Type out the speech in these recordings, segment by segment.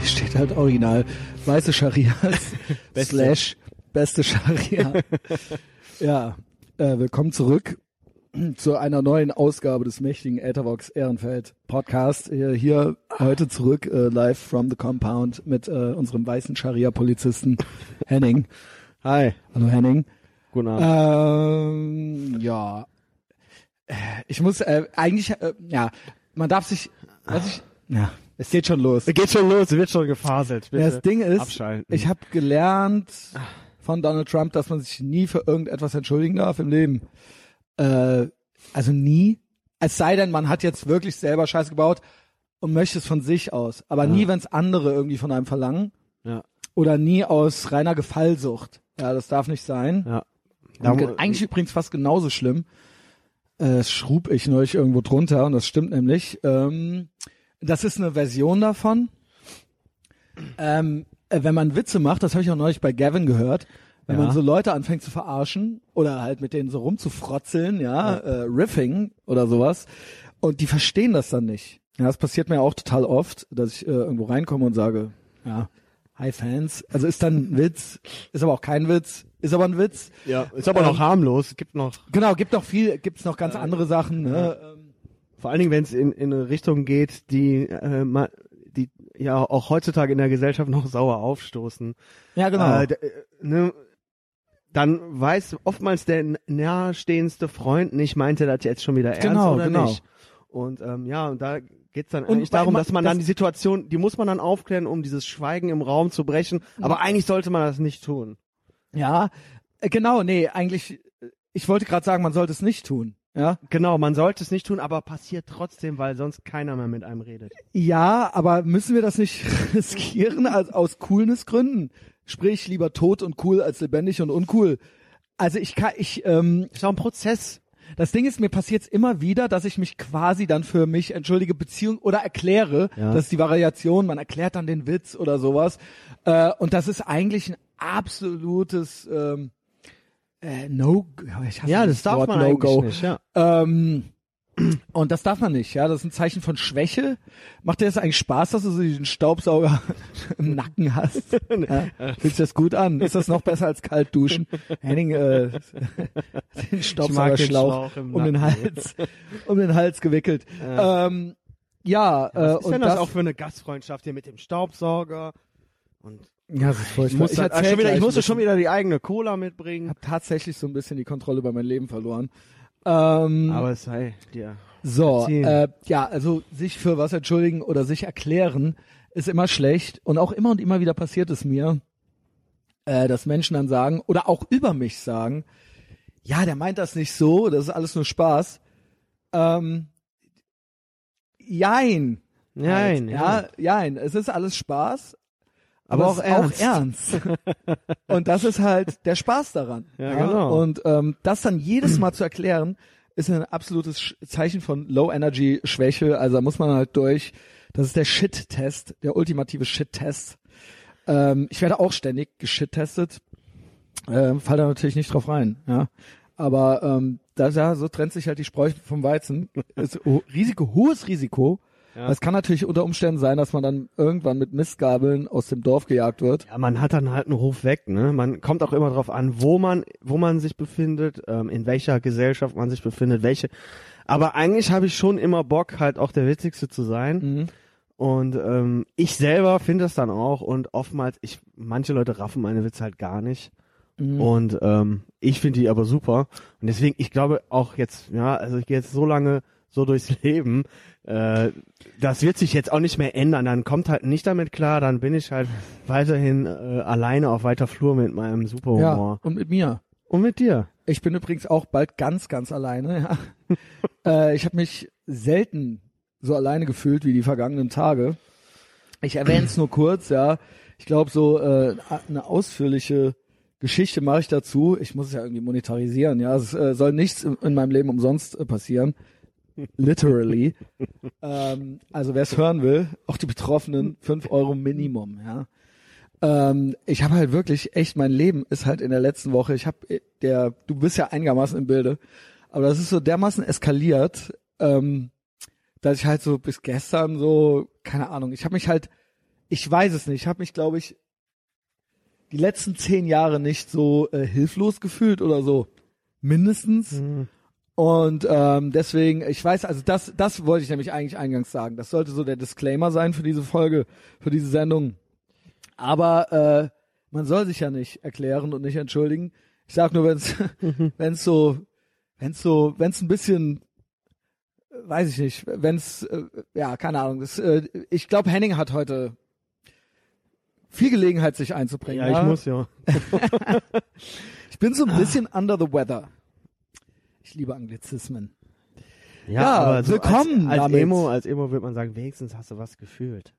hier steht halt original weiße Scharias slash beste Scharia. ja, äh, willkommen zurück zu einer neuen Ausgabe des mächtigen Ethervox Ehrenfeld Podcast. Hier, hier heute zurück äh, live from the compound mit äh, unserem weißen Scharia-Polizisten Henning. Hi. Hallo Henning. Guten Abend. Ähm, ja, ich muss äh, eigentlich, äh, ja, man darf sich, was ich, ja, es geht schon los. Es geht schon los, es wird schon gefaselt. Bitte das Ding ist, abschalten. ich habe gelernt von Donald Trump, dass man sich nie für irgendetwas entschuldigen darf im Leben. Äh, also nie. Es sei denn, man hat jetzt wirklich selber Scheiß gebaut und möchte es von sich aus. Aber Ja. nie, wenn es andere irgendwie von einem verlangen. Ja. Oder nie aus reiner Gefallsucht. Ja, das darf nicht sein. Ja. Und ge- Da- eigentlich übrigens fast genauso schlimm. Äh, Das schrub ich neulich irgendwo drunter und das stimmt nämlich. Ähm, das ist eine Version davon. Ähm, äh, wenn man Witze macht, das habe ich auch neulich bei Gavin gehört, wenn Ja. man so Leute anfängt zu verarschen oder halt mit denen so rumzufrotzeln, ja, Äh, Riffing oder sowas, und die verstehen das dann nicht. Ja, das passiert mir auch total oft, dass ich äh, irgendwo reinkomme und sage, ja, hi Fans. Also ist dann ein Witz, ist aber auch kein Witz, ist aber ein Witz. ja, ist aber noch Ähm, harmlos. Es gibt noch, Genau, gibt noch viel, gibt's noch ganz andere Sachen. Ne? Vor allen Dingen, wenn es in, in eine Richtung geht, die, äh, ma- die ja auch heutzutage in der Gesellschaft noch sauer aufstoßen. Ja, genau. Äh, äh, ne, dann weiß oftmals der nahestehendste Freund nicht, meinte das jetzt schon wieder ernst Genau, oder genau. nicht. Und ähm, ja, und da geht's dann Und eigentlich darum, man- dass man das- dann die Situation, die muss man dann aufklären, um dieses Schweigen im Raum zu brechen. Aber eigentlich sollte man das nicht tun. ja, äh, genau, nee, eigentlich, äh, ich wollte gerade sagen, man sollte es nicht tun. Ja, Genau, man sollte es nicht tun, aber passiert trotzdem, weil sonst keiner mehr mit einem redet. ja, aber müssen wir das nicht riskieren als, aus Coolness-Gründen? Sprich, lieber tot und cool als lebendig und uncool. Also ich kann, ich, ähm, Ist auch ein Prozess. das Ding ist, mir passiert immer wieder, dass ich mich quasi dann für mich entschuldige, Beziehung oder erkläre. Ja. Das ist die Variation, man erklärt dann den Witz oder sowas. Äh, und das ist eigentlich ein absolutes ähm, äh, No. Ich hasse Ja, dieses das darf Wort man No-Go. eigentlich nicht, ja. Ähm, und das darf man nicht, ja. Das ist ein Zeichen von Schwäche. Macht dir das eigentlich Spaß, dass du so diesen Staubsauger im Nacken hast? Ja? Fühlt sich das gut an? Ist das noch besser als kalt duschen? Henning, äh, den Staubsaugerschlauch um den. Hals, um den Hals gewickelt. Ja, ähm, ja äh, Was ist und denn das, das, auch für eine Gastfreundschaft hier mit dem Staubsauger? Und ja, das ist ich, furchtbar. muss Ich, erzähl schon wieder, ich musste schon wieder die eigene Cola mitbringen. hab tatsächlich so ein bisschen die Kontrolle über mein Leben verloren. Ähm, Aber es sei dir. So, äh, ja, also sich für was entschuldigen oder sich erklären ist immer schlecht und auch immer und immer wieder passiert es mir, äh, dass Menschen dann sagen oder auch über mich sagen, ja, der meint das nicht so, das ist alles nur Spaß. Ähm, jein. Nein, halt, ja, jein. Es ist alles Spaß, Aber auch ernst. auch ernst. und das ist halt der Spaß daran. Ja, genau. Und ähm, das dann jedes Mal zu erklären, ist ein absolutes Zeichen von Low Energy Schwäche. Also da muss man halt durch. Das ist der Shit-Test, der ultimative Shit-Test. Ähm, ich werde auch ständig geschit-testet. Ähm, fall da natürlich nicht drauf rein, ja. Aber ähm, da, ja, so trennt sich halt die Spreu vom Weizen. Ist Risiko, hohes Risiko. Ja. Es kann natürlich unter Umständen sein, dass man dann irgendwann mit Mistgabeln aus dem Dorf gejagt wird. Ja, man hat dann halt einen Ruf weg, ne? Man kommt auch immer drauf an, wo man, wo man sich befindet, ähm, in welcher Gesellschaft man sich befindet, welche. Aber eigentlich habe ich schon immer Bock, halt auch der Witzigste zu sein. Mhm. Und ähm, ich selber finde das dann auch und oftmals, ich, manche Leute raffen meine Witze halt gar nicht. Mhm. Und ähm, ich finde die aber super. Und deswegen, ich glaube auch jetzt, ja, also ich gehe jetzt so lange so durchs Leben, äh, das wird sich jetzt auch nicht mehr ändern. Dann kommt halt nicht damit klar, dann bin ich halt weiterhin äh, alleine auf weiter Flur mit meinem Ja, Superhumor. und mit mir. Und mit dir. Ich bin übrigens auch bald ganz, ganz alleine. Ja. äh, ich habe mich selten so alleine gefühlt wie die vergangenen Tage. Ich erwähne es nur kurz, ja. Ich glaube, so äh, eine ausführliche Geschichte mache ich dazu. Ich muss es ja irgendwie monetarisieren, ja. Es äh, soll nichts in, in meinem Leben umsonst äh, passieren. Literally. ähm, also wer es hören will, auch die Betroffenen, fünf Euro Minimum, ja. Ähm, ich habe halt wirklich echt, mein Leben ist halt in der letzten Woche, ich habe der, du bist ja einigermaßen im Bilde, aber das ist so dermaßen eskaliert, ähm, dass ich halt so bis gestern so, keine Ahnung, ich habe mich halt ich weiß es nicht. Ich habe mich, glaube ich, die letzten zehn Jahre nicht so äh, hilflos gefühlt oder so. Mindestens. Mhm. Und ähm, deswegen, ich weiß, also das, das wollte ich nämlich eigentlich eingangs sagen. Das sollte so der Disclaimer sein für diese Folge, für diese Sendung. Aber äh, man soll sich ja nicht erklären und nicht entschuldigen. Ich sag nur, wenn's, wenn's so, wenn's so, wenn's ein bisschen, weiß ich nicht, wenn's, äh, ja, keine Ahnung. Das, äh, ich glaube, Henning hat heute viel Gelegenheit, sich einzubringen. Ja, ich muss ja. Ich bin so ein bisschen under the weather. Ich liebe Anglizismen. Ja, Ja, aber so willkommen als, als. Emo, als Emo würde man sagen, wenigstens hast du was gefühlt.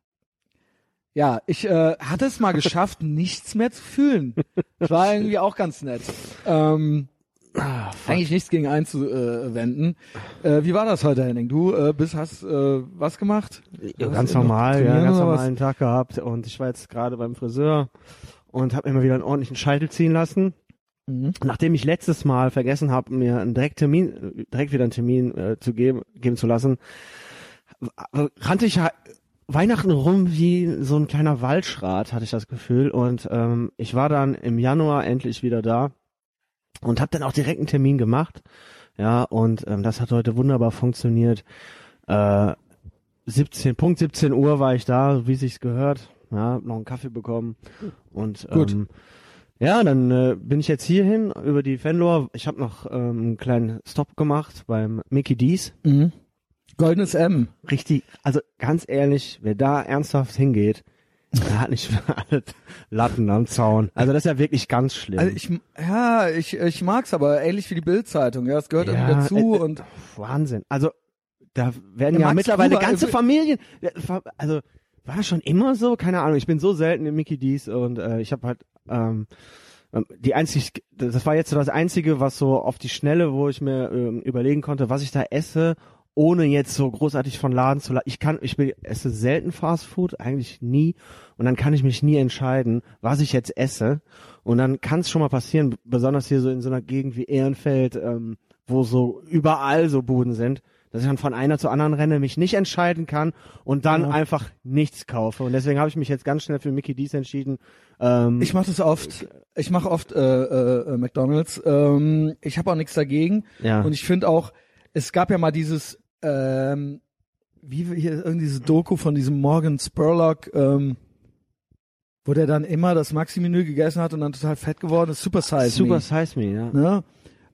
Ja, ich äh, hatte es mal geschafft, nichts mehr zu fühlen. Das war irgendwie auch ganz nett. Ähm, Ah, eigentlich nichts gegen einzuwenden. Äh, wie war das heute, Henning? Du äh, bist, hast äh, was gemacht? Ja, ganz normal, ja, ganz normalen Tag gehabt und ich war jetzt gerade beim Friseur und habe mir mal wieder einen ordentlichen Scheitel ziehen lassen. Mhm. Nachdem ich letztes Mal vergessen habe, mir einen direkt Termin, direkt wieder einen Termin äh, zu geben, geben zu lassen, rannte ich ja Weihnachten rum wie so ein kleiner Waldschrat, hatte ich das Gefühl. Und ähm, ich war dann im Januar endlich wieder da und habe dann auch direkt einen Termin gemacht. Ja, und ähm, das hat heute wunderbar funktioniert. Äh, 17, Punkt 17 Uhr war ich da, wie sich's gehört. Ja, noch einen Kaffee bekommen und Gut. ähm, ja, dann äh, bin ich jetzt hierhin über die Fenlor. Ich habe noch ähm, einen kleinen Stop gemacht beim Mickey D's. Mhm. Goldenes M. Richtig, also ganz ehrlich, wer da ernsthaft hingeht, der hat nicht für alle Latten am Zaun. Also das ist ja wirklich ganz schlimm. Also ich, ja, ich, ich mag's aber ähnlich wie die Bildzeitung. Ja, es gehört Ja, irgendwie dazu äh, äh, und Wahnsinn. Also da werden ja Max mittlerweile Gruber, ganze äh, Familien. ja, ver- Also war schon immer so? Keine Ahnung. Ich bin so selten im Mickey D's und äh, ich habe halt ähm, ähm, die einzig, das war jetzt so das einzige, was so auf die Schnelle, wo ich mir ähm, überlegen konnte, was ich da esse, ohne jetzt so großartig von Laden zu laden. Ich kann, ich will, esse selten Fast Food, eigentlich nie. Und dann kann ich mich nie entscheiden, was ich jetzt esse. Und dann kann es schon mal passieren, besonders hier so in so einer Gegend wie Ehrenfeld, ähm, wo so überall so Buden sind, dass ich dann von einer zur anderen renne, mich nicht entscheiden kann und dann Ja. einfach nichts kaufe. Und deswegen habe ich mich jetzt ganz schnell für Mickey D's entschieden. Ähm, ich mache das oft. Ich mache oft äh, äh, äh, McDonald's. Ähm, ich habe auch nichts dagegen. ja. Und ich finde auch, es gab ja mal dieses, ähm, wie hier irgendwie diese Doku von diesem Morgan Spurlock, ähm, wo der dann immer das Maxi-Menü gegessen hat und dann total fett geworden ist. Super Size Super Me. Size Me, ja. Ne?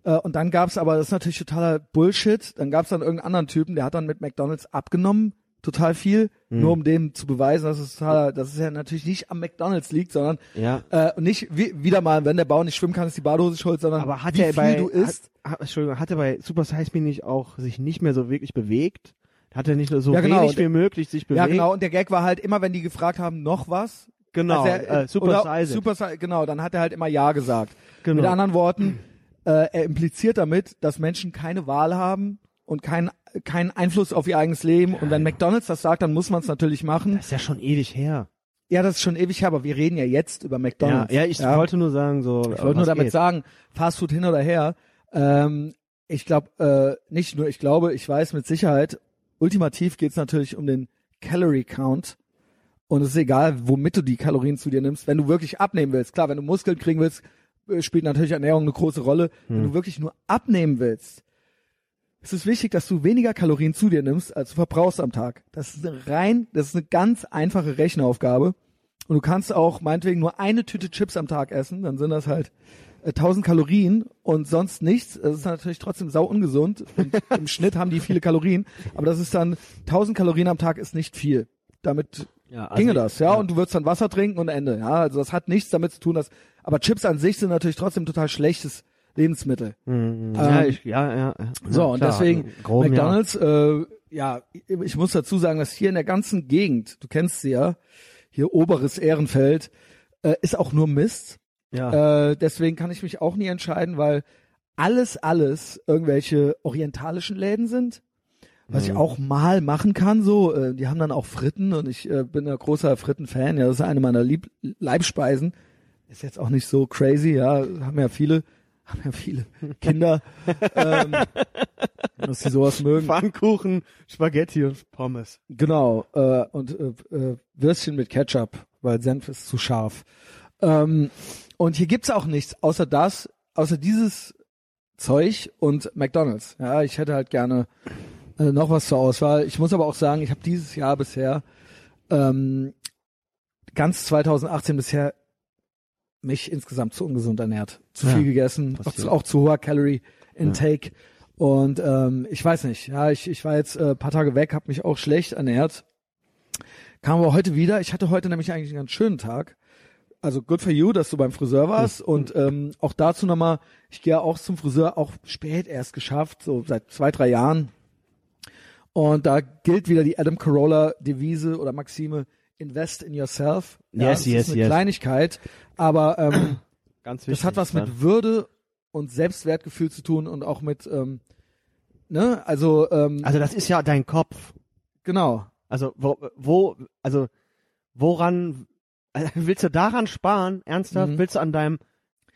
Äh, Und dann gab's aber, das ist natürlich totaler Bullshit, dann gab's dann irgendeinen anderen Typen, der hat dann mit McDonalds abgenommen, total viel, Hm. nur um dem zu beweisen, dass es totaler, dass es ja natürlich nicht am McDonalds liegt, sondern Ja. äh, und nicht wie, wieder mal, wenn der Bauer nicht schwimmen kann, ist die Badehose schuld, sondern Aber hat wie er viel bei, du isst. Hat, hat, Entschuldigung, hat er bei Super Size Me nicht auch sich nicht mehr so wirklich bewegt? Hat er nicht so Ja, genau. wenig wie möglich sich bewegt? Ja, genau. Und der Gag war halt immer, wenn die gefragt haben, noch was. Genau, als er, äh, Super Size. Super genau, dann hat er halt immer Ja gesagt. Genau. Mit anderen Worten, äh, er impliziert damit, dass Menschen keine Wahl haben und keinen keinen Einfluss auf ihr eigenes Leben. Und wenn McDonalds das sagt, dann muss man es natürlich machen. Das ist ja schon ewig her. Ja, das ist schon ewig her, aber wir reden ja jetzt über Ja, McDonalds. ja, ich wollte nur sagen, so. Ich wollte nur damit sagen, Fastfood hin oder her. Ähm, ich glaube, äh, nicht nur, ich glaube, ich weiß mit Sicherheit, ultimativ geht's natürlich um den Calorie Count. Und es ist egal, womit du die Kalorien zu dir nimmst. Wenn du wirklich abnehmen willst, klar, wenn du Muskeln kriegen willst, spielt natürlich Ernährung eine große Rolle. Wenn du wirklich nur abnehmen willst, ist es wichtig, dass du weniger Kalorien zu dir nimmst, als du verbrauchst am Tag. Das ist eine rein, das ist eine ganz einfache Rechenaufgabe. Und du kannst auch meinetwegen nur eine Tüte Chips am Tag essen, dann sind das halt äh, 1000 Kalorien und sonst nichts. Das ist natürlich trotzdem sau ungesund. Und Im Schnitt haben die viele Kalorien, aber das ist dann 1000 Kalorien am Tag ist nicht viel. Damit ja, also ginge das, ja, und du würdest dann Wasser trinken und Ende, ja, also das hat nichts damit zu tun, dass, aber Chips an sich sind natürlich trotzdem total schlechtes Lebensmittel. Mhm. ja, Ähm, ich, ja, ja, ja. So, ja, und klar, deswegen im Groben, McDonalds, äh, ja, ich muss dazu sagen, dass hier in der ganzen Gegend, du kennst sie ja, hier oberes Ehrenfeld, äh, ist auch nur Mist. Ja. ja. Äh, deswegen kann ich mich auch nie entscheiden, weil alles, alles irgendwelche orientalischen Läden sind. Was ich Mhm. auch mal machen kann, so, äh, die haben dann auch Fritten und ich äh, bin ein großer Fritten-Fan, ja, das ist eine meiner Lieb Leibspeisen. Ist jetzt auch nicht so crazy, ja, haben ja viele. haben ja viele Kinder, ähm, dass sie sowas mögen. Pfannkuchen, Spaghetti und Pommes. Genau, äh, und äh, äh, Würstchen mit Ketchup, weil Senf ist zu scharf. Ähm, und hier gibt's auch nichts außer das, außer dieses Zeug und McDonald's. Ja, ich hätte halt gerne äh, noch was zur Auswahl. Ich muss aber auch sagen, ich habe dieses Jahr bisher ähm, ganz 2018 bisher mich insgesamt zu ungesund ernährt, zu Ja, viel gegessen, auch zu, auch zu hoher Calorie Intake. Und ähm, ich weiß nicht, ja, ich, ich war jetzt äh, paar Tage weg, habe mich auch schlecht ernährt. Kam aber heute wieder. Ich hatte heute nämlich eigentlich einen ganz schönen Tag. Also good for you, dass du beim Friseur warst. Und ähm, auch dazu nochmal, ich gehe auch zum Friseur, auch spät erst geschafft, so seit zwei, drei Jahren. Und da gilt wieder die Adam Carolla Devise oder Maxime, invest in yourself. Ja, Yes, das yes, ist eine yes. Kleinigkeit, aber ähm, Ganz wichtig. das hat was mit Würde und Selbstwertgefühl zu tun und auch mit, ähm, ne, also, ähm, Also das ist ja dein Kopf. genau. Also wo, wo also woran willst du daran sparen? Ernsthaft? Mhm. Willst du an deinem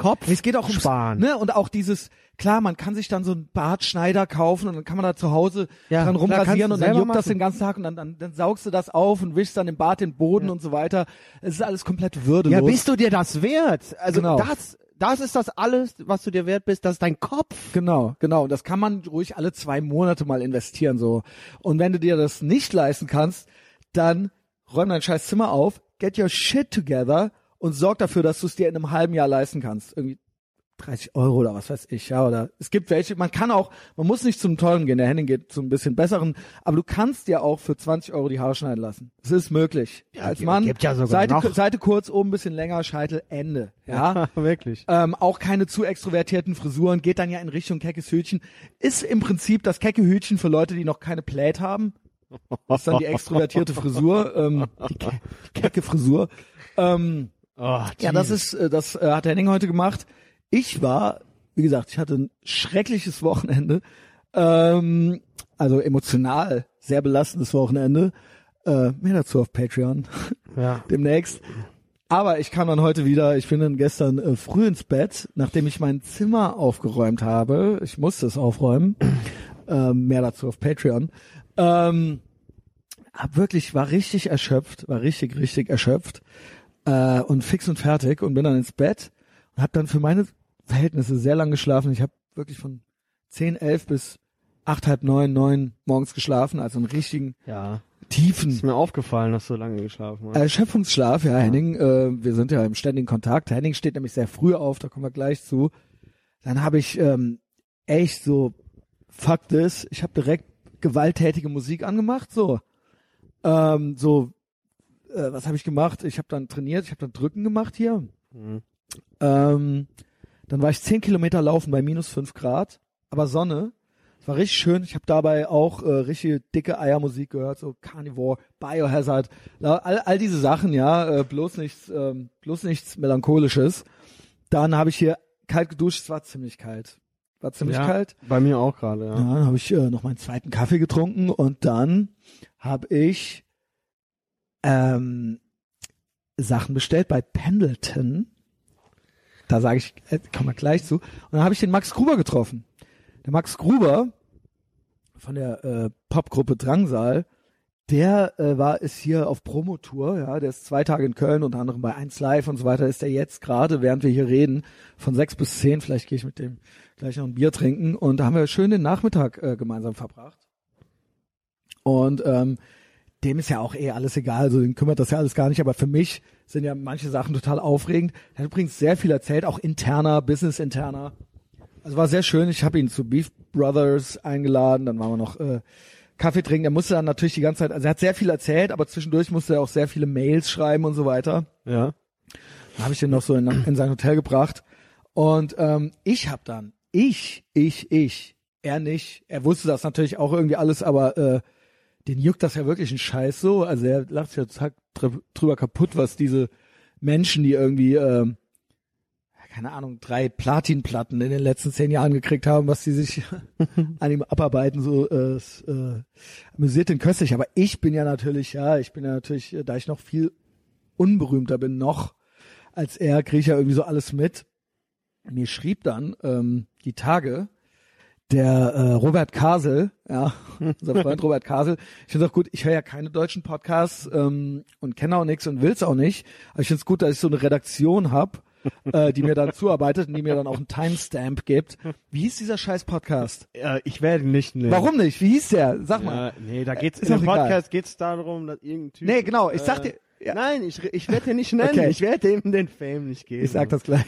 Kopf Es geht auch ums, sparen? ne, und auch dieses, klar, man kann sich dann so einen Bartschneider kaufen und dann kann man da zu Hause Ja, dran rumrasieren und dann juckt das machen. den ganzen Tag und dann, dann, dann saugst du das auf und wischst dann den Bart den Boden und so weiter. Es ist alles komplett würdelos. Ja, bist du dir das wert? Also Genau. das das ist das alles, was du dir wert bist, das ist dein Kopf. Genau, genau. Und das kann man ruhig alle zwei Monate mal investieren, so. Und wenn du dir das nicht leisten kannst, dann räum dein scheiß Zimmer auf, get your shit together und sorg dafür, dass du es dir in einem halben Jahr leisten kannst. Irgendwie 30 Euro oder was weiß ich, ja, oder es gibt welche, man kann auch, man muss nicht zum teuren gehen, der Henning geht zum bisschen besseren, aber du kannst dir auch für 20 Euro die Haare schneiden lassen. Es ist möglich. Als gibt- Mann, gibt ja sogar Seite, noch. Seite kurz, oben ein bisschen länger, Scheitel, Ende. Ja. wirklich. Ähm, auch keine zu extrovertierten Frisuren, geht dann ja in Richtung keckes Hütchen. Ist im Prinzip das kecke Hütchen für Leute, die noch keine Plät haben. Das ist dann die extrovertierte Frisur, ähm, die, ke die kecke Frisur. Ähm, Oh, ja, das ist, äh, das äh, hat Henning heute gemacht. Ich war, wie gesagt, ich hatte ein schreckliches Wochenende. Ähm, also emotional sehr belastendes Wochenende. Äh, mehr dazu auf Patreon ja. demnächst. Aber ich kam dann heute wieder, ich bin dann gestern äh, früh ins Bett, nachdem ich mein Zimmer aufgeräumt habe. Ich musste es aufräumen. ähm, mehr dazu auf Patreon. Ähm, hab wirklich, war richtig erschöpft, war richtig, richtig erschöpft äh, und fix und fertig und bin dann ins Bett und habe dann für meine Verhältnisse sehr lang geschlafen. Ich habe wirklich von 10, 11 bis 8, halb 9, 9 morgens geschlafen, also einen richtigen Ja. tiefen Ist mir aufgefallen, dass du lange geschlafen hast. Erschöpfungsschlaf, ja, Henning, äh, wir sind ja im ständigen Kontakt. Henning steht nämlich sehr früh auf, da kommen wir gleich zu. Dann habe ich ähm, echt so, fuck this, ich habe direkt gewalttätige Musik angemacht, so. Ähm, so, äh, was habe ich gemacht? Ich habe dann trainiert, ich habe dann Drücken gemacht hier. Mhm. Ähm, dann war ich zehn Kilometer laufen bei minus fünf Grad, aber Sonne. Es war richtig schön. Ich habe dabei auch äh, richtig dicke Eiermusik gehört, so Carnivore, Biohazard, all, all diese Sachen, ja, äh, bloß nichts, ähm, bloß nichts melancholisches. Dann habe ich hier kalt geduscht. Es war ziemlich kalt, war ziemlich ja, kalt. Bei mir auch gerade, Ja, ja. dann habe ich äh, noch meinen zweiten Kaffee getrunken und dann habe ich ähm, Sachen bestellt bei Pendleton. Da sage ich, äh, kommen wir gleich zu. Und dann habe ich den Max Gruber getroffen. Der Max Gruber von der äh, Popgruppe Drangsal, der äh, war ist hier auf Promotour, ja, der ist zwei Tage in Köln, unter anderem bei 1 Live und so weiter, ist er jetzt gerade, während wir hier reden, von sechs bis zehn, vielleicht gehe ich mit dem gleich noch ein Bier trinken und da haben wir schön den Nachmittag äh, gemeinsam verbracht. Und ähm, dem ist ja auch eh alles egal, also den kümmert das ja alles gar nicht, aber für mich sind ja manche Sachen total aufregend. Er hat übrigens sehr viel erzählt, auch interner, business-interner. Also war sehr schön. Ich habe ihn zu Beef Brothers eingeladen, dann waren wir noch äh, Kaffee trinken. Er musste dann natürlich die ganze Zeit, also er hat sehr viel erzählt, aber zwischendurch musste er auch sehr viele Mails schreiben und so weiter. Ja. Dann habe ich den noch so in, in sein Hotel gebracht. Und ähm, ich habe dann, ich, ich, ich, er nicht. Er wusste das natürlich auch irgendwie alles, aber äh, den juckt das ja wirklich ein Scheiß so. Also er lacht sich ja drüber kaputt, was diese Menschen, die irgendwie, ähm, keine Ahnung, drei Platinplatten in den letzten zehn Jahren gekriegt haben, was die sich an ihm abarbeiten, so äh, es, äh, amüsiert den köstlich. Aber ich bin ja natürlich, ja, ich bin ja natürlich, äh, da ich noch viel unberühmter bin noch als er, kriege ich ja irgendwie so alles mit. mir schrieb dann ähm, die Tage der äh, Robert Kasel, ja, unser Freund Robert Kasel. Ich finde auch gut, ich höre ja keine deutschen Podcasts ähm, und kenne auch nichts und will's auch nicht. Aber ich finde es gut, dass ich so eine Redaktion hab, äh, die mir dann zuarbeitet und die mir dann auch einen Timestamp gibt. Wie hieß dieser scheiß Podcast? Äh, ich werde nicht nennen. Warum nicht? Wie hieß der? Sag mal. Ja, nee, da geht's Ist in dem doch egal. Podcast geht's darum, dass irgendein Typ. Nee, genau, ich sag äh, dir- ja. Nein, ich, ich werde dir nicht nennen. Okay. Ich werde dem den Fame nicht geben. Ich sag das gleich.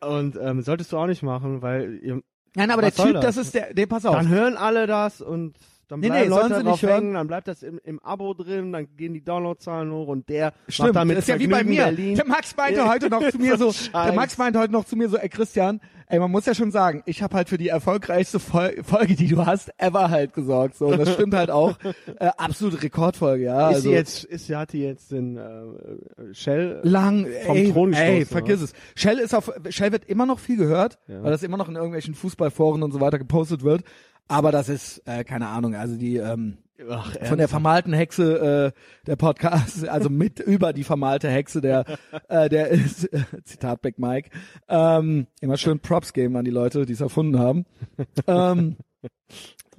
Und ähm, solltest du auch nicht machen, weil ihr, Nein, aber Was der Typ, das? das ist der, nee, pass auf. dann hören alle das und dann Nee, bleiben nee, Leute sollen sie nicht hängen, dann bleibt das im, im Abo drin, dann gehen die Downloadzahlen hoch und der Stimmt, macht damit das ist ja wie bei mir. Berlin. Der Max meinte heute noch zu mir so, der. Max meinte heute noch zu mir so, ey Christian, ey, man muss ja schon sagen, ich habe halt für die erfolgreichste Fol Folge, die du hast, ever halt gesorgt. So, und das stimmt halt auch. Äh, absolute Rekordfolge, ja. ist also, sie jetzt, ist sie, hat die jetzt den äh, Shell lang, vom ey, Thron gestoßen, ey, oder vergiss es. Shell ist auf, Shell wird immer noch viel gehört, Ja. weil das immer noch in irgendwelchen Fußballforen und so weiter gepostet wird. Aber das ist, äh, keine Ahnung, also die, ähm, Ach, von der vermalten Hexe äh, der Podcast, also mit über die vermalte Hexe der äh, der ist Zitat Big Mike ähm, immer schön Props geben an die Leute, die es erfunden haben. ähm,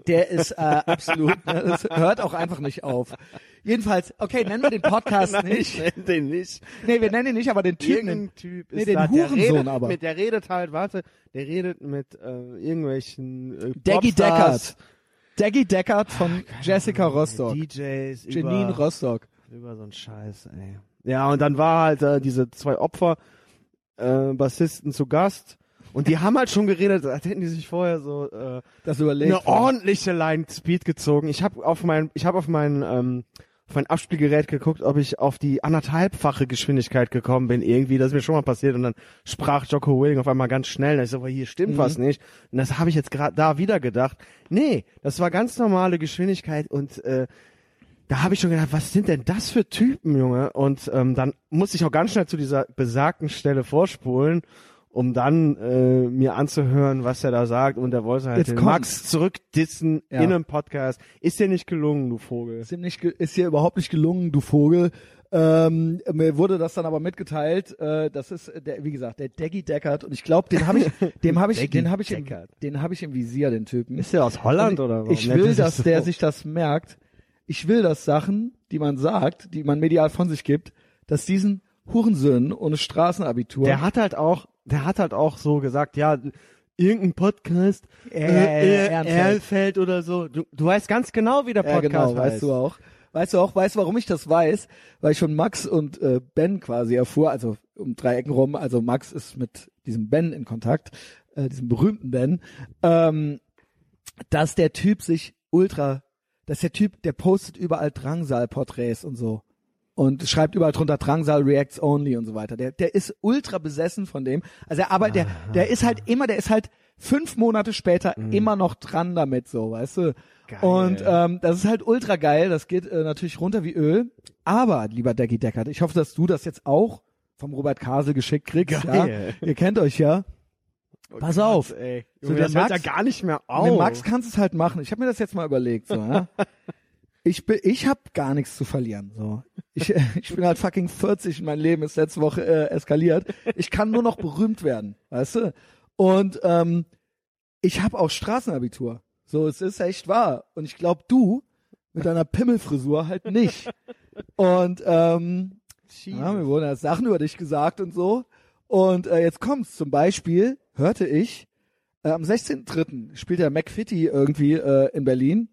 der ist äh, absolut, ne, das hört auch einfach nicht auf. Jedenfalls, okay, nennen wir den Podcast nicht. Nenn den nicht. Nee, wir nennen ihn nicht, aber den Typen. Irgendein Typ Nee, ist den da, der Hurensohn redet, aber. Mit, der redet halt, warte, der redet mit äh, irgendwelchen äh, Daggy Deckard. Daggy Deckard von Jessica Rostock. DJs, Janine über, Rostock. über so ein Scheiß, ey. Ja, und dann war halt äh, diese zwei Opfer, äh, Bassisten zu Gast. Und die haben halt schon geredet, als hätten die sich vorher so äh, Das überlegt. eine ordentliche Line Speed gezogen. Ich habe auf mein, ich habe auf mein, ähm, auf mein Abspielgerät geguckt, ob ich auf die anderthalbfache Geschwindigkeit gekommen bin irgendwie. Das ist mir schon mal passiert und dann sprach Jocko Willing auf einmal ganz schnell. Und ich so, aber hier stimmt Mhm. was nicht. Und das habe ich jetzt gerade da wieder gedacht. Nee, das war ganz normale Geschwindigkeit und äh, da habe ich schon gedacht, was sind denn das für Typen, Junge? Und ähm, dann musste ich auch ganz schnell zu dieser besagten Stelle vorspulen, um dann äh, mir anzuhören, was er da sagt. Und er wollte halt Jetzt den kommt's. Max zurückdissen Ja. in einem Podcast. Ist dir nicht gelungen, du Vogel. Ist, ihm nicht, ist dir überhaupt nicht gelungen, du Vogel. Ähm, mir wurde das dann aber mitgeteilt. Äh, das ist der, wie gesagt, der Daggy Deckard und ich glaube, den habe ich, dem habe ich, den habe ich, im, den habe ich im Visier, den Typen. Ist der aus Holland Und oder warum Ich will, dass so? der sich das merkt. Ich will, dass Sachen, die man sagt, die man medial von sich gibt, dass diesen Hurensöhnen ohne Straßenabitur. Der hat halt auch, der hat halt auch so gesagt, ja, irgendein Podcast, Äh, äh, Ehrenfeld. Ehrenfeld oder so. Du, du weißt ganz genau, wie der Ja, Podcast genau, heißt. weißt du auch. Weißt du auch, weißt du, warum ich das weiß? Weil ich schon Max und äh, Ben quasi erfuhr, also um drei Ecken rum, also Max ist mit diesem Ben in Kontakt, äh, diesem berühmten Ben, ähm, dass der Typ sich ultra, dass der Typ, der postet überall Drangsal-Porträts und so. Und schreibt überall drunter Drangsal Reacts Only und so weiter. Der, der ist ultra besessen von dem. Also er arbeitet, der, der ist halt immer, der ist halt fünf Monate später immer noch dran damit, so, weißt du? Geil. Und ähm, das ist halt ultra geil. Das geht äh, natürlich runter wie Öl. Aber, lieber Decky Deckard, ich hoffe, dass du das jetzt auch vom Robert Kasel geschickt kriegst. Geil. Ja? Ihr kennt euch ja. Pass auf. Ey. So, Junge, der das hört ja Max- gar nicht mehr Mit auf. Max kannst du es halt machen. Ich habe mir das jetzt mal überlegt. So, ja? Ich bin, ich habe gar nichts zu verlieren. So, ich, ich bin halt fucking 40 und mein Leben ist letzte Woche äh, eskaliert. Ich kann nur noch berühmt werden, weißt du? Und ähm, ich habe auch Straßenabitur. So, es ist echt wahr. Und ich glaube, du mit deiner Pimmelfrisur halt nicht. Und ähm, ja, mir wurden ja Sachen über dich gesagt und so. Und äh, jetzt kommt's. Zum Beispiel hörte ich, äh, am 16.3. spielt der McFitty irgendwie äh, in Berlin.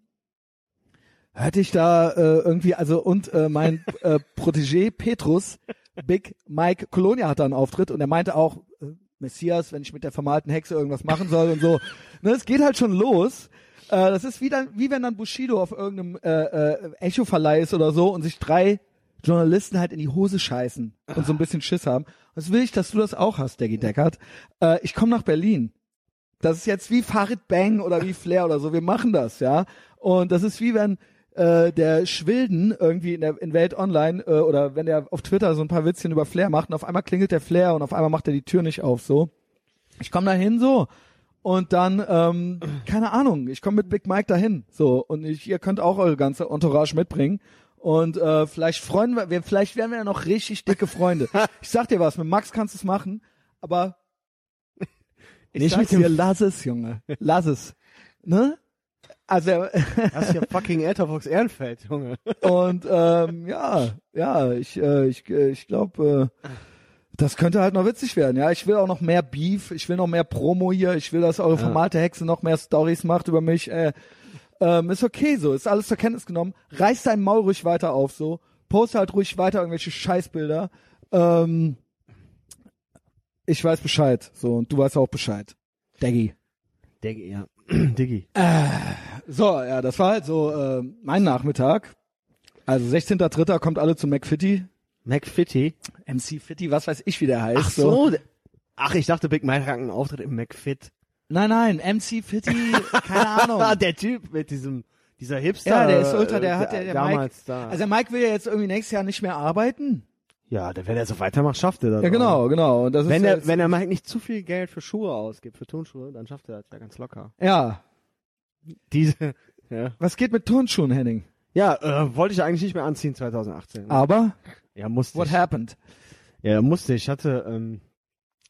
Hörte ich da äh, irgendwie, also und äh, mein äh, Protégé Petrus, Big Mike Colonia hat da einen Auftritt und er meinte auch, äh, Messias, wenn ich mit der vermalten Hexe irgendwas machen soll und so. Ne, es geht halt schon los. Äh, das ist wie, dann, wie wenn dann Bushido auf irgendeinem äh, äh, Echo-Verleih ist oder so und sich drei Journalisten halt in die Hose scheißen und so ein bisschen Schiss haben. Was will ich, dass du das auch hast, Daggy Deckard? Äh, ich komme nach Berlin. Das ist jetzt wie Farid Bang oder wie Flair oder so. Wir machen das, ja. Und das ist wie wenn äh, der Schwilden irgendwie in, der, in Welt Online äh, oder wenn der auf Twitter so ein paar Witzchen über Flair macht und auf einmal klingelt der Flair und auf einmal macht er die Tür nicht auf, so. Ich komme da hin, so. Und dann, ähm, keine Ahnung, ich komme mit Big Mike dahin, so. Und ich, ihr könnt auch eure ganze Entourage mitbringen. Und äh, vielleicht freuen wir, wir, vielleicht werden wir ja noch richtig dicke Freunde. Ich sag dir was, mit Max kannst du es machen, aber Ich Nicht mit dir, lass es, Junge. Lass es. Ne? Also, Das ist ja fucking Etherbox Ehrenfeld, Junge. und ähm, ja, ja, ich, äh, ich, äh, ich glaube, äh, das könnte halt noch witzig werden. Ja, ich will auch noch mehr Beef, ich will noch mehr Promo hier, ich will, dass eure. Formate Hexe noch mehr Stories macht über mich. Äh, ähm, ist okay so, ist alles zur Kenntnis genommen. Reiß dein Maul ruhig weiter auf so, poste halt ruhig weiter irgendwelche Scheißbilder. Ähm, ich weiß Bescheid, so und du weißt auch Bescheid. Daggy. Diggi, ja. Diggi. So, ja, das war halt so äh, mein Nachmittag. Also 16.3. kommt alle zu McFitty. McFitty. MC Fitty, was weiß ich, wie der heißt. Ach so. Ach, ich dachte, Big Mike hat einen Auftritt im McFit. Nein, nein, MC Fitty, keine Ahnung. Ah, der Typ mit diesem, dieser Hipster. ja, der ist ultra, äh, der hat der, der Mike. damals da. Also der Mike will ja jetzt irgendwie nächstes Jahr nicht mehr arbeiten. Ja, wenn er so weitermacht, schafft er das. Ja, auch. genau, genau. Und das Wenn ist er, jetzt, wenn er Mike nicht zu viel Geld für Schuhe ausgibt, für Turnschuhe, dann schafft er das ja ganz locker. ja, Diese, ja. was geht mit Turnschuhen, Henning? Ja, äh, wollte ich eigentlich nicht mehr anziehen 2018. Aber Ja, musste what ich. happened? Ja, musste ich. Ich hatte ähm,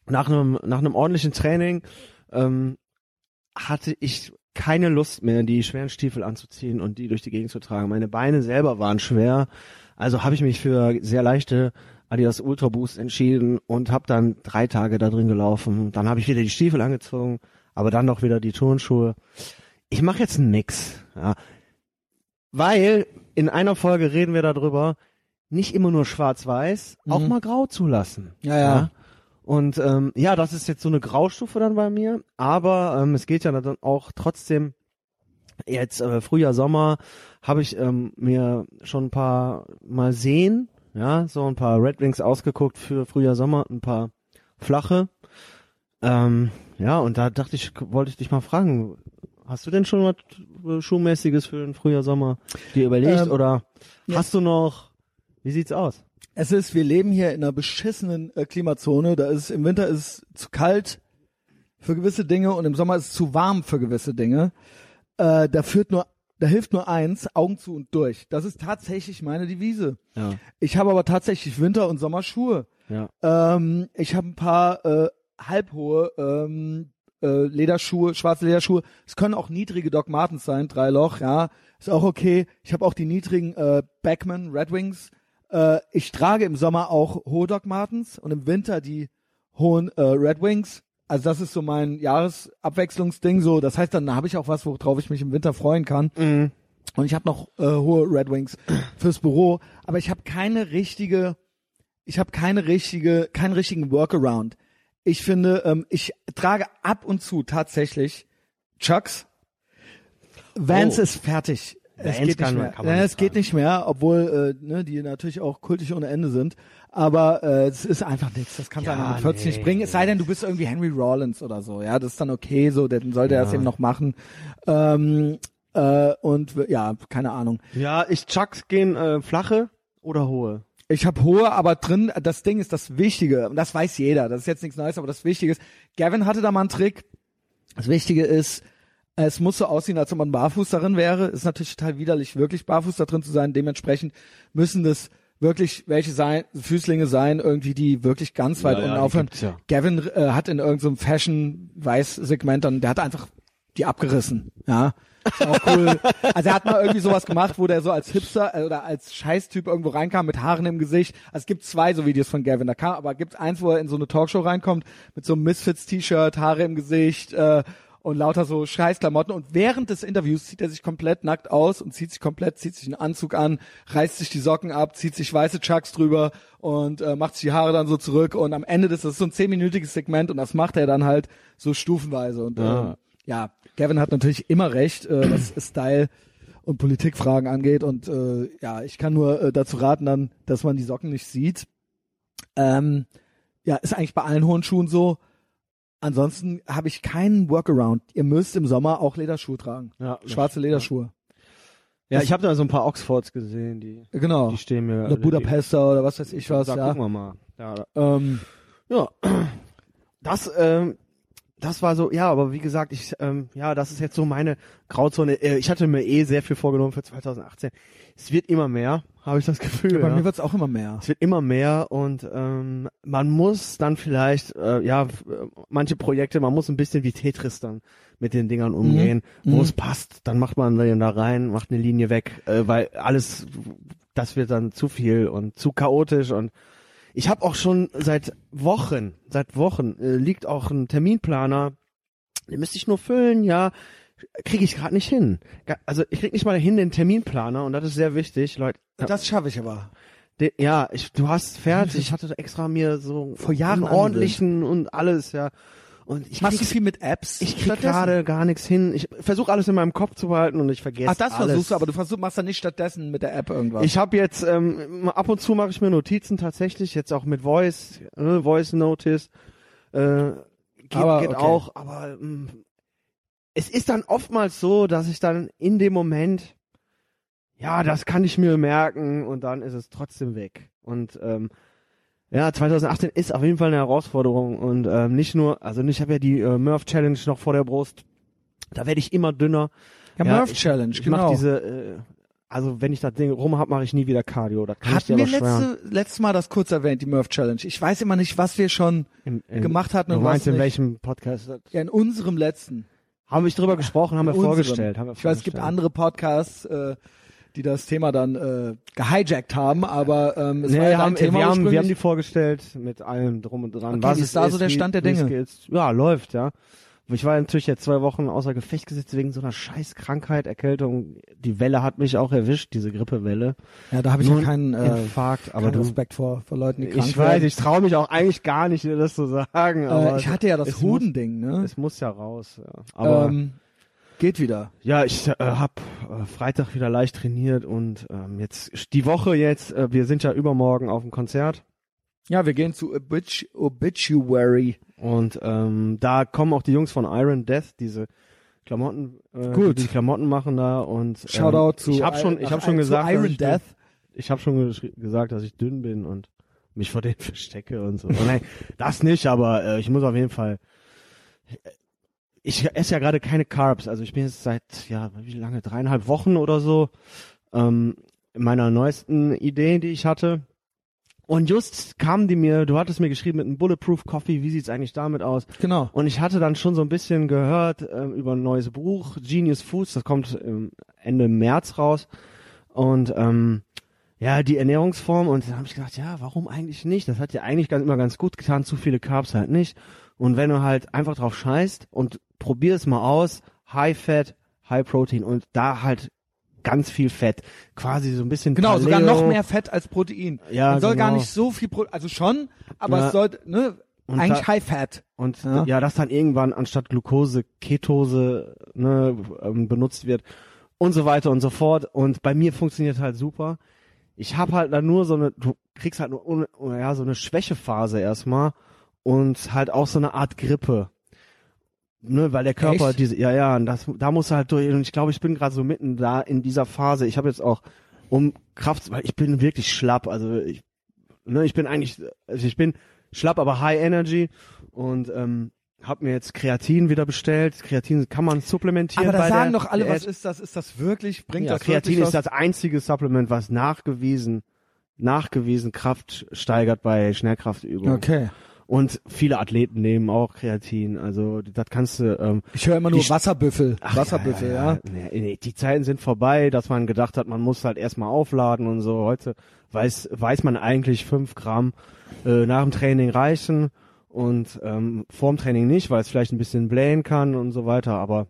nach einem nach einem ordentlichen Training ähm, hatte ich keine Lust mehr, die schweren Stiefel anzuziehen und die durch die Gegend zu tragen. Meine Beine selber waren schwer, also habe ich mich für sehr leichte Adidas Ultra Boost entschieden und habe dann drei Tage da drin gelaufen. Dann habe ich wieder die Stiefel angezogen, aber dann noch wieder die Turnschuhe. Ich mache jetzt einen Mix, ja. weil in einer Folge reden wir darüber, nicht immer nur schwarz-weiß, auch Mhm. mal grau zulassen. Ja, ja. Und ähm, ja, das ist jetzt so eine Graustufe dann bei mir, aber ähm, es geht ja dann auch trotzdem jetzt äh, Frühjahr, Sommer habe ich ähm, mir schon ein paar mal sehen, ja, so ein paar Red Wings ausgeguckt für Frühjahr, Sommer, ein paar flache. Ähm, ja, und da dachte ich, wollte ich dich mal fragen, hast du denn schon was äh, Schuhmäßiges für den Frühjahr, Sommer dir überlegt Ähm, oder ja. hast du noch, wie sieht's aus? Es ist, wir leben hier in einer beschissenen äh, Klimazone. Da ist im Winter ist es zu kalt für gewisse Dinge und im Sommer ist es zu warm für gewisse Dinge. Äh, da führt nur, da hilft nur eins: Augen zu und durch. Das ist tatsächlich meine Devise. Ja, Ich habe aber tatsächlich Winter- und Sommerschuhe. ja. Ähm, ich habe ein paar äh, halbhohe ähm, äh, Lederschuhe, schwarze Lederschuhe. Es können auch niedrige Doc Martens sein, drei Loch, ja, ist auch okay. Ich habe auch die niedrigen äh, Backman Red Wings. Äh, ich trage im Sommer auch hohe Doc Martens und im Winter die hohen äh, Red Wings. Also das ist so mein Jahresabwechslungsding. So, das heißt, dann habe ich auch was, worauf ich mich im Winter freuen kann. Mhm. Und ich habe noch äh, hohe Red Wings fürs Büro, aber ich habe keine richtige, ich habe keine richtige, keinen richtigen Workaround. Ich finde, ähm, ich trage ab und zu tatsächlich Chucks. Vans Oh. ist fertig. Es Vans geht kann nicht mehr. kann man Ja, nicht es geht nicht mehr, obwohl äh, ne, die natürlich auch kultig ohne Ende sind. Aber äh, es ist einfach nichts. Das kannst du Ja, einfach mit 40 nee. nicht bringen. Es sei denn, du bist irgendwie Henry Rollins oder so. Ja, das ist dann okay. So, dann sollte er das Ja. eben noch machen. Ähm, äh, und ja, keine Ahnung. Ja, ich Chucks gehen äh, flache oder hohe. Ich habe hohe, aber drin, das Ding ist das Wichtige, und das weiß jeder, das ist jetzt nichts Neues, aber das Wichtige ist, Gavin hatte da mal einen Trick. Das Wichtige ist, es muss so aussehen, als ob man barfuß darin wäre. Ist natürlich total widerlich, wirklich barfuß da drin zu sein. Dementsprechend müssen das wirklich welche sein, Füßlinge sein, irgendwie, die wirklich ganz weit Ja, ja, unten die aufhören. ja. Gavin äh, hat in irgendeinem Fashion-Weiß-Segment dann, der hat einfach die abgerissen, ja. Ist auch cool. Also er hat mal irgendwie sowas gemacht, wo der so als Hipster äh, oder als Scheißtyp irgendwo reinkam mit Haaren im Gesicht. Also es gibt zwei so Videos von Gavin. Da kam, aber gibt eins, wo er in so eine Talkshow reinkommt mit so einem Misfits-T-Shirt, Haare im Gesicht äh, und lauter so Scheißklamotten. Und während des Interviews zieht er sich komplett nackt aus und zieht sich komplett, zieht sich einen Anzug an, reißt sich die Socken ab, zieht sich weiße Chucks drüber und äh, macht sich die Haare dann so zurück. Und am Ende des, das ist so ein zehnminütiges Segment und das macht er dann halt so stufenweise. Und Ja. ähm, ja, Gavin hat natürlich immer recht, äh, was Style und Politikfragen angeht. Und äh, ja, ich kann nur äh, dazu raten dann, dass man die Socken nicht sieht. Ähm, ja, ist eigentlich bei allen hohen Schuhen so. Ansonsten habe ich keinen Workaround. Ihr müsst im Sommer auch Lederschuhe tragen. Ja, Schwarze Lederschuhe. Ja, ich habe da so ein paar Oxfords gesehen, die, Genau. die stehen mir. Oder Budapester oder was weiß ich was, Da ja. gucken wir mal. Ja, Ähm, ja. Das, ähm, das war so, ja, aber wie gesagt, ich, ähm, ja, das ist jetzt so meine Grauzone. Äh, Ich hatte mir eh sehr viel vorgenommen für 2018. Es wird immer mehr, habe ich das Gefühl. Bei ja. mir wird's auch immer mehr. Es wird immer mehr und ähm, man muss dann vielleicht, äh, ja, äh, manche Projekte, man muss ein bisschen wie Tetris dann mit den Dingern umgehen. Wo Mhm. es passt, dann macht man den da rein, macht eine Linie weg, äh, weil alles, das wird dann zu viel und zu chaotisch und ich habe auch schon seit Wochen, seit Wochen äh, liegt auch ein Terminplaner, den müsste ich nur füllen, ja, kriege ich gerade nicht hin. Also ich krieg nicht mal hin den Terminplaner und das ist sehr wichtig, Leute. Das schaffe ich aber. De, ja, ich, du hast fertig. Ich hatte extra mir so Vor Jahren ordentlichen und alles, ja. Und ich Machst du viel mit Apps? ich krieg gerade gar nichts hin. Ich versuche alles in meinem Kopf zu behalten und ich vergesse Ach, das alles. versuchst du, aber du versuchst, machst dann nicht stattdessen mit der App irgendwas. Ich habe jetzt ähm, ab und zu mache ich mir Notizen tatsächlich, jetzt auch mit Voice, äh, Voice Notice. Äh, geht Aber, geht okay. auch, aber ähm, es ist dann oftmals so, dass ich dann in dem Moment, ja, das kann ich mir merken und dann ist es trotzdem weg. Und ähm, ja, 2018 ist auf jeden Fall eine Herausforderung und ähm, nicht nur, also ich habe ja die äh, Murph Challenge noch vor der Brust. Da werde ich immer dünner. ja, ja, Murph ich- Challenge, Ich genau. mach diese, äh, also wenn ich das Ding rum hab, mache ich nie wieder Cardio. Das kann ich dir Hatten wir letzte, letztes Mal das kurz erwähnt, die Murph Challenge. Ich weiß immer nicht, was wir schon Im, im, gemacht hatten Du und was meinst in nicht. welchem Podcast? Ja, in unserem letzten. Haben wir drüber gesprochen, haben wir Unserem. vorgestellt. Haben wir Ich weiß, es gibt andere Podcasts, äh, die das Thema dann äh, gehijackt haben, aber ähm, es Nee, war ja haben, Thema wir, haben, wir haben die vorgestellt mit allem drum und dran. Okay, was ist da so der Stand der Dinge? Ja, läuft, ja. Ich war natürlich jetzt zwei Wochen außer Gefecht gesetzt wegen so einer scheiß Krankheit, Erkältung. Die Welle hat mich auch erwischt, diese Grippewelle. ja, da habe ich Nur ja keinen, äh, Infarkt, aber keinen Respekt vor, vor Leuten, die krank ich weiß, werden. ich traue mich auch eigentlich gar nicht, dir das zu sagen. Aber äh, ich hatte ja das Hudending, ne? Es muss ja raus. Ja. Aber ähm, geht wieder. Ja, ich äh, habe äh, Freitag wieder leicht trainiert und ähm, jetzt die Woche jetzt, äh, wir sind ja übermorgen auf dem Konzert Ja, wir gehen zu Obit Obituary. und ähm, da kommen auch die Jungs von Iron Death, diese Klamotten, äh, Gut. die, Klamotten machen da und ähm, Shoutout zu, ich habe schon, ich habe schon gesagt, Iron ich, Death. ich habe schon gesagt, dass ich dünn bin und mich vor denen verstecke und so. Nein, das nicht, aber äh, ich muss auf jeden Fall. Ich esse ja gerade keine Carbs, also ich bin jetzt seit ja wie lange dreieinhalb Wochen oder so ähm, in meiner neuesten Idee, die ich hatte. Und just kamen die mir, du hattest mir geschrieben mit einem Bulletproof Coffee, wie sieht's eigentlich damit aus? Genau. Und ich hatte dann schon so ein bisschen gehört ähm, über ein neues Buch, Genius Foods, das kommt ähm, Ende März raus. Und ähm, ja, die Ernährungsform. Und dann habe ich gedacht, ja, warum eigentlich nicht? Das hat ja eigentlich ganz, immer ganz gut getan, zu viele Carbs halt nicht. Und wenn du halt einfach drauf scheißt und probier es mal aus, High Fat, High Protein und da halt ganz viel Fett, quasi so ein bisschen Genau, sogar Paleo. noch mehr Fett als Protein. Ja, Man soll gar genau. nicht so viel, Pro also schon, aber Ja. es sollte, ne, Und eigentlich High Fat. Und Ja. ja. das dann irgendwann anstatt Glucose Ketose ne, ähm, benutzt wird und so weiter und so fort. Und bei mir funktioniert halt super. Ich habe halt dann nur so eine, du kriegst halt nur ja, so eine Schwächephase erstmal und halt auch so eine Art Grippe. Ne, weil der Körper Echt? diese, ja, ja, und das, da muss halt durch. Und ich glaube, ich bin gerade so mitten da in dieser Phase. Ich habe jetzt auch um Kraft, weil ich bin wirklich schlapp. Also ich, ne, ich bin eigentlich, also ich bin schlapp, aber High Energy und ähm, habe mir jetzt Kreatin wieder bestellt. Kreatin kann man supplementieren. Aber da sagen doch alle, Diät. was ist das? Ist das wirklich? Bringt ja, das Kreatin wirklich ist das einzige Supplement, was nachgewiesen, nachgewiesen Kraft steigert bei Schnellkraftübungen. Okay. Und viele Athleten nehmen auch Kreatin. Also das kannst du. Ähm, Ich höre immer nur Wasserbüffel. ach, Wasserbüffel, ja. Nee, nee, die Zeiten sind vorbei, dass man gedacht hat, man muss halt erstmal aufladen und so. Heute weiß, weiß man eigentlich fünf Gramm äh, nach dem Training reichen und ähm, vorm Training nicht, weil es vielleicht ein bisschen blähen kann und so weiter. Aber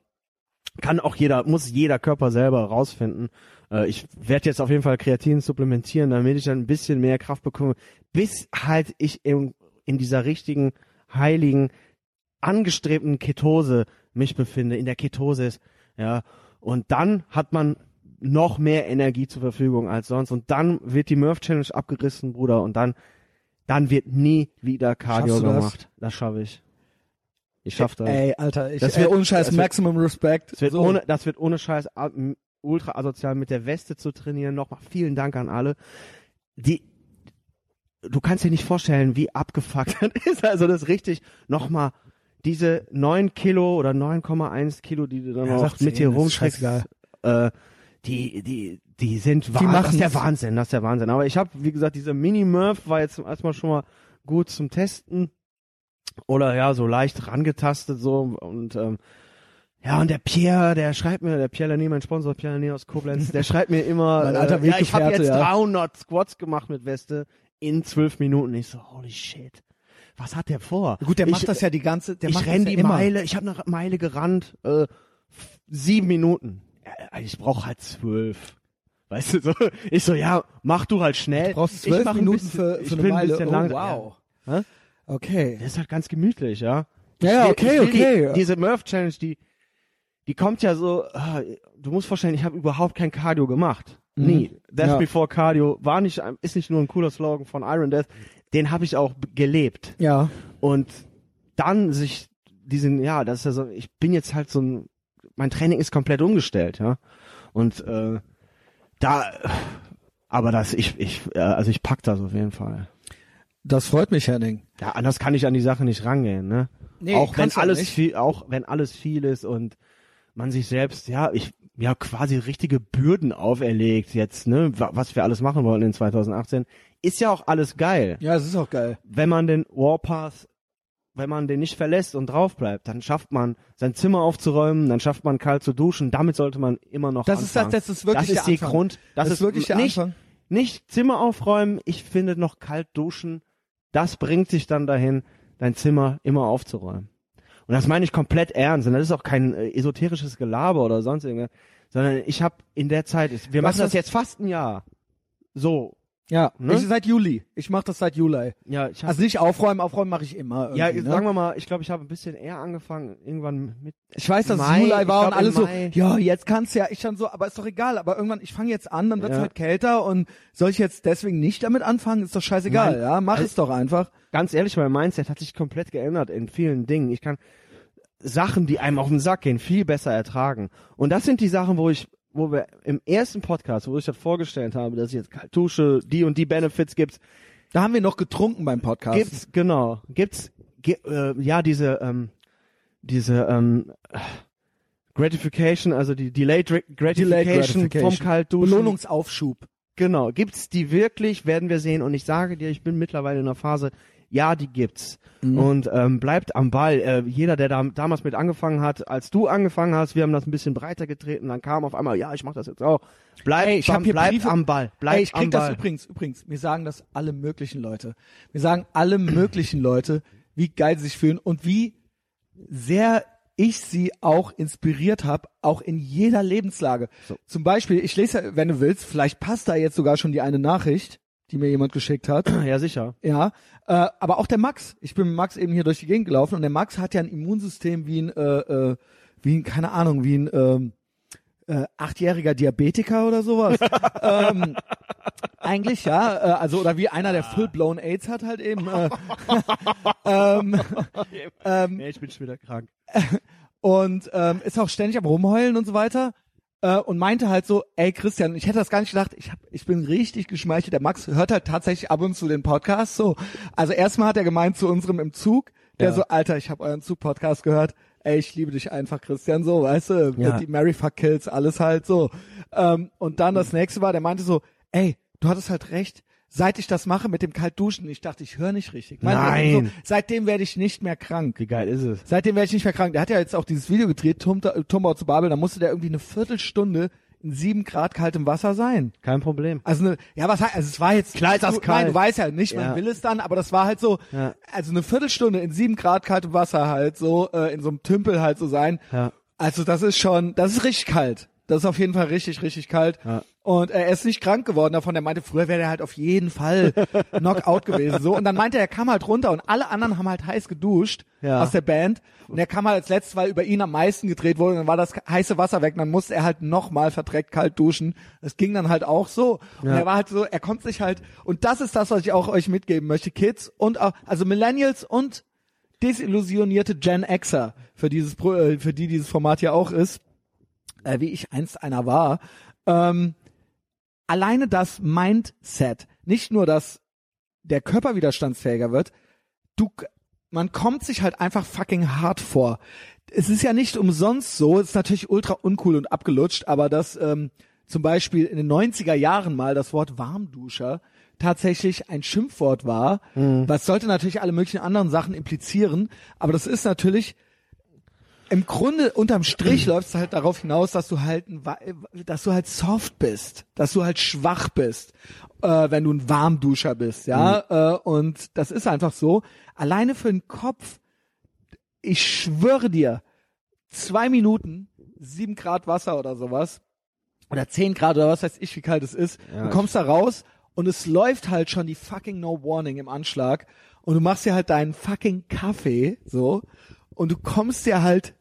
kann auch jeder, muss jeder Körper selber rausfinden. Äh, ich werde jetzt auf jeden Fall Kreatin supplementieren, damit ich dann ein bisschen mehr Kraft bekomme, bis halt ich in, in dieser richtigen, heiligen, angestrebten Ketose mich befinde, in der Ketose ist, ja. Und dann hat man noch mehr Energie zur Verfügung als sonst. Und dann wird die Murph Challenge abgerissen, Bruder. Und dann, dann wird nie wieder Cardio du das? gemacht. Das schaffe ich. Ich schaff das. Ey, Alter, ich, Das ey, wird- ohne Scheiß, das wird- Maximum Respect. Das wird, So. ohne, das wird ohne Scheiß a- m- ultra asozial mit der Weste zu trainieren. Nochmal vielen Dank an alle. Die, du kannst dir nicht vorstellen, wie abgefuckt das ist. Also das ist richtig nochmal diese 9 Kilo oder 9,1 Kilo, die du dann Ja, sag mit dir 10, ist rumschreckst, äh, die, die, die sind Die Wahnsinn. Das ist der. Wahnsinn, das ist der Wahnsinn. Aber ich habe, wie gesagt, diese Mini-Murph war jetzt erstmal schon mal gut zum Testen. Oder ja, so leicht rangetastet so und ähm, ja, und der Pierre, der schreibt mir, der Pierre Lanier, mein Sponsor Pierre Lanier aus Koblenz, der schreibt mir immer, äh, ja, ich habe jetzt ja. 300 Squats gemacht mit Weste in zwölf Minuten. Ich so, holy shit, was hat der vor? Gut, der ich, macht das ja die ganze, der ich macht renn das die immer. Meile, ich habe eine Meile gerannt, äh, sieben Minuten. Ich brauche halt zwölf. Weißt du, so, ich so, ja, mach du halt schnell. Du brauchst ich zwölf ein Minuten bisschen, für, ich für eine bin ein Meile. bisschen Oh, langsam. wow. Ja. Okay. Das ist halt ganz gemütlich, ja. Ja, Ich okay, ich okay. Die, diese Murph Challenge, die, die kommt ja so, ah, du musst vorstellen, ich habe überhaupt kein Cardio gemacht. Mhm. Nie. Death Ja. Before Cardio war nicht, ist nicht nur ein cooler Slogan von Iron Death, den habe ich auch gelebt. Ja. Und dann sich diesen, ja, das ist ja so, ich bin jetzt halt so ein, mein Training ist komplett umgestellt, ja. Und äh, da, aber das, ich, ich, äh, also ich pack das auf jeden Fall. Das freut mich, Henning. Ja, anders kann ich an die Sache nicht rangehen, ne? Nee, auch wenn alles nicht. viel, auch wenn alles viel ist und man sich selbst, ja, ich, ja, quasi richtige Bürden auferlegt jetzt, ne, wa- was wir alles machen wollen in 2018, ist ja auch alles geil. Ja, es ist auch geil. Wenn man den Warpath, wenn man den nicht verlässt und drauf bleibt, dann schafft man sein Zimmer aufzuräumen, dann schafft man kalt zu duschen, damit sollte man immer noch Das ist das, anfangen. das ist wirklich das ist der die Anfang. Grund, das, Das ist wirklich der nicht, Anfang. nicht Zimmer aufräumen, ich finde noch kalt duschen, das bringt sich dann dahin, dein Zimmer immer aufzuräumen. Und das meine ich komplett ernst. Und das ist auch kein äh, esoterisches Gelaber oder sonst irgendwas, sondern ich habe in der Zeit, wir Was machen das jetzt fast ein Jahr. So, Ja, Ne? ich seit Juli. Ich mache das seit Juli. ja, ich Also nicht aufräumen, aufräumen mache ich immer. ja, ne? sagen wir mal, ich glaube, ich habe ein bisschen eher angefangen, irgendwann mit. Ich weiß, dass Mai, es Juli war und alle so, ja, jetzt kannst du ja, ich dann so, aber ist doch egal, aber irgendwann, ich fange jetzt an, dann wird's Ja. halt kälter und soll ich jetzt deswegen nicht damit anfangen, ist doch scheißegal, Nein. ja, mach Also- es doch einfach. Ganz ehrlich, mein Mindset hat sich komplett geändert in vielen Dingen. Ich kann Sachen, die einem auf den Sack gehen, viel besser ertragen. Und das sind die Sachen, wo ich, wo wir im ersten Podcast, wo ich das vorgestellt habe, dass ich jetzt kalt dusche, die und die Benefits gibt's, Da haben wir noch getrunken beim Podcast. gibt's genau, gibt's ge, äh, ja diese ähm, diese ähm, Gratification, also die Delayed Gra- Gratification, Delayed Gratification. vom Kaltduschen. Belohnungsaufschub. Genau, gibt's die wirklich, werden wir sehen. Und ich sage dir, ich bin mittlerweile in einer Phase, ja, die gibt's. Mhm. Und ähm, bleibt am Ball. Äh, jeder, der da, damals mit angefangen hat, als du angefangen hast, wir haben das ein bisschen breiter getreten, dann kam auf einmal, ja, ich mach das jetzt auch. Bleibt, Ey, ich hab am, hier bleibt Briefe- am Ball. Bleibt Ey, ich krieg am das Ball. übrigens, übrigens, mir sagen das alle möglichen Leute. Wir sagen alle möglichen Leute, wie geil sie sich fühlen und wie sehr ich sie auch inspiriert habe, auch in jeder Lebenslage. Zum Beispiel, ich lese, wenn du willst, vielleicht passt da jetzt sogar schon die eine Nachricht, die mir jemand geschickt hat. Ja, sicher. Ja, äh, aber auch der Max. Ich bin mit Max eben hier durch die Gegend gelaufen und der Max hat ja ein Immunsystem wie ein, äh, äh, wie ein, keine Ahnung, wie ein ähm, äh, achtjähriger Diabetiker oder sowas. ähm, eigentlich ja, äh, also oder wie einer, der full-blown AIDS hat halt eben. Äh, ähm, ähm, Nee, ich bin schon wieder krank. und ähm, ist auch ständig am rumheulen und so weiter äh, und meinte halt so, ey Christian, ich hätte das gar nicht gedacht, ich hab, ich bin richtig geschmeichelt. Der Max hört halt tatsächlich ab und zu den Podcast so. Also erstmal hat er gemeint zu unserem im Zug, der Ja. so, Alter, ich habe euren Zug-Podcast gehört. Ey, ich liebe dich einfach, Christian, so, weißt du, Ja. die Mary Fuck Kills, alles halt so. Ähm, und dann das nächste war, der meinte so, ey, du hattest halt recht, seit ich das mache mit dem Kaltduschen, ich dachte, ich höre nicht richtig. Meinte er Nein. So, seitdem werde ich nicht mehr krank. Wie geil ist es? Seitdem werde ich nicht mehr krank. Der hat ja jetzt auch dieses Video gedreht, Turm, Turmbau zu Babel, da musste der irgendwie eine Viertelstunde in sieben Grad kaltem Wasser sein. Kein Problem. Also eine, ja, was heißt, also es war jetzt, Klar ist das du, kalt. nein, du weißt ja nicht, man Ja. will es dann, aber das war halt so, Ja. also eine Viertelstunde in sieben Grad kaltem Wasser halt so, äh, in so einem Tümpel halt so sein. Ja. Also das ist schon, das ist richtig kalt. Das ist auf jeden Fall richtig, richtig kalt. Ja. Und er ist nicht krank geworden davon. Der meinte, früher wäre er halt auf jeden Fall Knockout gewesen. So. Und dann meinte er, er kam halt runter und alle anderen haben halt heiß geduscht Ja. aus der Band. Und er kam halt als letztes, weil über ihn am meisten gedreht wurde. Und dann war das heiße Wasser weg. Und dann musste er halt nochmal verdreckt kalt duschen. Das ging dann halt auch so. Und Ja. er war halt so, er kommt sich halt, und das ist das, was ich auch euch mitgeben möchte. Kids und auch, also Millennials und desillusionierte Gen Xer, für dieses, äh, für die dieses Format ja auch ist, äh, wie ich einst einer war, ähm, alleine das Mindset, nicht nur, dass der Körper widerstandsfähiger wird, du, man kommt sich halt einfach fucking hart vor. Es ist ja nicht umsonst so, es ist natürlich ultra uncool und abgelutscht, aber dass ähm, zum Beispiel in den 90er Jahren mal das Wort Warmduscher tatsächlich ein Schimpfwort war, was sollte natürlich alle möglichen anderen Sachen implizieren, aber das ist natürlich im Grunde unterm Strich läuft es halt darauf hinaus, dass du halt, ein, dass du halt soft bist, dass du halt schwach bist, äh, wenn du ein Warmduscher bist, ja. Äh, und das ist einfach so. Alleine für den Kopf, ich schwöre dir, zwei Minuten, sieben Grad Wasser oder sowas, oder zehn Grad oder was weiß ich, wie kalt es ist. Ja, du kommst da raus und es läuft halt schon die fucking No Warning im Anschlag und du machst dir halt deinen fucking Kaffee, so, und du kommst dir halt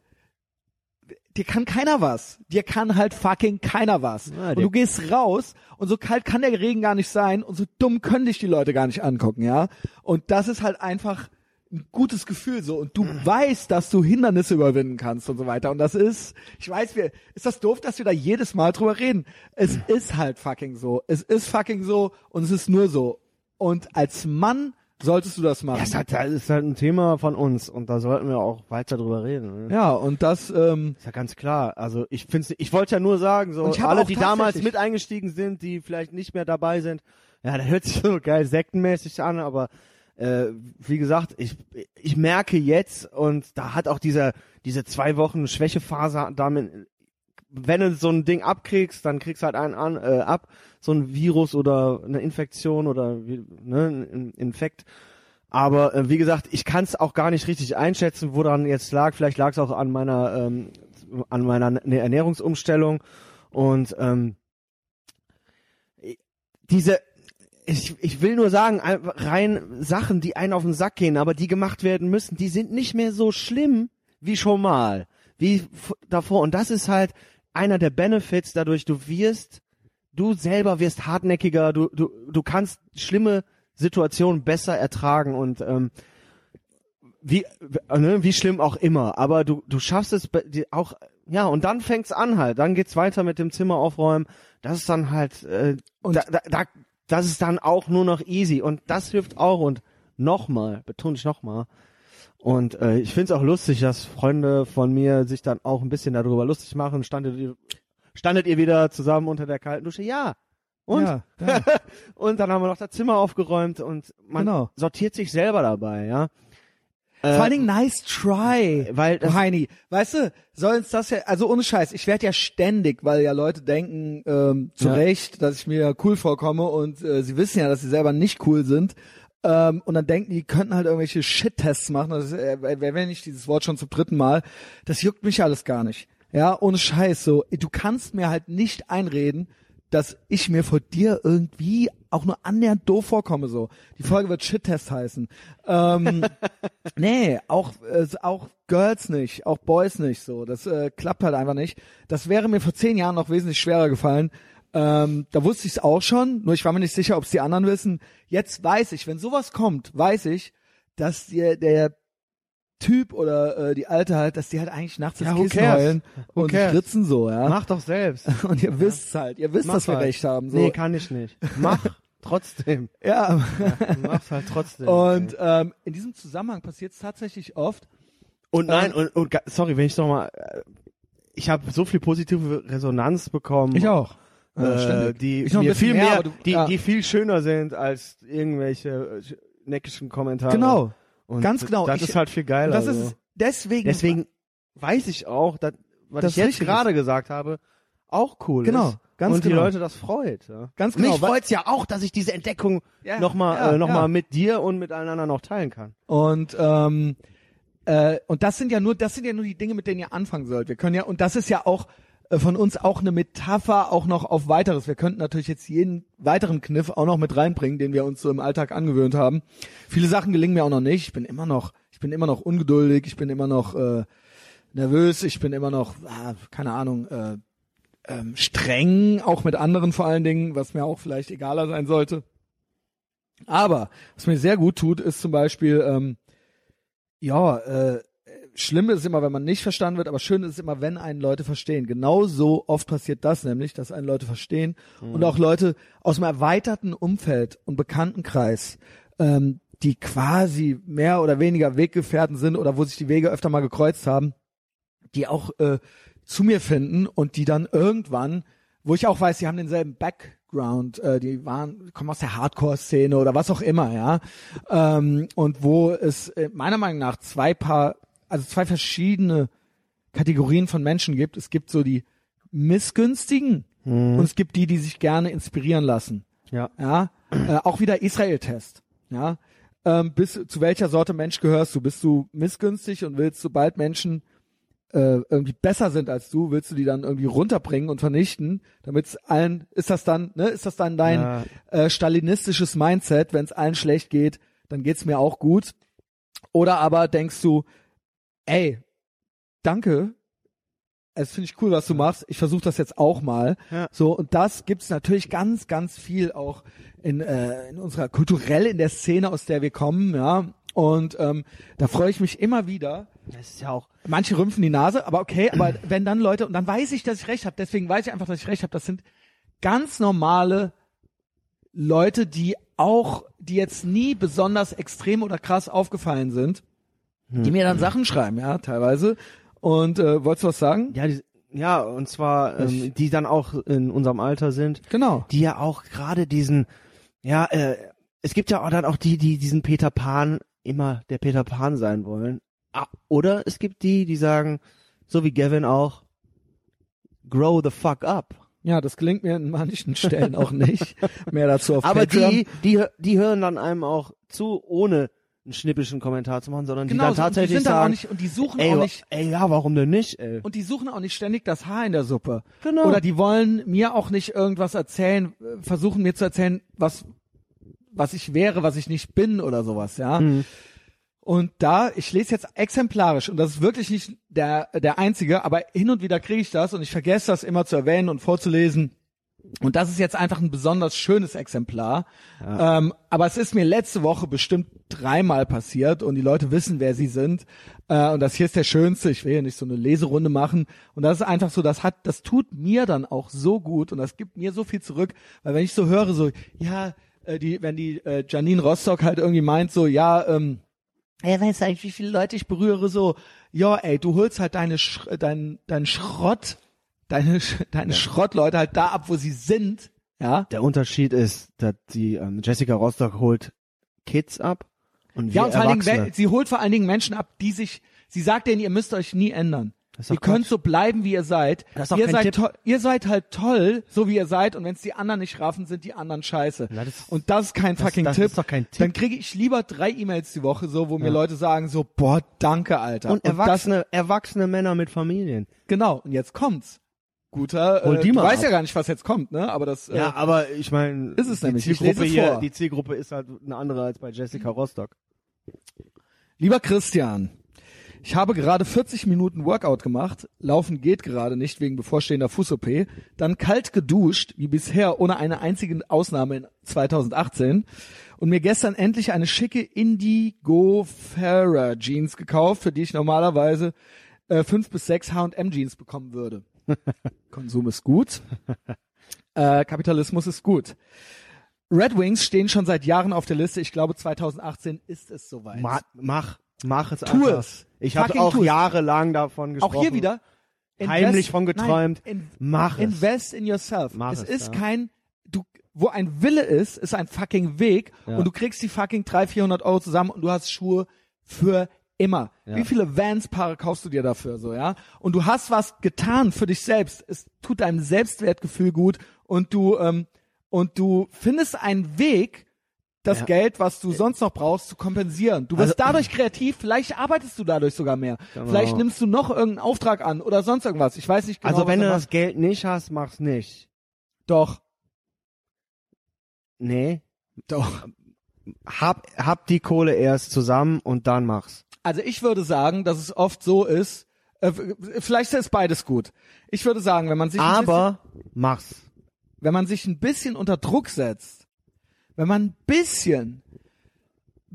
dir kann keiner was. Dir kann halt fucking keiner was. Ja, und du gehst raus und so kalt kann der Regen gar nicht sein und so dumm können dich die Leute gar nicht angucken, ja? Und das ist halt einfach ein gutes Gefühl so und du weißt, dass du Hindernisse überwinden kannst und so weiter und das ist, ich weiß, wir, ist das doof, dass wir da jedes Mal drüber reden. Es ist halt fucking so. Es ist fucking so und es ist nur so. Und als Mann solltest du das machen. Ja, ist halt, das ist halt ein Thema von uns und da sollten wir auch weiter drüber reden. Ne? ja, und das, ähm, Ist ja ganz klar. Also ich finde, ich wollte ja nur sagen, so alle, die damals mit eingestiegen sind, die vielleicht nicht mehr dabei sind, ja, das hört sich so geil sektenmäßig an, aber äh, wie gesagt, ich ich merke jetzt und da hat auch dieser diese zwei Wochen Schwächephase damit, wenn du so ein Ding abkriegst, dann kriegst du halt einen an äh, ab, so ein Virus oder eine Infektion oder ne, ein Infekt. Aber äh, wie gesagt, ich kann es auch gar nicht richtig einschätzen, wo dann jetzt lag. Vielleicht lag es auch an meiner ähm, an meiner ne- Ernährungsumstellung und ähm, diese ich, ich will nur sagen, ein- rein Sachen, die einen auf den Sack gehen, aber die gemacht werden müssen, die sind nicht mehr so schlimm wie schon mal, wie davor. Und das ist halt einer der Benefits, dadurch du wirst, du selber wirst hartnäckiger, du, du, du kannst schlimme Situationen besser ertragen und ähm, wie, ne, wie schlimm auch immer, aber du, du schaffst es auch, ja, und dann fängt's an halt, dann geht's weiter mit dem Zimmer aufräumen, das ist dann halt, äh, Und- da, da, da, das ist dann auch nur noch easy. Und das hilft auch. Und nochmal, betone ich nochmal, und äh, ich find's auch lustig, dass Freunde von mir sich dann auch ein bisschen darüber lustig machen, standet ihr, standet ihr wieder zusammen unter der kalten Dusche, ja, und? ja, ja. Und dann haben wir noch das Zimmer aufgeräumt und man Genau. sortiert sich selber dabei, ja. Äh, Vor allen Dingen nice try. weil das, Heini, weißt du, soll uns das ja, also ohne Scheiß, ich werde ja ständig, weil ja Leute denken, ähm, zu Ja. Recht, dass ich mir cool vorkomme und äh, sie wissen ja, dass sie selber nicht cool sind. Ähm, und dann denken, die könnten halt irgendwelche Shit-Tests machen. Das äh, wenn ich dieses Wort schon zum dritten Mal, das juckt mich alles gar nicht. Ja, ohne Scheiß, so, du kannst mir halt nicht einreden, dass ich mir vor dir irgendwie auch nur annähernd doof vorkomme, so. Die Folge wird Shit-Test heißen. Ähm, Nee, auch äh, auch Girls nicht, auch Boys nicht so. Das äh, klappt halt einfach nicht. Das wäre mir vor zehn Jahren noch wesentlich schwerer gefallen. Ähm, da wusste ich es auch schon, nur ich war mir nicht sicher, ob es die anderen wissen. Jetzt weiß ich, wenn sowas kommt, weiß ich, dass der, der Typ oder äh, die Alte halt, dass die halt eigentlich nachts Ja, ins Kissen heulen und cares? ritzen so, ja. mach doch selbst. Und ihr wisst halt, ihr wisst, Mach dass wir halt. recht haben. So. Nee, kann ich nicht. Mach trotzdem. ja. Mach's halt trotzdem. Und ähm, in diesem Zusammenhang passiert es tatsächlich oft. und nein, und, und ga- sorry, wenn ich noch mal, äh, ich habe so viel positive Resonanz bekommen. auch. Äh, die Ich noch ein mir viel mehr, mehr, du- die, ja. die viel schöner sind als irgendwelche äh, neckischen Kommentare. Genau. Und ganz genau. Das Ich- ist halt viel geiler. Das ist deswegen. Deswegen weiß ich auch, dass, was Das ich jetzt gerade gesagt habe, auch cool Genau, ist. ganz und die genau. Leute das freut. Ja. Ganz Mich genau, weil- freut's ja auch, dass ich diese Entdeckung Ja, nochmal ja, äh, noch ja. mal mit dir und mit allen anderen noch teilen kann. Und ähm, äh, und das sind ja nur, das sind ja nur die Dinge, mit denen ihr anfangen sollt. Wir können ja und das ist ja auch von uns auch eine Metapher auch noch auf weiteres. Wir könnten natürlich jetzt jeden weiteren Kniff auch noch mit reinbringen, den wir uns so im Alltag angewöhnt haben. Viele Sachen gelingen mir auch noch nicht. Ich bin immer noch, ich bin immer noch ungeduldig. Ich bin immer noch äh, nervös. Ich bin immer noch, ah, keine Ahnung. Äh, ähm, streng, auch mit anderen vor allen Dingen, was mir auch vielleicht egaler sein sollte. Aber was mir sehr gut tut, ist zum Beispiel, ähm, ja, äh, schlimm ist es immer, wenn man nicht verstanden wird, aber schön ist es immer, wenn einen Leute verstehen. Genau so oft passiert das nämlich, dass einen Leute verstehen und auch Leute aus einem erweiterten Umfeld und Bekanntenkreis, ähm, die quasi mehr oder weniger Weggefährten sind oder wo sich die Wege öfter mal gekreuzt haben, die auch äh, zu mir finden und die dann irgendwann, wo ich auch weiß, die haben denselben Background, äh, die waren, kommen aus der Hardcore-Szene oder was auch immer, ja. Ähm, und wo es äh, meiner Meinung nach zwei Paar, also zwei verschiedene Kategorien von Menschen gibt. Es gibt so die missgünstigen und es gibt die, die sich gerne inspirieren lassen. Ja. Ja, äh, auch wieder Israel-Test. Ja, ähm, bis zu welcher Sorte Mensch gehörst du? Bist du missgünstig und willst, sobald Menschen äh, irgendwie besser sind als du, willst du die dann irgendwie runterbringen und vernichten, damit es allen, ist das dann, ne, ist das dann dein Ja. äh, stalinistisches Mindset, wenn es allen schlecht geht, dann geht's mir auch gut. Oder aber denkst du, ey, danke, es finde ich cool, was du machst. Ich versuche das jetzt auch mal. Ja. So und das gibt's natürlich ganz, ganz viel auch in, äh, in unserer kulturell in der Szene, aus der wir kommen, ja. Und ähm, da freue ich mich immer wieder. Das ist ja auch. Manche rümpfen die Nase, aber okay. Aber wenn dann Leute und dann weiß ich, dass ich recht habe. Deswegen weiß ich einfach, dass ich recht habe. Das sind ganz normale Leute, die auch, die jetzt nie besonders extrem oder krass aufgefallen sind, die mir dann Sachen schreiben, ja, teilweise. Und äh, wolltest du was sagen? Ja, die, ja, und zwar, ähm, die dann auch in unserem Alter sind, Genau. die ja auch gerade diesen, ja, äh, es gibt ja auch dann auch die, die diesen Peter Pan immer der Peter Pan sein wollen. Ah, Oder es gibt die, die sagen, so wie Gavin auch, grow the fuck up. Ja, das gelingt mir in manchen Stellen auch nicht. Mehr dazu auf Aber Patreon. die, die, die hören dann einem auch zu, ohne einen schnippischen Kommentar zu machen, sondern die genau, dann so, und die tatsächlich sind dann sagen, nicht und die suchen ey, auch nicht ey, ja, warum denn nicht, ey? und die suchen auch nicht ständig das Haar in der Suppe. Genau. Oder die wollen mir auch nicht irgendwas erzählen, äh, versuchen mir zu erzählen, was was ich wäre, was ich nicht bin oder sowas, ja. Mhm. Und da, ich lese jetzt exemplarisch, und das ist wirklich nicht der, der einzige, aber hin und wieder kriege ich das und ich vergesse das immer zu erwähnen und vorzulesen. Und das ist jetzt einfach ein besonders schönes Exemplar. Ähm, aber es ist mir letzte Woche bestimmt dreimal passiert und die Leute wissen, wer sie sind. Äh, und das hier ist der schönste. Ich will hier nicht so eine Leserunde machen. Und das ist einfach so, das hat, das tut mir dann auch so gut und das gibt mir so viel zurück. Weil wenn ich so höre, so, ja, äh, die, wenn die äh, Janine Rostock halt irgendwie meint, so, ja, ähm, Ey, weißt du eigentlich, wie viele Leute ich berühre? So, ja, ey, du holst halt deine Sch dein, dein Schrott, deine, deine Schrottleute halt da ab, wo sie sind. Ja. Der Unterschied ist, dass die ähm, Jessica Rostock holt Kids ab und wir Ja, und vor allen Dingen, sie holt vor allen Dingen Menschen ab, die sich, sie sagt denen, ihr müsst euch nie ändern. Ihr könnt Quatsch. so bleiben, wie ihr seid. Das ist doch ihr seid Tipp. toll, ihr seid halt toll, so wie ihr seid, und wenn es die anderen nicht raffen, sind die anderen scheiße. Na, das- und das ist kein das- fucking das Tipp. ist doch kein Tipp. Dann kriege ich lieber drei E-Mails die Woche, so, wo mir Leute sagen, so, boah, danke, Alter. und das, erwachsene, erwachsene Männer mit Familien. Genau, und jetzt kommt's. Guter, Hol äh, die du mal weißt ab. ja gar nicht, was jetzt kommt, ne? Aber das, Ja, äh, aber ich meine, Ist es die nämlich. Ich Zielgruppe hier, die Zielgruppe ist halt eine andere als bei Jessica Rostock. lieber Christian, ich habe gerade 40 Minuten Workout gemacht, laufen geht gerade nicht wegen bevorstehender Fuß-OP, dann kalt geduscht, wie bisher ohne eine einzige Ausnahme in 2018 und mir gestern endlich eine schicke Indigo Farah Jeans gekauft, für die ich normalerweise äh, fünf bis sechs H&M Jeans bekommen würde. Konsum ist gut. Äh, Kapitalismus ist gut. Red Wings stehen schon seit Jahren auf der Liste. Ich glaube, 2018 ist es soweit. Ma mach, mach es Tu einfach. es. Ich habe auch es. jahrelang davon gesprochen. Auch hier wieder. Heimlich von geträumt. Nein, Mach es. Invest in yourself. Mach es es, ist ja. kein, du, wo ein Wille ist, ist ein fucking Weg Ja. und du kriegst die fucking 300, 400 Euro zusammen und du hast Schuhe für immer. Ja. Wie viele Vans-Paare kaufst du dir dafür so, ja? Und du hast was getan für dich selbst. Es tut deinem Selbstwertgefühl gut und du, ähm, und du findest einen Weg, das Ja. Geld, was du sonst noch brauchst, zu kompensieren. Du wirst Also- dadurch kreativ, vielleicht arbeitest du dadurch sogar mehr. Genau. Vielleicht nimmst du noch irgendeinen Auftrag an oder sonst irgendwas. Ich weiß nicht genau. also wenn du das Geld nicht hast, mach's nicht. Doch, Nee. doch. Hab, hab die Kohle erst zusammen und dann mach's. Also ich würde sagen, dass es oft so ist, äh, vielleicht ist beides gut. Ich würde sagen, wenn man sich ein bisschen, Aber mach's. wenn man sich ein bisschen unter Druck setzt, wenn man ein bisschen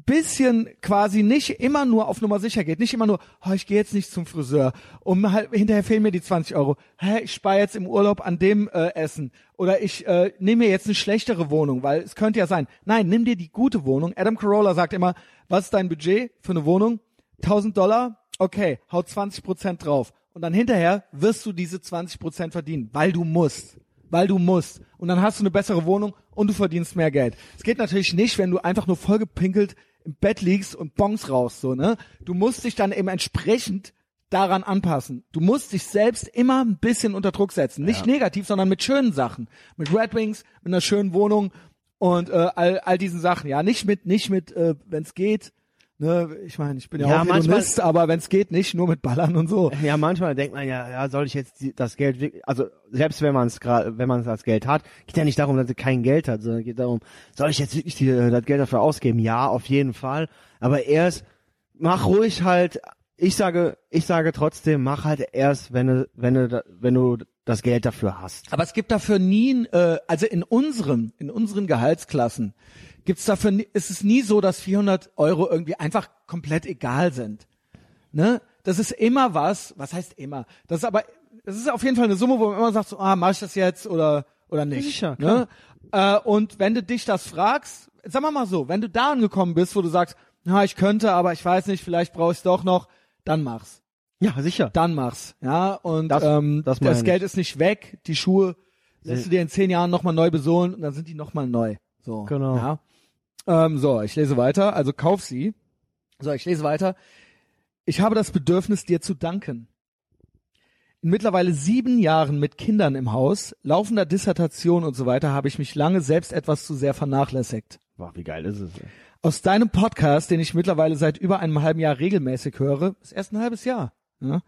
bisschen quasi nicht immer nur auf Nummer sicher geht, nicht immer nur, oh, ich gehe jetzt nicht zum Friseur, um halt hinterher fehlen mir die 20 Euro. Hä, ich spare jetzt im Urlaub an dem äh, Essen oder ich äh, nehme mir jetzt eine schlechtere Wohnung, weil es könnte ja sein. Nein, nimm dir die gute Wohnung. Adam Carolla sagt immer, was ist dein Budget für eine Wohnung? 1000 Dollar? Okay, hau 20 Prozent drauf. Und dann hinterher wirst du diese 20 Prozent verdienen, weil du musst weil du musst. Und dann hast du eine bessere Wohnung und du verdienst mehr Geld. Es geht natürlich nicht, wenn du einfach nur vollgepinkelt im Bett liegst und Bongs raus, so, ne? Du musst dich dann eben entsprechend daran anpassen. Du musst dich selbst immer ein bisschen unter Druck setzen. Nicht Ja. negativ, sondern mit schönen Sachen. Mit Red Wings, mit einer schönen Wohnung und äh, all, all diesen Sachen. Ja, nicht mit, nicht mit, äh, wenn es geht. Ne, ich meine, ich bin ja, Ja, auch Hedonist, aber wenn es geht, nicht nur mit Ballern und so. Ja, manchmal denkt man ja, ja, soll ich jetzt die, das Geld wirklich, also selbst wenn man es gerade, wenn man das Geld hat, geht ja nicht darum, dass er kein Geld hat, sondern geht darum, soll ich jetzt wirklich die, das Geld dafür ausgeben? Ja, auf jeden Fall. Aber erst, mach ruhig halt, ich sage, ich sage trotzdem, mach halt erst, wenn du, wenn du, wenn du das Geld dafür hast. Aber es gibt dafür nie, äh, also in unseren, in unseren Gehaltsklassen gibt's dafür, nie- ist es nie so, dass 400 Euro irgendwie einfach komplett egal sind. Ne? Das ist immer was, was heißt immer? Das ist aber, das ist auf jeden Fall eine Summe, wo man immer sagt, so, ah, mach ich das jetzt oder, oder nicht. Sicher, ne? äh, und wenn du dich das fragst, sag mal mal so, wenn du da angekommen bist, wo du sagst, na, ich könnte, aber ich weiß nicht, vielleicht brauche ich doch noch, dann mach's Ja, sicher. dann mach's. Ja, und Das- ähm, das das. Geld ist nicht weg, die Schuhe lässt du dir in zehn Jahren nochmal neu besohlen und dann sind die nochmal neu. So. Genau. Ja. Ähm, so, ich lese weiter, also kauf sie. So, ich lese weiter. Ich habe das Bedürfnis, dir zu danken. In mittlerweile sieben Jahren mit Kindern im Haus, laufender Dissertation und so weiter, habe ich mich lange selbst etwas zu sehr vernachlässigt. Boah, wie geil ist es? ey. Aus deinem Podcast, den ich mittlerweile seit über einem halben Jahr regelmäßig höre, ist erst ein halbes Jahr, ja,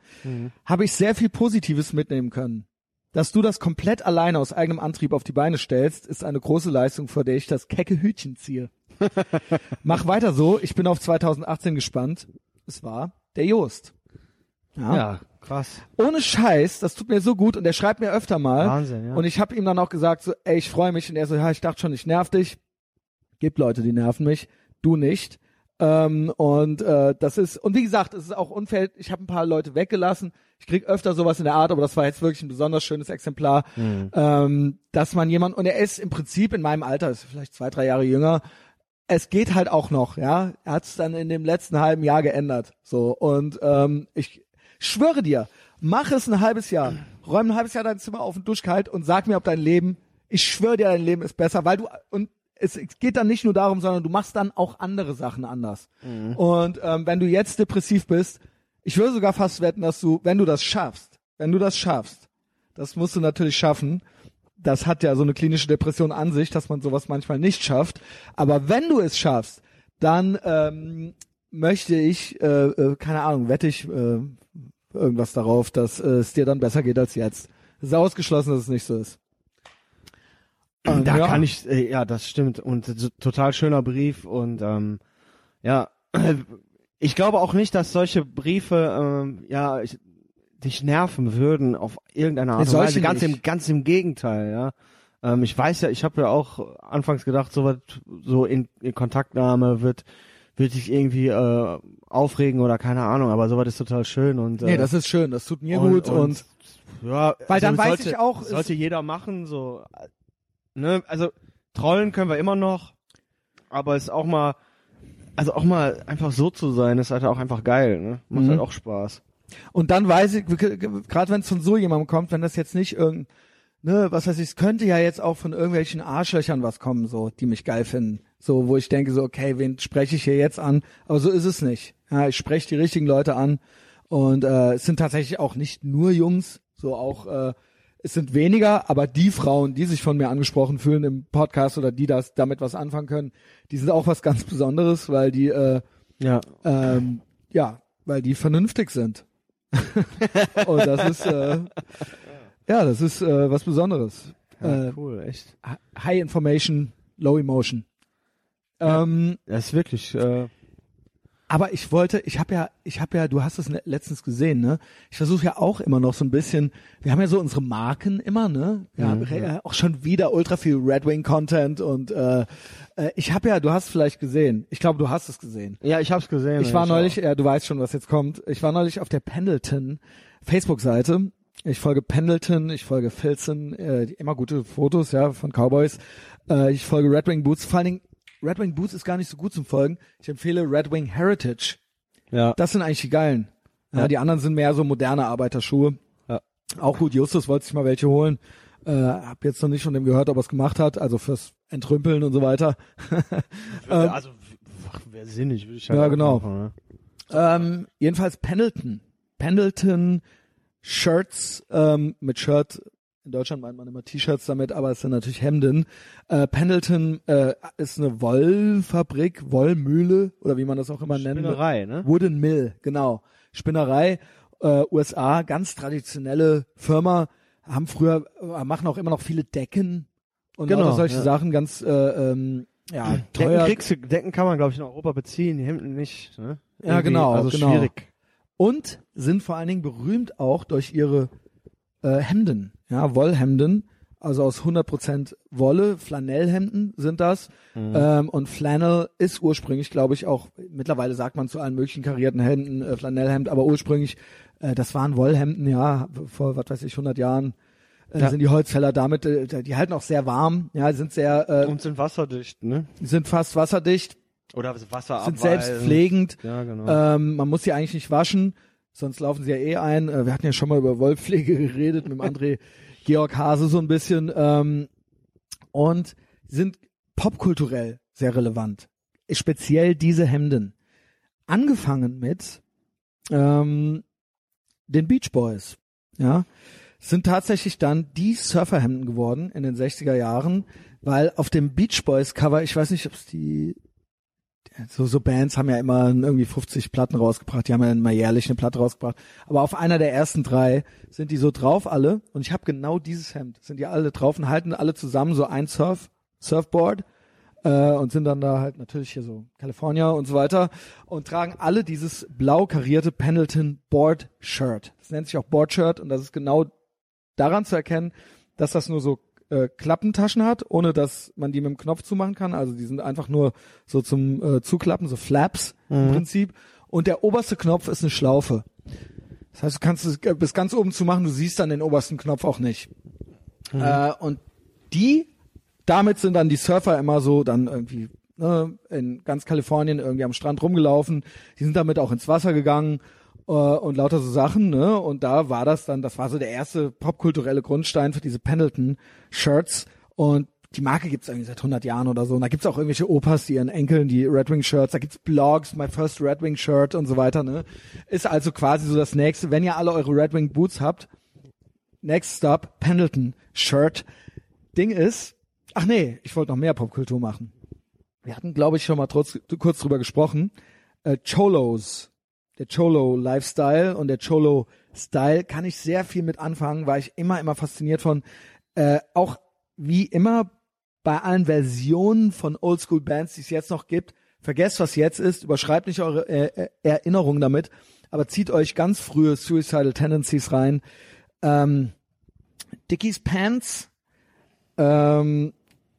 habe ich sehr viel Positives mitnehmen können. Dass du das komplett alleine aus eigenem Antrieb auf die Beine stellst, ist eine große Leistung, vor der ich das kecke Hütchen ziehe. Mach weiter so, ich bin auf 2018 gespannt. Es war der Joost. Ja. Ja, krass. Ohne Scheiß, das tut mir so gut und er schreibt mir öfter mal. Wahnsinn, ja. Und ich habe ihm dann auch gesagt, so, ey, ich freue mich. Und er so, ja, ich dachte schon, ich nerv dich. Gibt Leute, die nerven mich, du nicht. Ähm, und äh, das ist, und wie gesagt, es ist auch unfair, ich habe ein paar Leute weggelassen. Ich krieg öfter sowas in der Art, aber das war jetzt wirklich ein besonders schönes Exemplar, ähm, dass man jemand, und er ist im Prinzip in meinem Alter, ist vielleicht zwei, drei Jahre jünger, es geht halt auch noch, ja. Er hat es dann in dem letzten halben Jahr geändert. So. Und ähm, ich schwöre dir, mach es ein halbes Jahr. Räum ein halbes Jahr dein Zimmer auf und duschkalt und sag mir, ob dein Leben, ich schwöre dir, dein Leben ist besser, weil du und es, es geht dann nicht nur darum, sondern du machst dann auch andere Sachen anders. Und ähm, wenn du jetzt depressiv bist, ich würde sogar fast wetten, dass du, wenn du das schaffst, wenn du das schaffst, das musst du natürlich schaffen. Das hat ja so eine klinische Depression an sich, dass man sowas manchmal nicht schafft. Aber wenn du es schaffst, dann ähm, möchte ich, äh, äh, keine Ahnung, wette ich äh, irgendwas darauf, dass äh, es dir dann besser geht als jetzt. Es ist ausgeschlossen, dass es nicht so ist. Ähm, Da ja. kann ich, äh, ja, das stimmt. Und so- total schöner Brief und ähm, ja, ich glaube auch nicht, dass solche Briefe ähm, ja ich, dich nerven würden auf irgendeine Art und Weise. Ganz nicht. im, ganz im Gegenteil, ja. Ähm, ich weiß ja, ich habe ja auch anfangs gedacht, so was, so in, in Kontaktnahme wird wird dich irgendwie äh, aufregen oder keine Ahnung, aber sowas ist total schön und äh, Nee, das ist schön, das tut mir gut und, ja, Weil dann weiß sollte, ich auch, sollte jeder machen, so, ne, also trollen können wir immer noch, aber es ist auch mal, also auch mal einfach so zu sein, ist halt auch einfach geil, ne, macht Mhm. halt auch Spaß. Und dann weiß ich, gerade wenn es von so jemandem kommt, wenn das jetzt nicht irgend, ne, was weiß ich, es könnte ja jetzt auch von irgendwelchen Arschlöchern was kommen, so, die mich geil finden. So, wo ich denke, so, okay, wen spreche ich hier jetzt an? Aber so ist es nicht. Ja, ich spreche die richtigen Leute an. Und äh, es sind tatsächlich auch nicht nur Jungs, so auch, äh, es sind weniger, aber die Frauen, die sich von mir angesprochen fühlen im Podcast oder die das damit was anfangen können, die sind auch was ganz Besonderes, weil die, äh, Ja, ähm, ja, weil die vernünftig sind. Und das ist, äh, ja, das ist äh, was Besonderes. ja Äh, cool, echt. High Information, Low Emotion. Ähm, Das ist wirklich, äh, Aber ich wollte, ich habe ja, ich habe ja, du hast es le- letztens gesehen, ne? Ich versuche ja auch immer noch so ein bisschen. Wir haben ja so unsere Marken immer, ne? Ja, re- auch schon wieder ultra viel Red Wing Content und äh, äh, ich habe ja, du hast es vielleicht gesehen. Ich glaube, du hast es gesehen. Ja, ich hab's gesehen. Ich war auch. neulich, ja, du weißt schon, was jetzt kommt. Ich war neulich auf der Pendleton Facebook-Seite. Ich folge Pendleton, ich folge Filzen, äh, immer gute Fotos, ja, von Cowboys. Äh, ich folge Red Wing Boots. Vor allen Dingen, Red Wing Boots ist gar nicht so gut zum Folgen. Ich empfehle Red Wing Heritage. Ja. Das sind eigentlich die geilen. Ja, Ja. die anderen sind mehr so moderne Arbeiterschuhe. Ja. Auch gut, Justus wollte sich mal welche holen. Äh, hab jetzt noch nicht von dem gehört, ob er es gemacht hat, also fürs Entrümpeln und so weiter. Ja, also wäre sinnig, würde ich halt Ja, genau. Machen, ne? Ähm, jedenfalls Pendleton. Pendleton Shirts ähm, mit Shirt. In Deutschland meint man immer T-Shirts damit, aber es sind natürlich Hemden. Äh, Pendleton äh, ist eine Wollfabrik, Wollmühle oder wie man das auch immer nennt. Spinnerei, ne? Wooden Mill, genau. Spinnerei, äh, USA, ganz traditionelle Firma, haben früher, äh, machen auch immer noch viele Decken und Genau, solche ja. Sachen, ganz äh, ähm, ja, Decken, teuer. kriegst du, Decken kann man, glaube ich, in Europa beziehen, die Hemden nicht. Ne? Ja, Irgendwie, genau, Also genau. schwierig. und sind vor allen Dingen berühmt auch durch ihre äh, Hemden, ja, Wollhemden, also aus 100% Wolle, Flanellhemden sind das. Ähm, und Flannel ist ursprünglich, glaube ich, auch, mittlerweile sagt man zu allen möglichen karierten Hemden äh, Flanellhemd, aber ursprünglich, äh, das waren Wollhemden, ja, vor, was weiß ich, 100 Jahren äh, Ja. sind die Holzfäller damit, äh, die halten auch sehr warm, ja, sind sehr, äh, Und sind wasserdicht, ne? sind fast wasserdicht, Oder Wasser sind selbstpflegend, Ja, genau. ähm, man muss sie eigentlich nicht waschen, sonst laufen sie ja eh ein. Äh, wir hatten ja schon mal über Wollpflege geredet mit dem André Georg Hase so ein bisschen. Ähm, und sind popkulturell sehr relevant. Speziell diese Hemden. Angefangen mit ähm, den Beach Boys. Ja, sind tatsächlich dann die Surferhemden geworden in den 60er Jahren, weil auf dem Beach Boys Cover, ich weiß nicht, ob es die so, so Bands haben ja immer irgendwie 50 Platten rausgebracht, die haben ja immer jährlich eine Platte rausgebracht. Aber auf einer der ersten drei sind die so drauf alle und ich habe genau dieses Hemd, sind die alle drauf und halten alle zusammen so ein Surf, Surfboard äh, und sind dann da halt natürlich hier so California und so weiter und tragen alle dieses blau karierte Pendleton Board Shirt. Das nennt sich auch Board Shirt und das ist genau daran zu erkennen, dass das nur so äh, Klappentaschen hat, ohne dass man die mit dem Knopf zumachen kann. Also die sind einfach nur so zum äh, Zuklappen, so Flaps im Prinzip. Und der oberste Knopf ist eine Schlaufe. Das heißt, du kannst es äh, bis ganz oben zumachen, du siehst dann den obersten Knopf auch nicht. Äh, und die, damit sind dann die Surfer immer so dann irgendwie ne, in ganz Kalifornien irgendwie am Strand rumgelaufen. Die sind damit auch ins Wasser gegangen und lauter so Sachen, ne? Und da war das dann, das war so der erste popkulturelle Grundstein für diese Pendleton-Shirts. Und die Marke gibt's irgendwie seit 100 Jahren oder so. Und da gibt's auch irgendwelche Opas, die ihren Enkeln die Red Wing Shirts, da gibt's Blogs, My First Red Wing Shirt und so weiter, ne? Ist also quasi so das nächste, wenn ihr alle eure Red Wing Boots habt, next stop, Pendleton Shirt. Ding ist, ach nee, ich wollte noch mehr Popkultur machen. Wir hatten, glaube ich, schon mal trotz, kurz drüber gesprochen. Äh, Cholos, der Cholo Lifestyle und der Cholo Style kann ich sehr viel mit anfangen, war ich immer, immer fasziniert von. Äh, auch wie immer bei allen Versionen von Oldschool Bands, die es jetzt noch gibt, vergesst, was jetzt ist, überschreibt nicht eure äh, äh, Erinnerungen damit, aber zieht euch ganz frühe Suicidal Tendencies rein. Ähm, Dickies Pants, ähm,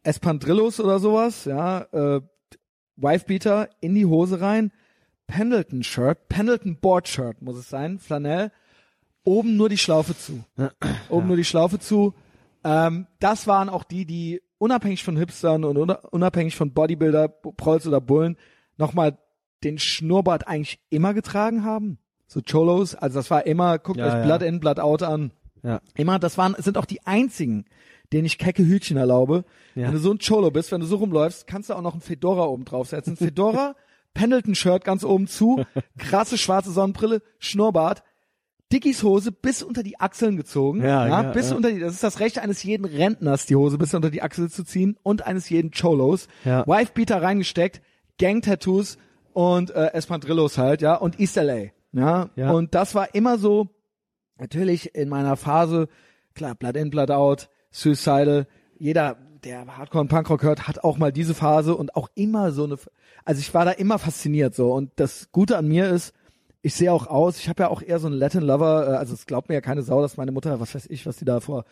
Espandrillos oder sowas, ja, äh, Wifebeater in die Hose rein, Pendleton Shirt, Pendleton Board Shirt muss es sein, Flanell, oben nur die Schlaufe zu, oben nur die Schlaufe zu. Ähm, das waren auch die, die unabhängig von Hipstern und una- unabhängig von Bodybuilder, Prolls oder Bullen nochmal den Schnurrbart eigentlich immer getragen haben. So Cholos, also das war immer, guckt Ja, euch ja. Blood in, Blood out an. Ja. Immer, das waren, sind auch die einzigen, denen ich kecke Hütchen erlaube. Ja. Wenn du so ein Cholo bist, wenn du so rumläufst, kannst du auch noch ein Fedora oben draufsetzen. Fedora, Pendleton-Shirt ganz oben zu, krasse schwarze Sonnenbrille, Schnurrbart, Dickies Hose bis unter die Achseln gezogen. Ja, ja, bis ja. unter die, das ist das Recht eines jeden Rentners, die Hose bis unter die Achsel zu ziehen und eines jeden Cholos. Ja. Wifebeater reingesteckt, Gang-Tattoos und äh, Espandrillos halt, ja, und East LA. Ja? Ja. Und das war immer so, natürlich in meiner Phase, klar, Blood in, Blood out, Suicidal, jeder der Hardcore und Punkrock hört, hat auch mal diese Phase und auch immer so eine, also ich war da immer fasziniert so und das Gute an mir ist, ich sehe auch aus, ich habe ja auch eher so einen Latin Lover, äh, also es glaubt mir ja keine Sau, dass meine Mutter, was weiß ich, was die da vor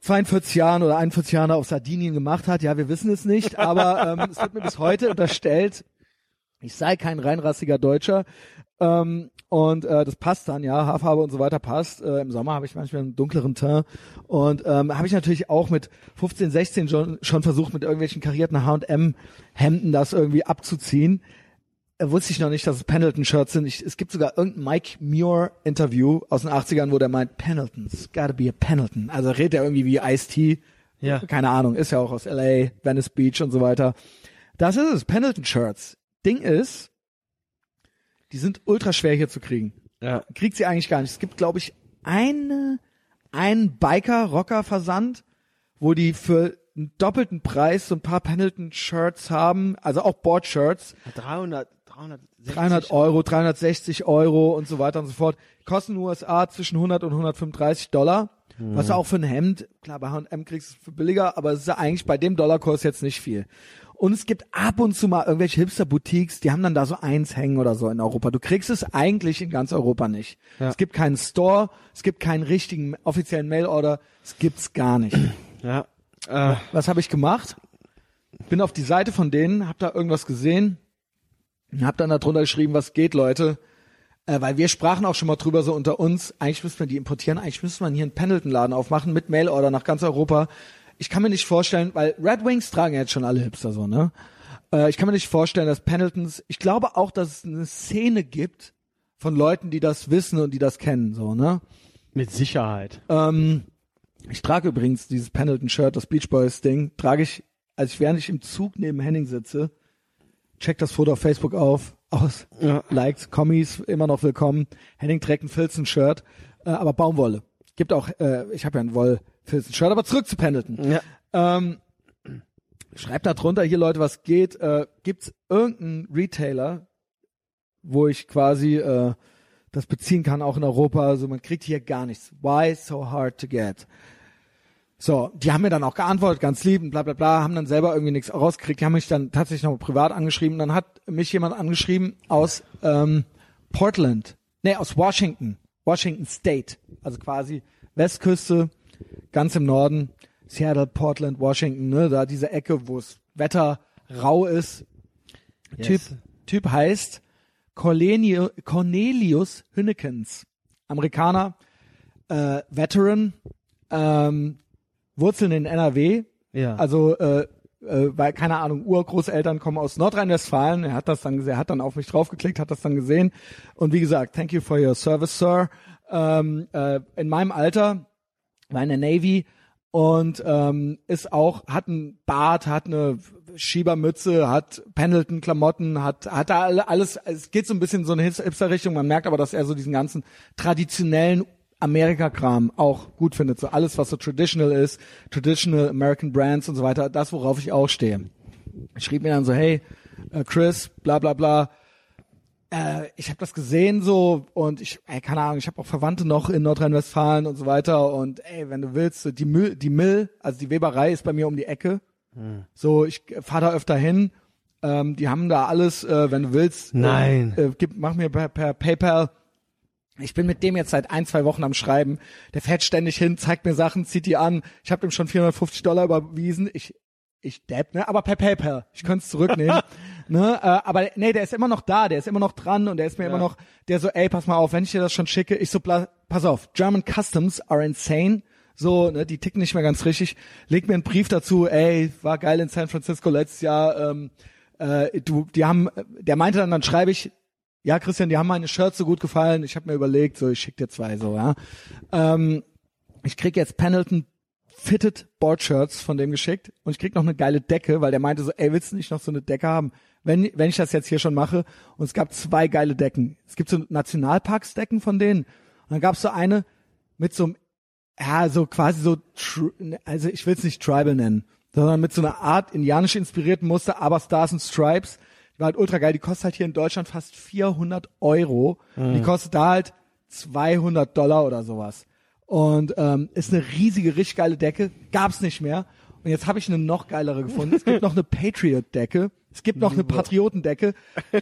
42 Jahren oder 41 Jahren auf Sardinien gemacht hat. Ja, wir wissen es nicht, aber ähm, es wird mir bis heute unterstellt, ich sei kein reinrassiger Deutscher. Ähm, und äh, das passt dann, ja, Haarfarbe und so weiter passt. Äh, Im Sommer habe ich manchmal einen dunkleren Teint. Und ähm, habe ich natürlich auch mit 15, 16 schon, schon versucht, mit irgendwelchen karierten H&M-Hemden das irgendwie abzuziehen. Äh, wusste ich noch nicht, dass es Pendleton-Shirts sind. Ich, es gibt sogar irgendein Mike Muir-Interview aus den 80ern, wo der meint, Pendletons, gotta be a Pendleton. Also redet er irgendwie wie Ice-T. Ja. Keine Ahnung, ist ja auch aus L.A., Venice Beach und so weiter. Das ist es, Pendleton-Shirts. Ding ist, die sind ultra schwer hier zu kriegen. Ja. Kriegt sie eigentlich gar nicht. Es gibt, glaube ich, eine, einen Biker-Rocker-Versand, wo die für einen doppelten Preis so ein paar Pendleton-Shirts haben, also auch Board-Shirts, 300, 360 300 Euro, 360 Euro und so weiter und so fort. Kosten USA zwischen 100 und 135 Dollar. Was du auch für ein Hemd, klar, bei H&M kriegst du es für billiger, aber es ist ja eigentlich bei dem Dollarkurs jetzt nicht viel. Und es gibt ab und zu mal irgendwelche Hipster-Boutiques, die haben dann da so eins hängen oder so in Europa. Du kriegst es eigentlich in ganz Europa nicht. Ja. Es gibt keinen Store, es gibt keinen richtigen offiziellen Mailorder, es gibt's gar nicht. Ja. Äh, Was habe ich gemacht? Bin auf die Seite von denen, hab da irgendwas gesehen, hab dann darunter geschrieben, was geht, Leute. Äh, weil wir sprachen auch schon mal drüber so unter uns, eigentlich müssen wir die importieren, eigentlich müsste man hier einen Pendleton-Laden aufmachen mit Mailorder nach ganz Europa. Ich kann mir nicht vorstellen, weil Red Wings tragen ja jetzt schon alle Hipster so, ne? Äh, ich kann mir nicht vorstellen, dass Pendletons, ich glaube auch, dass es eine Szene gibt von Leuten, die das wissen und die das kennen, so, ne? mit Sicherheit. Ähm, ich trage übrigens dieses Pendleton-Shirt, das Beach Boys-Ding, trage ich, als ich während ich im Zug neben Henning sitze, check das Foto auf Facebook auf, aus, Ja. liked, Kommis, immer noch willkommen. Henning trägt ein Filzen-Shirt, äh, aber Baumwolle. Gibt auch, äh, ich habe ja ein Woll-Filzen-Shirt, aber zurück zu Pendleton. Ja. Ähm, schreibt da drunter, hier Leute, was geht. Äh, gibt's irgendeinen Retailer, wo ich quasi äh, das beziehen kann, auch in Europa? Also man kriegt hier gar nichts. Why so hard to get? So, die haben mir dann auch geantwortet, ganz lieb und bla bla bla, haben dann selber irgendwie nichts rausgekriegt, die haben mich dann tatsächlich noch privat angeschrieben. Dann hat mich jemand angeschrieben aus ähm, Portland, nee, aus Washington, Washington State, also quasi Westküste, ganz im Norden, Seattle, Portland, Washington, ne, da diese Ecke, wo es Wetter rau ist. Yes. Typ, typ heißt Cornelius, Cornelius Hünnekens, Amerikaner, äh, Veteran, ähm, Wurzeln in NRW, Ja. also äh, äh, weil keine Ahnung, Urgroßeltern kommen aus Nordrhein-Westfalen. Er hat das dann gesehen, er hat dann auf mich draufgeklickt, hat das dann gesehen und wie gesagt, thank you for your service, Sir. Ähm, äh, in meinem Alter war in der Navy und ähm, ist auch hat einen Bart, hat eine Schiebermütze, hat Pendleton-Klamotten, hat hat da alle- alles. Es geht so ein bisschen in so eine Hipster-Richtung. Man merkt aber, dass er so diesen ganzen traditionellen Amerika-Kram auch gut findet. So alles, was so traditional ist, traditional American Brands und so weiter. Das, worauf ich auch stehe. Ich schrieb mir dann so, hey, äh, Chris, bla bla bla. Äh, ich habe das gesehen so und ich, ey, keine Ahnung, ich habe auch Verwandte noch in Nordrhein-Westfalen und so weiter und ey, wenn du willst, die Müll, die Mill, also die Weberei ist bei mir um die Ecke. So, ich fahre da öfter hin. Ähm, die haben da alles, äh, wenn du willst. Nein. Äh, äh, gib, mach mir per, per PayPal. Ich bin mit dem jetzt seit ein, zwei Wochen am Schreiben. Der fährt ständig hin, zeigt mir Sachen, zieht die an. Ich habe dem schon 450 Dollar überwiesen. Ich, ich depp, ne? Aber per PayPal. Ich könnte es zurücknehmen. ne? Äh, aber nee, der ist immer noch da, der ist immer noch dran und der ist mir immer noch, der so, ey, pass mal auf, wenn ich dir das schon schicke, ich so, pass auf, German Customs are insane. So, ne, die ticken nicht mehr ganz richtig. Leg mir einen Brief dazu, ey, war geil in San Francisco letztes Jahr. Ähm, äh, du, die haben, der meinte dann, dann schreibe ich, ja, Christian, die haben meine Shirts so gut gefallen. Ich habe mir überlegt, so, ich schick dir zwei so, ja. Ähm, ich krieg jetzt Pendleton Fitted Board Shirts von dem geschickt und ich krieg noch eine geile Decke, weil der meinte so, ey, willst du nicht noch so eine Decke haben? Wenn, wenn ich das jetzt hier schon mache. Und es gab zwei geile Decken. Es gibt so Nationalparksdecken von denen. Und dann gab's so eine mit so einem, ja, so quasi so, also ich will es nicht Tribal nennen, sondern mit so einer Art indianisch inspirierten Muster, aber Stars and Stripes. Die war halt ultra geil. Die kostet halt hier in Deutschland fast 400 Euro. Die kostet da halt 200 Dollar oder sowas. Und ähm, ist eine riesige, richtig geile Decke. Gab's nicht mehr. Und jetzt habe ich eine noch geilere gefunden. Es gibt noch eine Patriot-Decke. Es gibt noch eine Patriotendecke.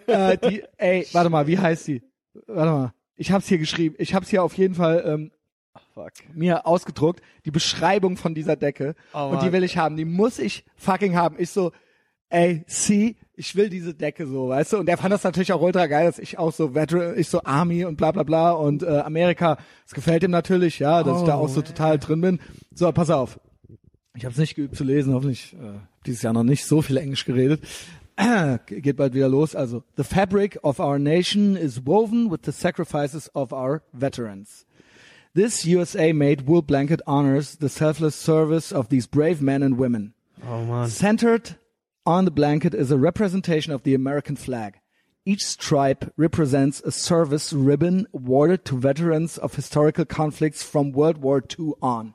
äh, die, ey, warte mal, wie heißt die? Warte mal. Ich hab's hier geschrieben. Ich hab's hier auf jeden Fall ähm, Fuck. mir ausgedruckt. Die Beschreibung von dieser Decke. Oh, und die will ich haben. Die muss ich fucking haben. Ich so, ey, see, ich will diese Decke so, weißt du? Und der fand das natürlich auch ultra geil, dass ich auch so Veteran, ich so Army und bla bla bla und äh, Amerika. Das gefällt ihm natürlich, ja, dass ich da auch so total drin bin. So, pass auf. Ich habe es nicht geübt zu lesen, hoffentlich äh, dieses Jahr noch nicht so viel Englisch geredet. Geht bald wieder los. Also, the fabric of our nation is woven with the sacrifices of our veterans. This USA-made wool blanket honors the selfless service of these brave men and women. Oh man. Centered on the blanket is a representation of the American flag. Each stripe represents a service ribbon awarded to veterans of historical conflicts from World War II on.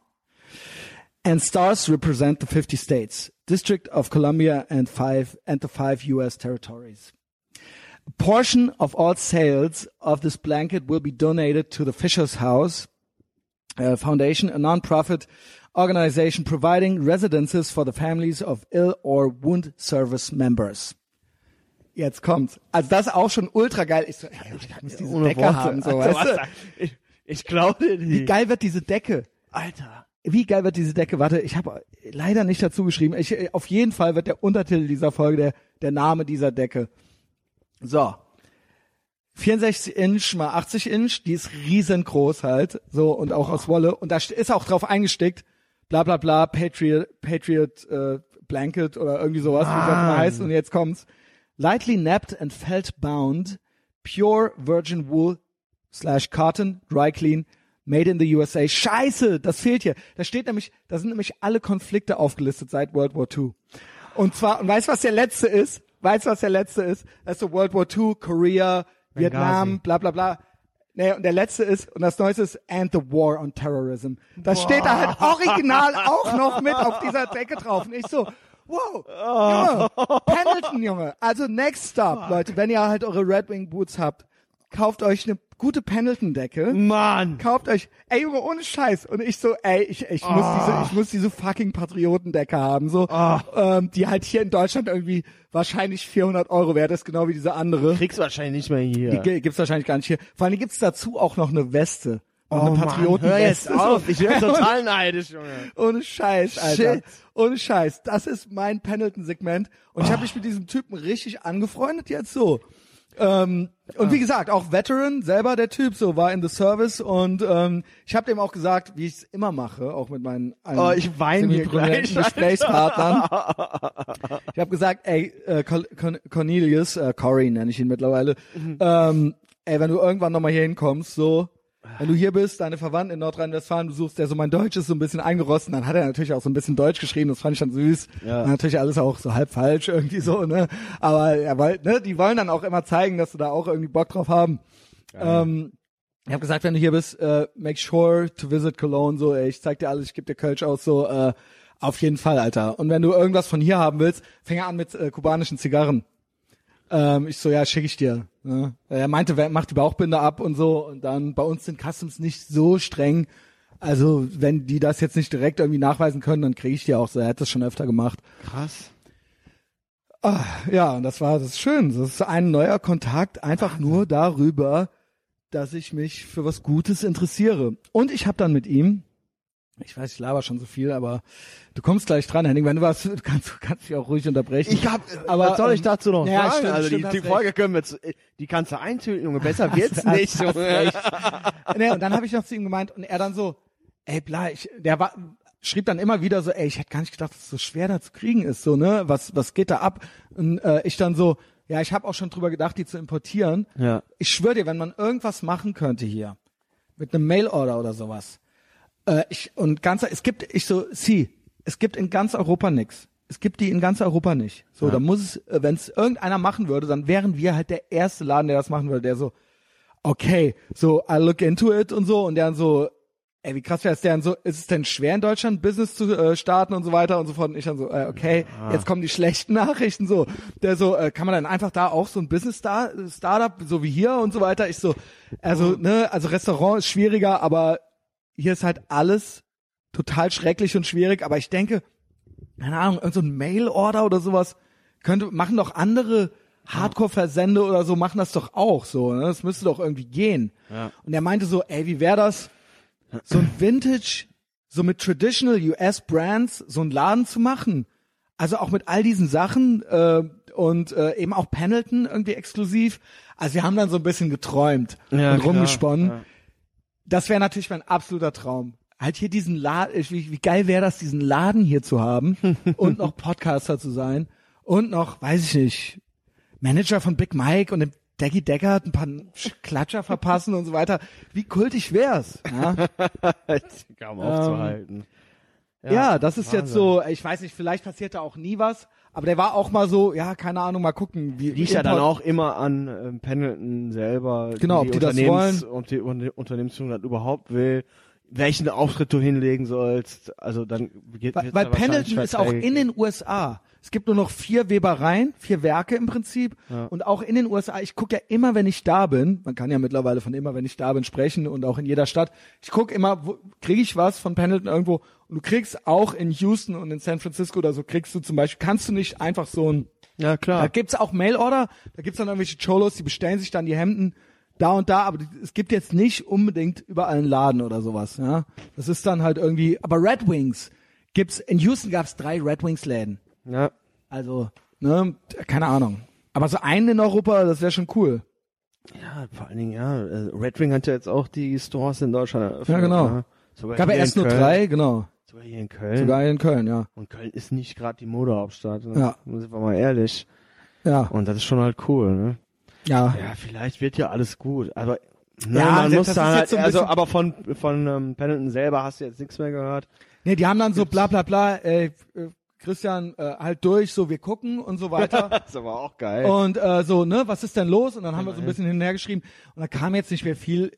And stars represent the 50 states, District of Columbia and five, and the five U.S. territories. A portion of all sales of this blanket will be donated to the Fisher's House uh, Foundation, a non-profit organization providing residences for the families of ill or wound service members. Jetzt kommt's. Also das ist auch schon ultra geil. Ich so, ey, ich muss diese Ohne Decke Worte. haben. So, weißt du? Ich, ich glaube dir Wie nicht. geil wird diese Decke? Alter. Wie geil wird diese Decke? Warte, ich habe leider nicht dazu geschrieben. Ich, auf jeden Fall wird der Untertitel dieser Folge der, der Name dieser Decke. So. 64 Inch mal 80 Inch, die ist riesengroß halt, so und auch aus Wolle und da st- ist auch drauf eingestickt, bla bla bla, Patriot, Patriot äh, Blanket oder irgendwie sowas, wie das heißt und jetzt kommt's. Lightly napped and felt bound, pure virgin wool slash cotton, dry clean, made in the USA. Scheiße, das fehlt hier. Da steht nämlich, da sind nämlich alle Konflikte aufgelistet seit World War II. Und zwar, und weißt du, was der letzte ist? Weißt du, was der letzte ist? Das ist so World War II, Korea, Vietnam, bla bla bla. Nee, und der letzte ist, und das neueste ist, and the war on terrorism. Das steht da halt original auch noch mit auf dieser Decke drauf. Und ich so, wow, Junge, Pendleton, Junge. Also next stop, Leute, wenn ihr halt eure Red Wing Boots habt, kauft euch eine gute Pendleton-Decke. Mann. Kauft euch, ey Junge, ohne Scheiß. Und ich so, ey, ich, ich muss diese, ich muss diese fucking Patriotendecke haben, so, ähm, die halt hier in Deutschland irgendwie wahrscheinlich 400 Euro wert ist, genau wie diese andere. Kriegst wahrscheinlich nicht mehr hier. Die gi- gibt's wahrscheinlich gar nicht hier. Vor allem gibt's dazu auch noch eine Weste. Oh eine Mann, hör jetzt auf. Ich werde total neidisch, Junge. Ohne Scheiß, Alter. Shit. Ohne Scheiß. Das ist mein Pendleton-Segment. Und ich habe mich mit diesem Typen richtig angefreundet jetzt so. Ähm, und wie gesagt, auch Veteran, selber der Typ, so war in the Service und ähm, ich habe dem auch gesagt, wie ich es immer mache, auch mit meinen Oh, ich weine hier gleich, Gesprächspartnern. ich habe gesagt, ey, äh, Cor- Cor- Cornelius, äh, Cory nenne ich ihn mittlerweile, Mhm. ähm, ey, wenn du irgendwann nochmal hier hinkommst, so, wenn du hier bist, deine Verwandten in Nordrhein-Westfalen, du suchst, der so mein Deutsch ist so ein bisschen eingerostet, dann hat er natürlich auch so ein bisschen Deutsch geschrieben, das fand ich dann süß. Ja. Natürlich alles auch so halb falsch irgendwie so, ne? Aber er wollte, ne, die wollen dann auch immer zeigen, dass sie da auch irgendwie Bock drauf haben. Ähm, ich habe gesagt, wenn du hier bist, äh, make sure to visit Cologne, so, ey, ich zeig dir alles, ich geb dir Kölsch aus, so, äh, auf jeden Fall, Alter. Und wenn du irgendwas von hier haben willst, fäng an mit äh, kubanischen Zigarren. Ähm, ich so, ja, schicke ich dir. Ne? Er meinte, wer macht die Bauchbinde ab und so. Und dann, bei uns sind Customs nicht so streng. Also, wenn die das jetzt nicht direkt irgendwie nachweisen können, dann kriege ich die auch so. Er hat das schon öfter gemacht. Krass. Ah, ja, und das war, das ist schön. Das ist ein neuer Kontakt, einfach nur darüber, dass ich mich für was Gutes interessiere. Und ich habe dann mit ihm, ich weiß, ich laber schon so viel, aber du kommst gleich dran, Henning. Wenn du was, du kannst, du kannst dich auch ruhig unterbrechen. Ich hab, Aber, was soll ich ähm, dazu noch ja, sagen? stimmt, also stimmt, die, die recht. Folge können wir, zu, die kannst du eintüten, Junge. Besser wird's Hast- nicht, hast nee, und dann habe ich noch zu ihm gemeint und er dann so, ey, bla, ich, der war, schrieb dann immer wieder so, ey, ich hätte gar nicht gedacht, dass es so schwer da zu kriegen ist, so, ne, was, was geht da ab? Und äh, ich dann so, ja, ich habe auch schon drüber gedacht, die zu importieren. Ja. Ich schwöre dir, wenn man irgendwas machen könnte hier, mit einem Mailorder oder sowas, äh, ich, und ganz, es gibt, ich so, sie, es gibt in ganz Europa nix. Es gibt die in ganz Europa nicht. So, da muss es, wenn es irgendeiner machen würde, dann wären wir halt der erste Laden, der das machen würde, der so, okay, so, I look into it und so, und der dann so, ey, wie krass wäre es denn so, ist es denn schwer in Deutschland Business zu äh, starten und so weiter und so fort? Und ich dann so, äh, okay, jetzt kommen die schlechten Nachrichten so, der so, äh, kann man dann einfach da auch so ein Business Star Startup, so wie hier und so weiter, ich so, also, ne, also Restaurant ist schwieriger, aber hier ist halt alles total schrecklich und schwierig, aber ich denke, keine Ahnung, irgend so ein Mail-Order oder sowas. Könnte, machen doch andere Hardcore-Versende oder so, machen das doch auch so. Ne? Das müsste doch irgendwie gehen. Ja. Und er meinte so, ey, wie wäre das, so ein Vintage, so mit Traditional US Brands, so einen Laden zu machen? Also auch mit all diesen Sachen äh, und äh, eben auch Pendleton irgendwie exklusiv. Also wir haben dann so ein bisschen geträumt Ja, und klar, rumgesponnen. ja. Das wäre natürlich mein absoluter Traum. Halt hier diesen Laden, wie, wie geil wäre das, diesen Laden hier zu haben und noch Podcaster zu sein und noch, weiß ich nicht, Manager von Big Mike und dem Daggy Deckard ein paar Klatscher verpassen und so weiter. Wie kultig wär's? Ja, Kaum aufzuhalten. ja das ist jetzt Wahnsinn. so, ich weiß nicht, vielleicht passiert da auch nie was, aber der war auch mal so, ja, keine Ahnung, mal gucken. Wie, Liegt ja dann auch immer an ähm, Pendleton selber. Genau, ob die das Unternehmens- Ob die Un- Unternehmensführung das überhaupt will, welchen Auftritt du hinlegen sollst. Also dann geht Weil, weil Pendleton ist auch in den USA. Es gibt nur noch vier Webereien, vier Werke im Prinzip. Und auch in den USA, ich gucke ja immer, wenn ich da bin, man kann ja mittlerweile von immer, wenn ich da bin, sprechen und auch in jeder Stadt. Ich gucke immer, wo kriege ich was von Pendleton irgendwo. Und du kriegst auch in Houston und in San Francisco oder so, kriegst du zum Beispiel, kannst du nicht einfach so ein Ja, da klar. gibt's auch Mailorder, da gibt's dann irgendwelche Cholos, die bestellen sich dann die Hemden da und da, aber es gibt jetzt nicht unbedingt überall einen Laden oder sowas, ja. Das ist dann halt irgendwie, aber Red Wings gibt's, in Houston gab's drei Red Wings Läden. Ja. Also, ne, keine Ahnung. Aber so einen in Europa, das wäre schon cool. ja, vor allen Dingen, ja. äh, Red Wing hat ja jetzt auch die Stores in Deutschland eröffnet. Ja, genau. Ne? Sogar Gab ja erst nur drei, genau. Sogar hier in Köln. Sogar in Köln, ja. Und Köln ist nicht gerade die Modehauptstadt. Ne? Ja. Sind wir mal ehrlich. Ja, Und das ist schon halt cool, ne? ja. Ja, vielleicht wird ja alles gut, aber ne, Ja, man muss das da ist halt, so also aber von von ähm, Pendleton selber hast du jetzt nichts mehr gehört. Nee, die haben dann so bla bla bla, ey, äh, Christian, äh, halt durch, so wir gucken und so weiter. Das ist aber auch geil. Und äh, so, ne, was ist denn los? Und dann haben wir so ein bisschen hin und her geschrieben und da kam jetzt nicht mehr viel.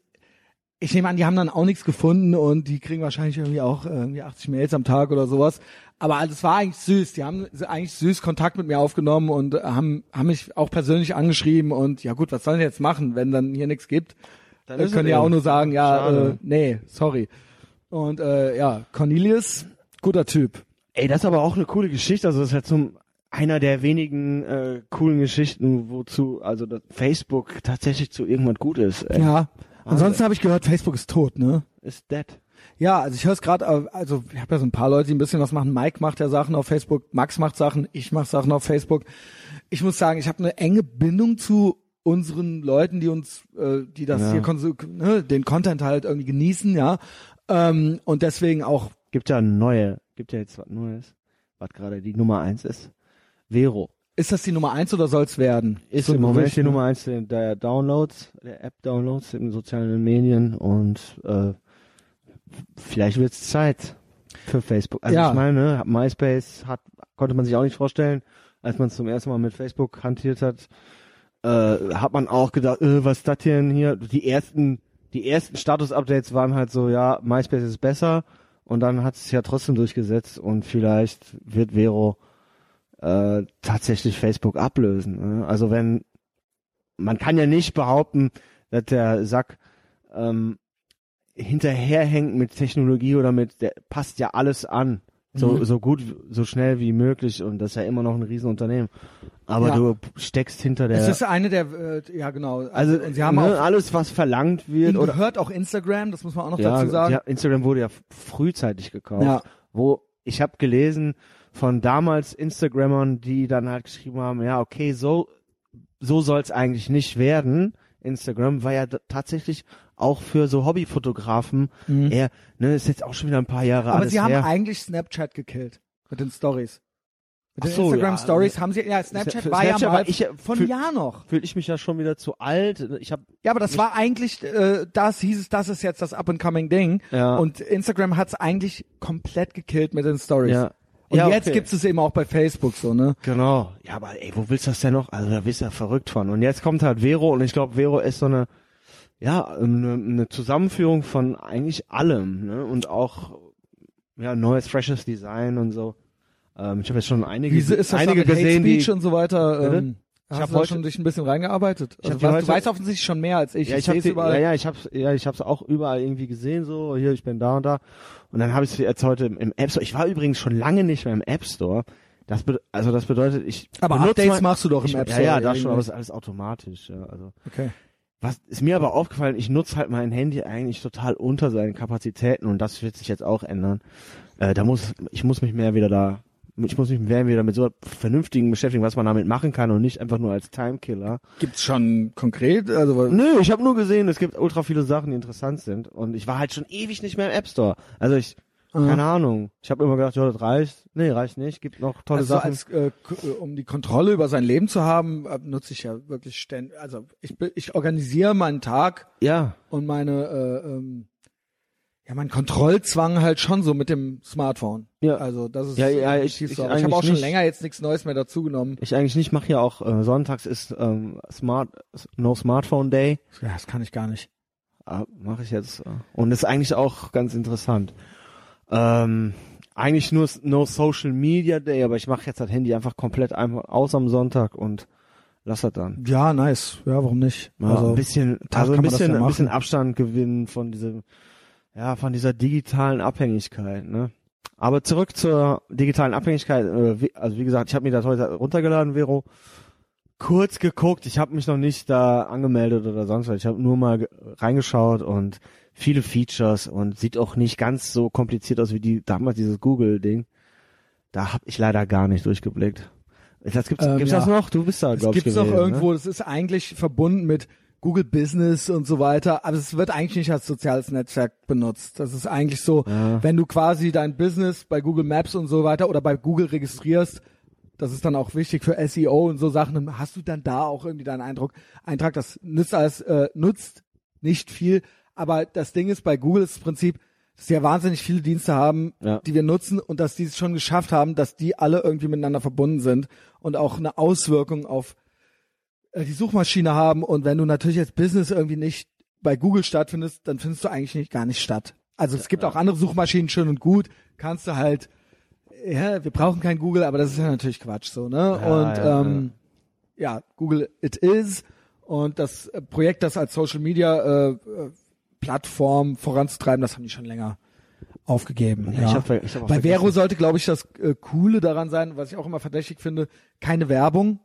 Ich nehme an, die haben dann auch nichts gefunden und die kriegen wahrscheinlich irgendwie auch äh, irgendwie 80 Mails am Tag oder sowas. Aber es war eigentlich süß. Die haben eigentlich süß Kontakt mit mir aufgenommen und äh, haben, haben mich auch persönlich angeschrieben und ja gut, was sollen die jetzt machen, wenn dann hier nichts gibt? Dann ist können die auch nur sagen, ja, äh, nee, sorry. Und äh, ja, Cornelius, guter Typ. Ey, das ist aber auch eine coole Geschichte. Also das ist halt so einer der wenigen äh, coolen Geschichten, wozu also dass Facebook tatsächlich zu irgendwas gut ist. Ey. Ja. Ansonsten habe ich gehört, Facebook ist tot, ne? Ist dead. Ja, also ich höre es gerade, also ich habe ja so ein paar Leute, die ein bisschen was machen. Mike macht ja Sachen auf Facebook, Max macht Sachen, ich mache Sachen auf Facebook. Ich muss sagen, ich habe eine enge Bindung zu unseren Leuten, die uns, äh, die das Ja. hier ne, den Content halt irgendwie genießen, ja. Ähm, und deswegen auch, Gibt ja neue, gibt ja jetzt was Neues, was gerade die Nummer eins ist. Vero ist das die Nummer eins oder soll's werden? ist So im Moment Gerücht, die? Nummer eins der, Downloads, der App-Downloads in sozialen Medien und äh, vielleicht wird's Zeit für Facebook. Also Ja. ich meine, ne, MySpace hat, konnte man sich auch nicht vorstellen, als man zum ersten Mal mit Facebook hantiert hat, äh, hat man auch gedacht, äh, was ist das denn hier? Die ersten, die ersten Status-Updates waren halt so, ja, MySpace ist besser und dann hat es ja trotzdem durchgesetzt und vielleicht wird Vero äh, tatsächlich Facebook ablösen. Ne? Also wenn man kann ja nicht behaupten, dass der Sack ähm, hinterherhängt mit Technologie oder mit, der passt ja alles an. So, Mhm. so gut, so schnell wie möglich und das ist ja immer noch ein Riesenunternehmen. Aber Ja. du steckst hinter der, Es ist eine der, äh, ja genau. also und sie haben ne, auch, alles was verlangt wird ihnen oder gehört auch Instagram, das muss man auch noch ja, dazu sagen. ja, Instagram wurde ja frühzeitig gekauft. Ja. Wo ich habe gelesen von damals Instagrammern, die dann halt geschrieben haben, ja okay, so so soll's eigentlich nicht werden. Instagram war ja tatsächlich auch für so Hobbyfotografen Mhm. eher, ne, ist jetzt auch schon wieder ein paar Jahre Aber alles sie haben her. eigentlich Snapchat gekillt mit den Stories. Mit den so, Instagram ja. Stories haben sie ja Snapchat Für war ja Snapchat mal war ich ja- von Jahr noch. Fühle ich mich ja schon wieder zu alt. Ich habe Ja, aber das war eigentlich äh, das hieß es, das ist jetzt das up and coming Ding Ja. und Instagram hat's eigentlich komplett gekillt mit den Stories. ja Und ja, jetzt okay. gibt's es eben auch bei Facebook so, ne? Genau. Ja, aber ey, wo willst du das denn noch? Also da bist du ja verrückt von. Und jetzt kommt halt Vero und ich glaube, Vero ist so eine, ja, eine, eine Zusammenführung von eigentlich allem, ne? Und auch ja, neues, freshes Design und so. Ähm, ich habe jetzt schon einige, Wie ist das einige mit Hate gesehen, die Speech und so weiter? Ähm, Hast hab du da heute- schon dich ein bisschen reingearbeitet? Ich Also, die was, du weißt offensichtlich schon mehr als ich. Ja, ich ich habe überall. ja, ja, ich hab's, ja, ich hab's auch überall irgendwie gesehen, so hier, ich bin da und da. Und dann habe ich es jetzt heute im, App Store. Ich war übrigens schon lange nicht mehr im App Store. Das be also das bedeutet, ich Aber Updates mein- machst du doch im ich, App Ja, Store. ja, das schon, aber es ist alles automatisch. Ja, also Okay. was ist mir aber aufgefallen, ich nutze halt mein Handy eigentlich total unter seinen Kapazitäten und das wird sich jetzt auch ändern. Äh, da muss ich muss mich mehr wieder da ich muss mich mehr wieder mit so vernünftigen beschäftigen, was man damit machen kann und nicht einfach nur als Timekiller. Gibt's schon konkret? Also Nö, ich habe nur gesehen, es gibt ultra viele Sachen, die interessant sind und ich war halt schon ewig nicht mehr im App Store. Also ich Ah. keine Ahnung. Ich habe immer gedacht, ja, das reicht. Nee, reicht nicht. Gibt noch tolle also Sachen. als äh, äh, um die Kontrolle über sein Leben zu haben, äh, nutze ich ja wirklich ständig. Also ich ich organisiere meinen Tag ja, und meine äh, ähm, ja mein Kontrollzwang halt schon so mit dem Smartphone. Ja. Also das ist Ja, ja, ich- ich. Aber ich habe auch schon nicht. länger jetzt nichts Neues mehr dazugenommen. ich eigentlich nicht mache ja auch äh, sonntags ist ähm, Smart No Smartphone Day. Ja, das kann ich gar nicht. Ah, mache ich jetzt. äh, Und ist eigentlich auch ganz interessant. Ähm, eigentlich nur No Social Media Day, aber ich mache jetzt das Handy einfach komplett einfach aus am Sonntag und lass das dann. Ja, nice. Ja, warum nicht? Ja, also ein bisschen, also ein bisschen, ja ein bisschen. Abstand gewinnen von diesem, ja, von dieser digitalen Abhängigkeit, ne? Aber zurück zur digitalen Abhängigkeit. Äh, also wie gesagt, ich habe mir das heute runtergeladen, Vero. Kurz geguckt, ich habe mich noch nicht da angemeldet oder sonst was. Ich habe nur mal ge- reingeschaut und viele Features und sieht auch nicht ganz so kompliziert aus wie die damals dieses Google-Ding. Da habe ich leider gar nicht durchgeblickt. Das gibt's, Ähm, gibt's ja. das noch? Du bist da, Das glaube ich, gibt's auch gewesen, ne? irgendwo. Das ist eigentlich verbunden mit Google Business und so weiter, aber es wird eigentlich nicht als soziales Netzwerk benutzt. Das ist eigentlich so, Ja. wenn du quasi dein Business bei Google Maps und so weiter oder bei Google registrierst, das ist dann auch wichtig für SEO und so Sachen, hast du dann da auch irgendwie deinen Eindruck, Eintrag, das nützt alles, äh, nutzt nicht viel, aber das Ding ist, bei Google ist das Prinzip, dass sie ja wahnsinnig viele Dienste haben, Ja. die wir nutzen und dass die es schon geschafft haben, dass die alle irgendwie miteinander verbunden sind und auch eine Auswirkung auf die Suchmaschine haben und wenn du natürlich als Business irgendwie nicht bei Google stattfindest, dann findest du eigentlich nicht, gar nicht statt. Also es gibt auch andere Suchmaschinen schön und gut, kannst du halt, ja, wir brauchen kein Google, aber das ist ja natürlich Quatsch so, ne? Ja, und ja, ähm, ja, Google it is und das äh, Projekt, das als Social Media äh, äh, Plattform voranzutreiben, das haben die schon länger aufgegeben. Ja, Ja, ich hab ich hab Bei vergessen. Vero sollte, glaube ich, das äh, Coole daran sein, was ich auch immer verdächtig finde, keine Werbung.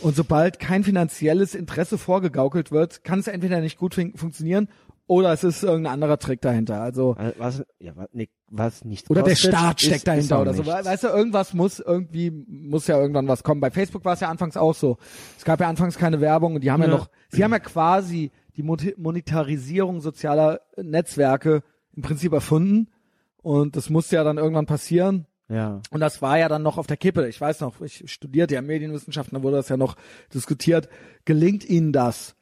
Und sobald kein finanzielles Interesse vorgegaukelt wird, kann es entweder nicht gut fun funktionieren oder es ist irgendein anderer Trick dahinter. Also Was, ja, was, nee, was nicht oder der kostet, Staat ist- steckt ist dahinter auch oder so. nichts. Weißt du, irgendwas muss irgendwie muss ja irgendwann was kommen. Bei Facebook war es ja anfangs auch so. Es gab ja anfangs keine Werbung und die haben ja, Ja. noch, sie haben ja quasi die Monetarisierung sozialer Netzwerke im Prinzip erfunden und das musste ja dann irgendwann passieren. Ja. Und das war ja dann noch auf der Kippe. Ich weiß noch, ich studierte ja Medienwissenschaften, da wurde das ja noch diskutiert. Gelingt Ihnen das,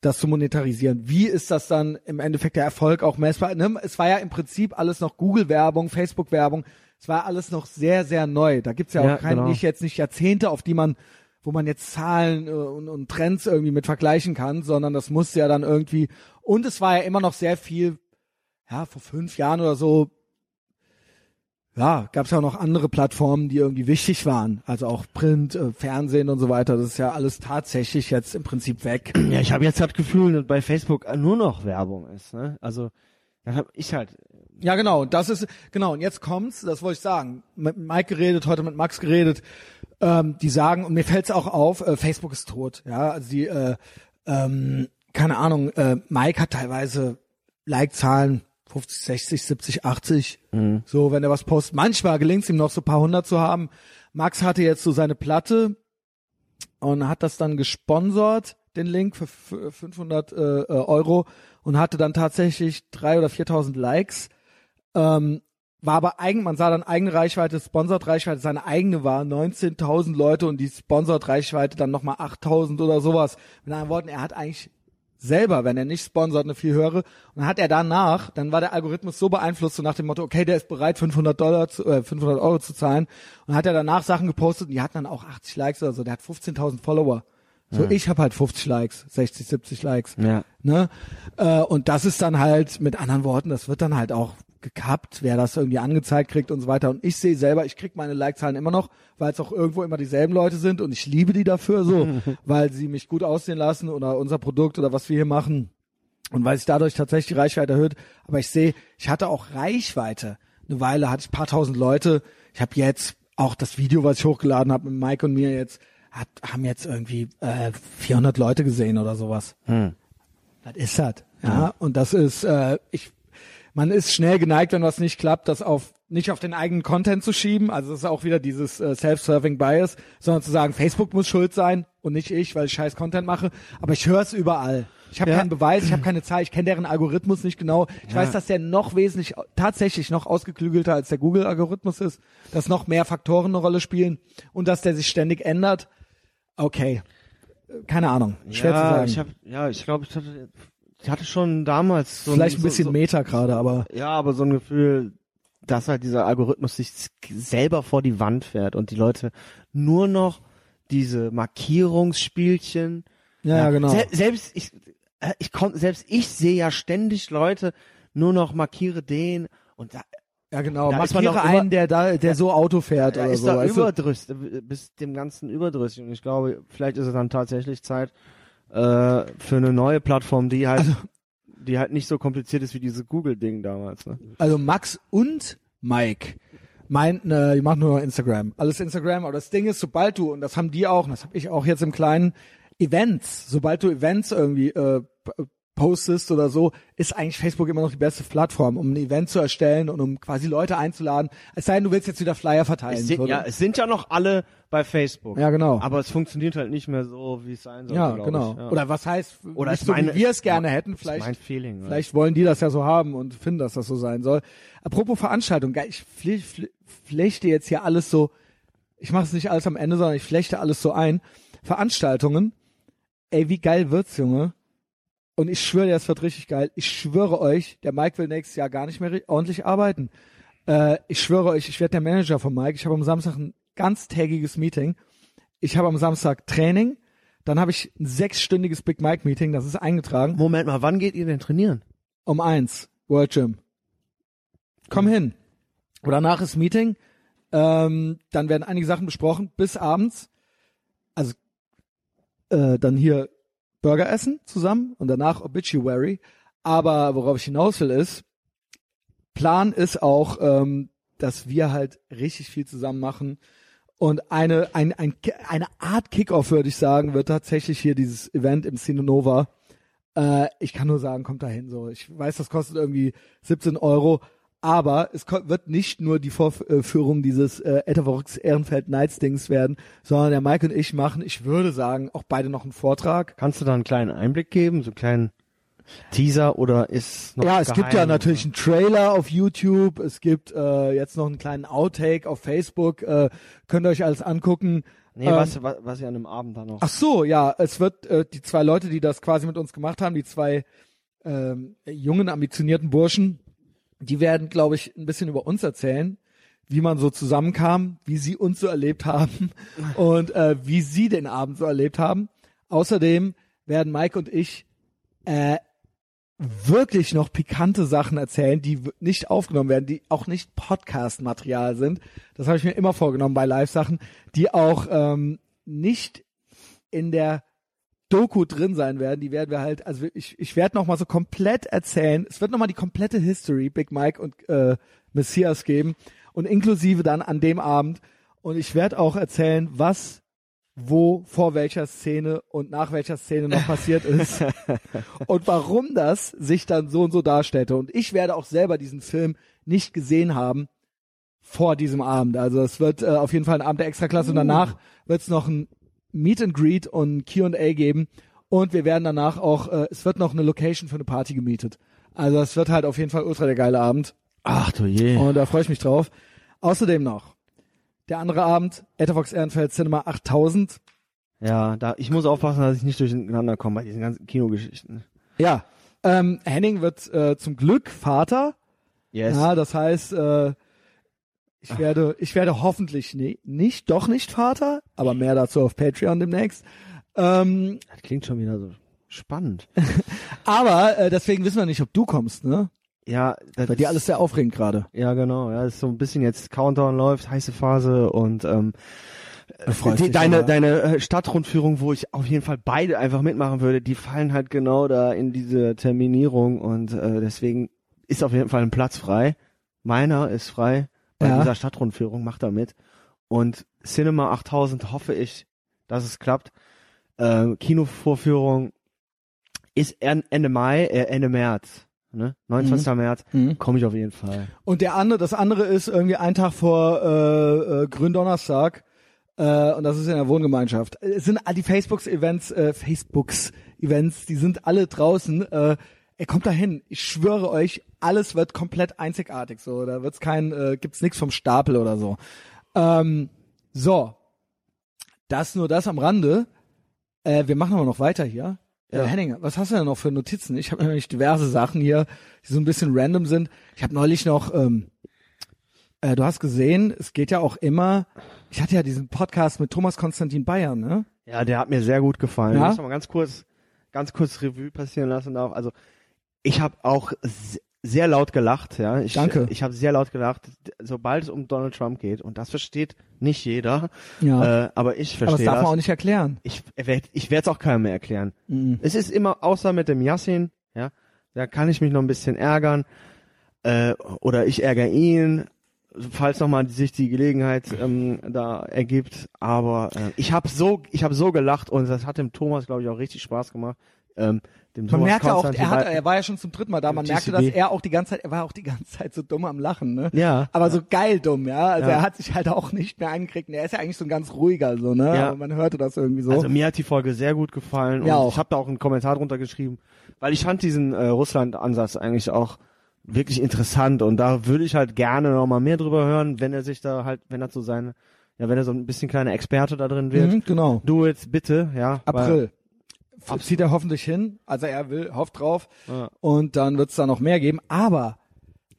das zu monetarisieren? Wie ist das dann im Endeffekt der Erfolg auch messbar? Ne? Es war ja im Prinzip alles noch Google-Werbung, Facebook-Werbung. Es war alles noch sehr, sehr neu. Da gibt's ja auch Ja, kein, genau. nicht jetzt nicht Jahrzehnte, auf die man, wo man jetzt Zahlen äh, und, und Trends irgendwie mit vergleichen kann, sondern das muss ja dann irgendwie, und es war ja immer noch sehr viel, ja, vor fünf Jahren oder so, ja, gab es ja auch noch andere Plattformen, die irgendwie wichtig waren. Also auch Print, äh, Fernsehen und so weiter. Das ist ja alles tatsächlich jetzt im Prinzip weg. Ja, ich habe jetzt das Gefühl, dass bei Facebook nur noch Werbung ist. Ne? Also, dann habe ich halt. Ja, genau. Und das ist, genau. Und jetzt kommt's, das wollte ich sagen. Mit Mike geredet, heute mit Max geredet. Ähm, die sagen, und mir fällt's auch auf, äh, Facebook ist tot. Ja, also die, äh, ähm, keine Ahnung, äh, Mike hat teilweise Like-Zahlen 50, 60, 70, 80. So, wenn er was postet. Manchmal gelingt's ihm noch so ein paar hundert zu haben. Max hatte jetzt so seine Platte und hat das dann gesponsert, den Link für f- 500 äh, äh, Euro und hatte dann tatsächlich drei oder 4.000 Likes. Ähm, war aber eigen, man sah dann eigene Reichweite, Sponsored Reichweite, seine eigene war 19.000 Leute und die Sponsored Reichweite dann nochmal 8.000 oder sowas. Mit anderen Worten, er hat eigentlich selber, wenn er nicht sponsert, eine viel höhere. Und dann hat er danach, dann war der Algorithmus so beeinflusst, so nach dem Motto, okay, der ist bereit, 500 Dollar, zu, äh, 500 Euro zu zahlen. Und hat er danach Sachen gepostet und die hatten dann auch 80 Likes oder so. Der hat 15.000 Follower. So, ich habe halt 50 Likes, 60, 70 Likes. Ja. Ne? Äh, und das ist dann halt, mit anderen Worten, das wird dann halt auch gekappt, wer das irgendwie angezeigt kriegt und so weiter. Und ich sehe selber, ich krieg meine Like-Zahlen immer noch, weil es auch irgendwo immer dieselben Leute sind und ich liebe die dafür so, weil sie mich gut aussehen lassen oder unser Produkt oder was wir hier machen und weil sich dadurch tatsächlich die Reichweite erhöht. Aber ich sehe, ich hatte auch Reichweite. Eine Weile hatte ich ein paar tausend Leute. Ich habe jetzt auch das Video, was ich hochgeladen habe mit Mike und mir jetzt, hat, haben jetzt irgendwie äh, 400 Leute gesehen oder sowas. Hm. Das ist das. Ja, und das ist, äh, ich, man ist schnell geneigt, wenn was nicht klappt, das auf nicht auf den eigenen Content zu schieben. Also das ist auch wieder dieses äh, Self-Serving Bias, sondern zu sagen, Facebook muss schuld sein und nicht ich, weil ich scheiß Content mache. Aber ich höre es überall. Ich habe Ja. keinen Beweis, ich habe keine Zahl, ich kenne deren Algorithmus nicht genau. Ich Ja. weiß, dass der noch wesentlich, tatsächlich noch ausgeklügelter als der Google-Algorithmus ist, dass noch mehr Faktoren eine Rolle spielen und dass der sich ständig ändert. Okay. Keine Ahnung. Schwer ja, zu sagen. Ich hab, ja, ich glaube, ich hatte, ich hatte schon damals so Vielleicht ein so, bisschen so, Meta gerade, aber Ja, aber so ein Gefühl, dass halt dieser Algorithmus sich selber vor die Wand fährt und die Leute nur noch diese Markierungsspielchen. ja, ja genau. Se selbst ich, äh, ich komm, selbst ich sehe ja ständig Leute nur noch markiere den und da, Ja, genau. Da ist Markiere man immer- einen, der da, der so Auto fährt da oder ist so. da weißt du? überdrüssig, bis dem Ganzen überdrüssig und ich glaube, vielleicht ist es dann tatsächlich Zeit äh, für eine neue Plattform, die halt, Also die halt nicht so kompliziert ist wie diese Google-Ding damals. Ne? Also Max und Mike meinten, äh, die machen nur Instagram. Alles Instagram, aber das Ding ist, sobald du, und das haben die auch, und das habe ich auch jetzt im kleinen, Events, sobald du Events irgendwie äh, postest oder so, ist eigentlich Facebook immer noch die beste Plattform, um ein Event zu erstellen und um quasi Leute einzuladen. Es sei denn, du willst jetzt wieder Flyer verteilen. Es sind, so, ja, es sind ja noch alle bei Facebook. ja, genau. Aber es funktioniert halt nicht mehr so, wie es sein soll. ja, genau. Ja. Oder was heißt, Oder nicht so meine- wie wir es gerne hätten, vielleicht mein Feeling. ne? Vielleicht wollen die das ja so haben und finden, dass das so sein soll. Apropos Veranstaltung, ich fle fle flechte jetzt hier alles so, ich mache es nicht alles am Ende, sondern ich flechte alles so ein. Veranstaltungen, ey, wie geil wird's, Junge? Und ich schwöre dir, es wird richtig geil. Ich schwöre euch, der Mike will nächstes Jahr gar nicht mehr ordentlich arbeiten. Äh, ich schwöre euch, ich werde der Manager von Mike. Ich habe am Samstag ein ganztägiges Meeting. Ich habe am Samstag Training. Dann habe ich ein sechsstündiges Big Mike Meeting. Das ist eingetragen. Moment mal, wann geht ihr denn trainieren? Um eins, World Gym. Komm hin. Und danach ist Meeting. Ähm, dann werden einige Sachen besprochen bis abends. Also äh, dann hier Burger essen zusammen und danach Obituary. Aber worauf ich hinaus will ist, Plan ist auch, ähm, dass wir halt richtig viel zusammen machen. Und eine, ein, ein, eine Art Kickoff, würde ich sagen, wird tatsächlich hier dieses Event im Cine Nova. Äh, ich kann nur sagen, kommt dahin so. Ich weiß, das kostet irgendwie 17 Euro, aber es wird nicht nur die Vorführung dieses äh, Etavox Ehrenfeld Nights Dings werden, sondern der Mike und ich machen, ich würde sagen, auch beide noch einen Vortrag. Kannst du da einen kleinen Einblick geben, so einen kleinen Teaser oder ist noch ja, es gibt ja geheim? natürlich einen Trailer auf YouTube, es gibt äh, jetzt noch einen kleinen Outtake auf Facebook, äh, könnt ihr euch alles angucken. Nee, Ähm, was, was, was ihr an einem Abend dann noch. Ach so, ja, es wird äh, die zwei Leute, die das quasi mit uns gemacht haben, die zwei ähm, jungen, ambitionierten Burschen, die werden, glaube ich, ein bisschen über uns erzählen, wie man so zusammenkam, wie sie uns so erlebt haben und äh, wie sie den Abend so erlebt haben. Außerdem werden Mike und ich äh, wirklich noch pikante Sachen erzählen, die nicht aufgenommen werden, die auch nicht Podcast-Material sind. Das habe ich mir immer vorgenommen bei Live-Sachen, die auch ähm, nicht in der Doku drin sein werden. Die werden wir halt, also ich, ich werde noch mal so komplett erzählen. Es wird noch mal die komplette History Big Mike und äh, Messias geben und inklusive dann an dem Abend. Und ich werde auch erzählen, was wo vor welcher Szene und nach welcher Szene noch passiert ist und warum das sich dann so und so darstellte. Und ich werde auch selber diesen Film nicht gesehen haben vor diesem Abend. Also es wird äh, auf jeden Fall ein Abend der Extraklasse und danach wird es noch ein Meet and Greet und Q&A geben und wir werden danach auch, äh, es wird noch eine Location für eine Party gemietet. Also es wird halt auf jeden Fall ultra der geile Abend Ach du je. und da freue ich mich drauf. Außerdem noch der andere Abend, Etavox Ehrenfeld Cinema 8000. Ja, da, ich muss aufpassen, dass ich nicht durcheinander komme bei diesen ganzen Kinogeschichten. Ja, ähm, Henning wird äh, zum Glück Vater. Yes. Ja, das heißt, äh, ich werde, ich werde hoffentlich ne, nicht, doch nicht Vater, aber mehr dazu auf Patreon demnächst. Ähm, Das klingt schon wieder so spannend. aber äh, deswegen wissen wir nicht, ob du kommst, ne? ja, das Bei dir alles sehr aufregend gerade. Ja, genau. Ja, ist so ein bisschen jetzt Countdown läuft, heiße Phase und ähm, die, deine aber. deine äh, Stadtrundführung, wo ich auf jeden Fall beide einfach mitmachen würde, die fallen halt genau da in diese Terminierung und äh, deswegen ist auf jeden Fall ein Platz frei. Meiner ist frei bei Ja. dieser Stadtrundführung, macht da mit. Und Cinema 8000 hoffe ich, dass es klappt. Ähm, Kinovorführung ist en- Ende Mai, äh, Ende März, ne? 29. März, Mhm. komme ich auf jeden Fall. Und der andere, das andere ist irgendwie ein Tag vor äh, äh, Gründonnerstag. Äh, und das ist in der Wohngemeinschaft. Es sind all die Facebooks-Events, äh, Facebooks-Events, die sind alle draußen. Äh, er kommt dahin. Ich schwöre euch, alles wird komplett einzigartig. So, da wird's kein, äh, gibt's nichts vom Stapel oder so. Ähm, so, das nur das am Rande. Äh, wir machen aber noch weiter hier. Ja. Äh, Henning, was hast du denn noch für Notizen? Ich habe nämlich diverse Sachen hier, die so ein bisschen random sind. Ich habe neulich noch, ähm, äh, du hast gesehen, es geht ja auch immer, ich hatte ja diesen Podcast mit Thomas Konstantin Bayern, ne? Ja, der hat mir sehr gut gefallen. Ja? Ich mal ganz kurz, ganz kurz Revue passieren lassen auch. Also ich habe auch sehr laut gelacht, ja. Ich, Danke. Ich habe sehr laut gelacht, sobald es um Donald Trump geht. Und das versteht nicht jeder. Ja. Äh, aber ich aber das verstehe darf das. man auch nicht erklären. Ich, ich werde es auch keinem mehr erklären. Mhm. Es ist immer, außer mit dem Yassin, ja, da kann ich mich noch ein bisschen ärgern. Äh, oder ich ärgere ihn, falls nochmal sich die Gelegenheit ähm, da ergibt. Aber äh, ich habe so, ich habe so gelacht und das hat dem Thomas, glaube ich, auch richtig Spaß gemacht. Ähm, Man Thomas merkte auch, Konstantin er, hat, er war ja schon zum dritten Mal da, man merkte, dass er auch die ganze Zeit, er war auch die ganze Zeit so dumm am Lachen, ne? ja, Aber so geil dumm, ja. Also Ja. er hat sich halt auch nicht mehr eingekriegt. Er ist ja eigentlich so ein ganz ruhiger, so, ne? Ja. Aber man hörte das irgendwie so. Also mir hat die Folge sehr gut gefallen und Ja, auch. ich habe da auch einen Kommentar drunter geschrieben, weil ich fand diesen äh, Russland-Ansatz eigentlich auch wirklich interessant und da würde ich halt gerne noch mal mehr drüber hören, wenn er sich da halt, wenn er so seine, ja, wenn er so ein bisschen kleiner Experte da drin wird. mhm, genau. Du jetzt bitte, ja. April. F- Zieht er hoffentlich hin. Also er will, hofft drauf. Ja. Und dann wird es da noch mehr geben. Aber,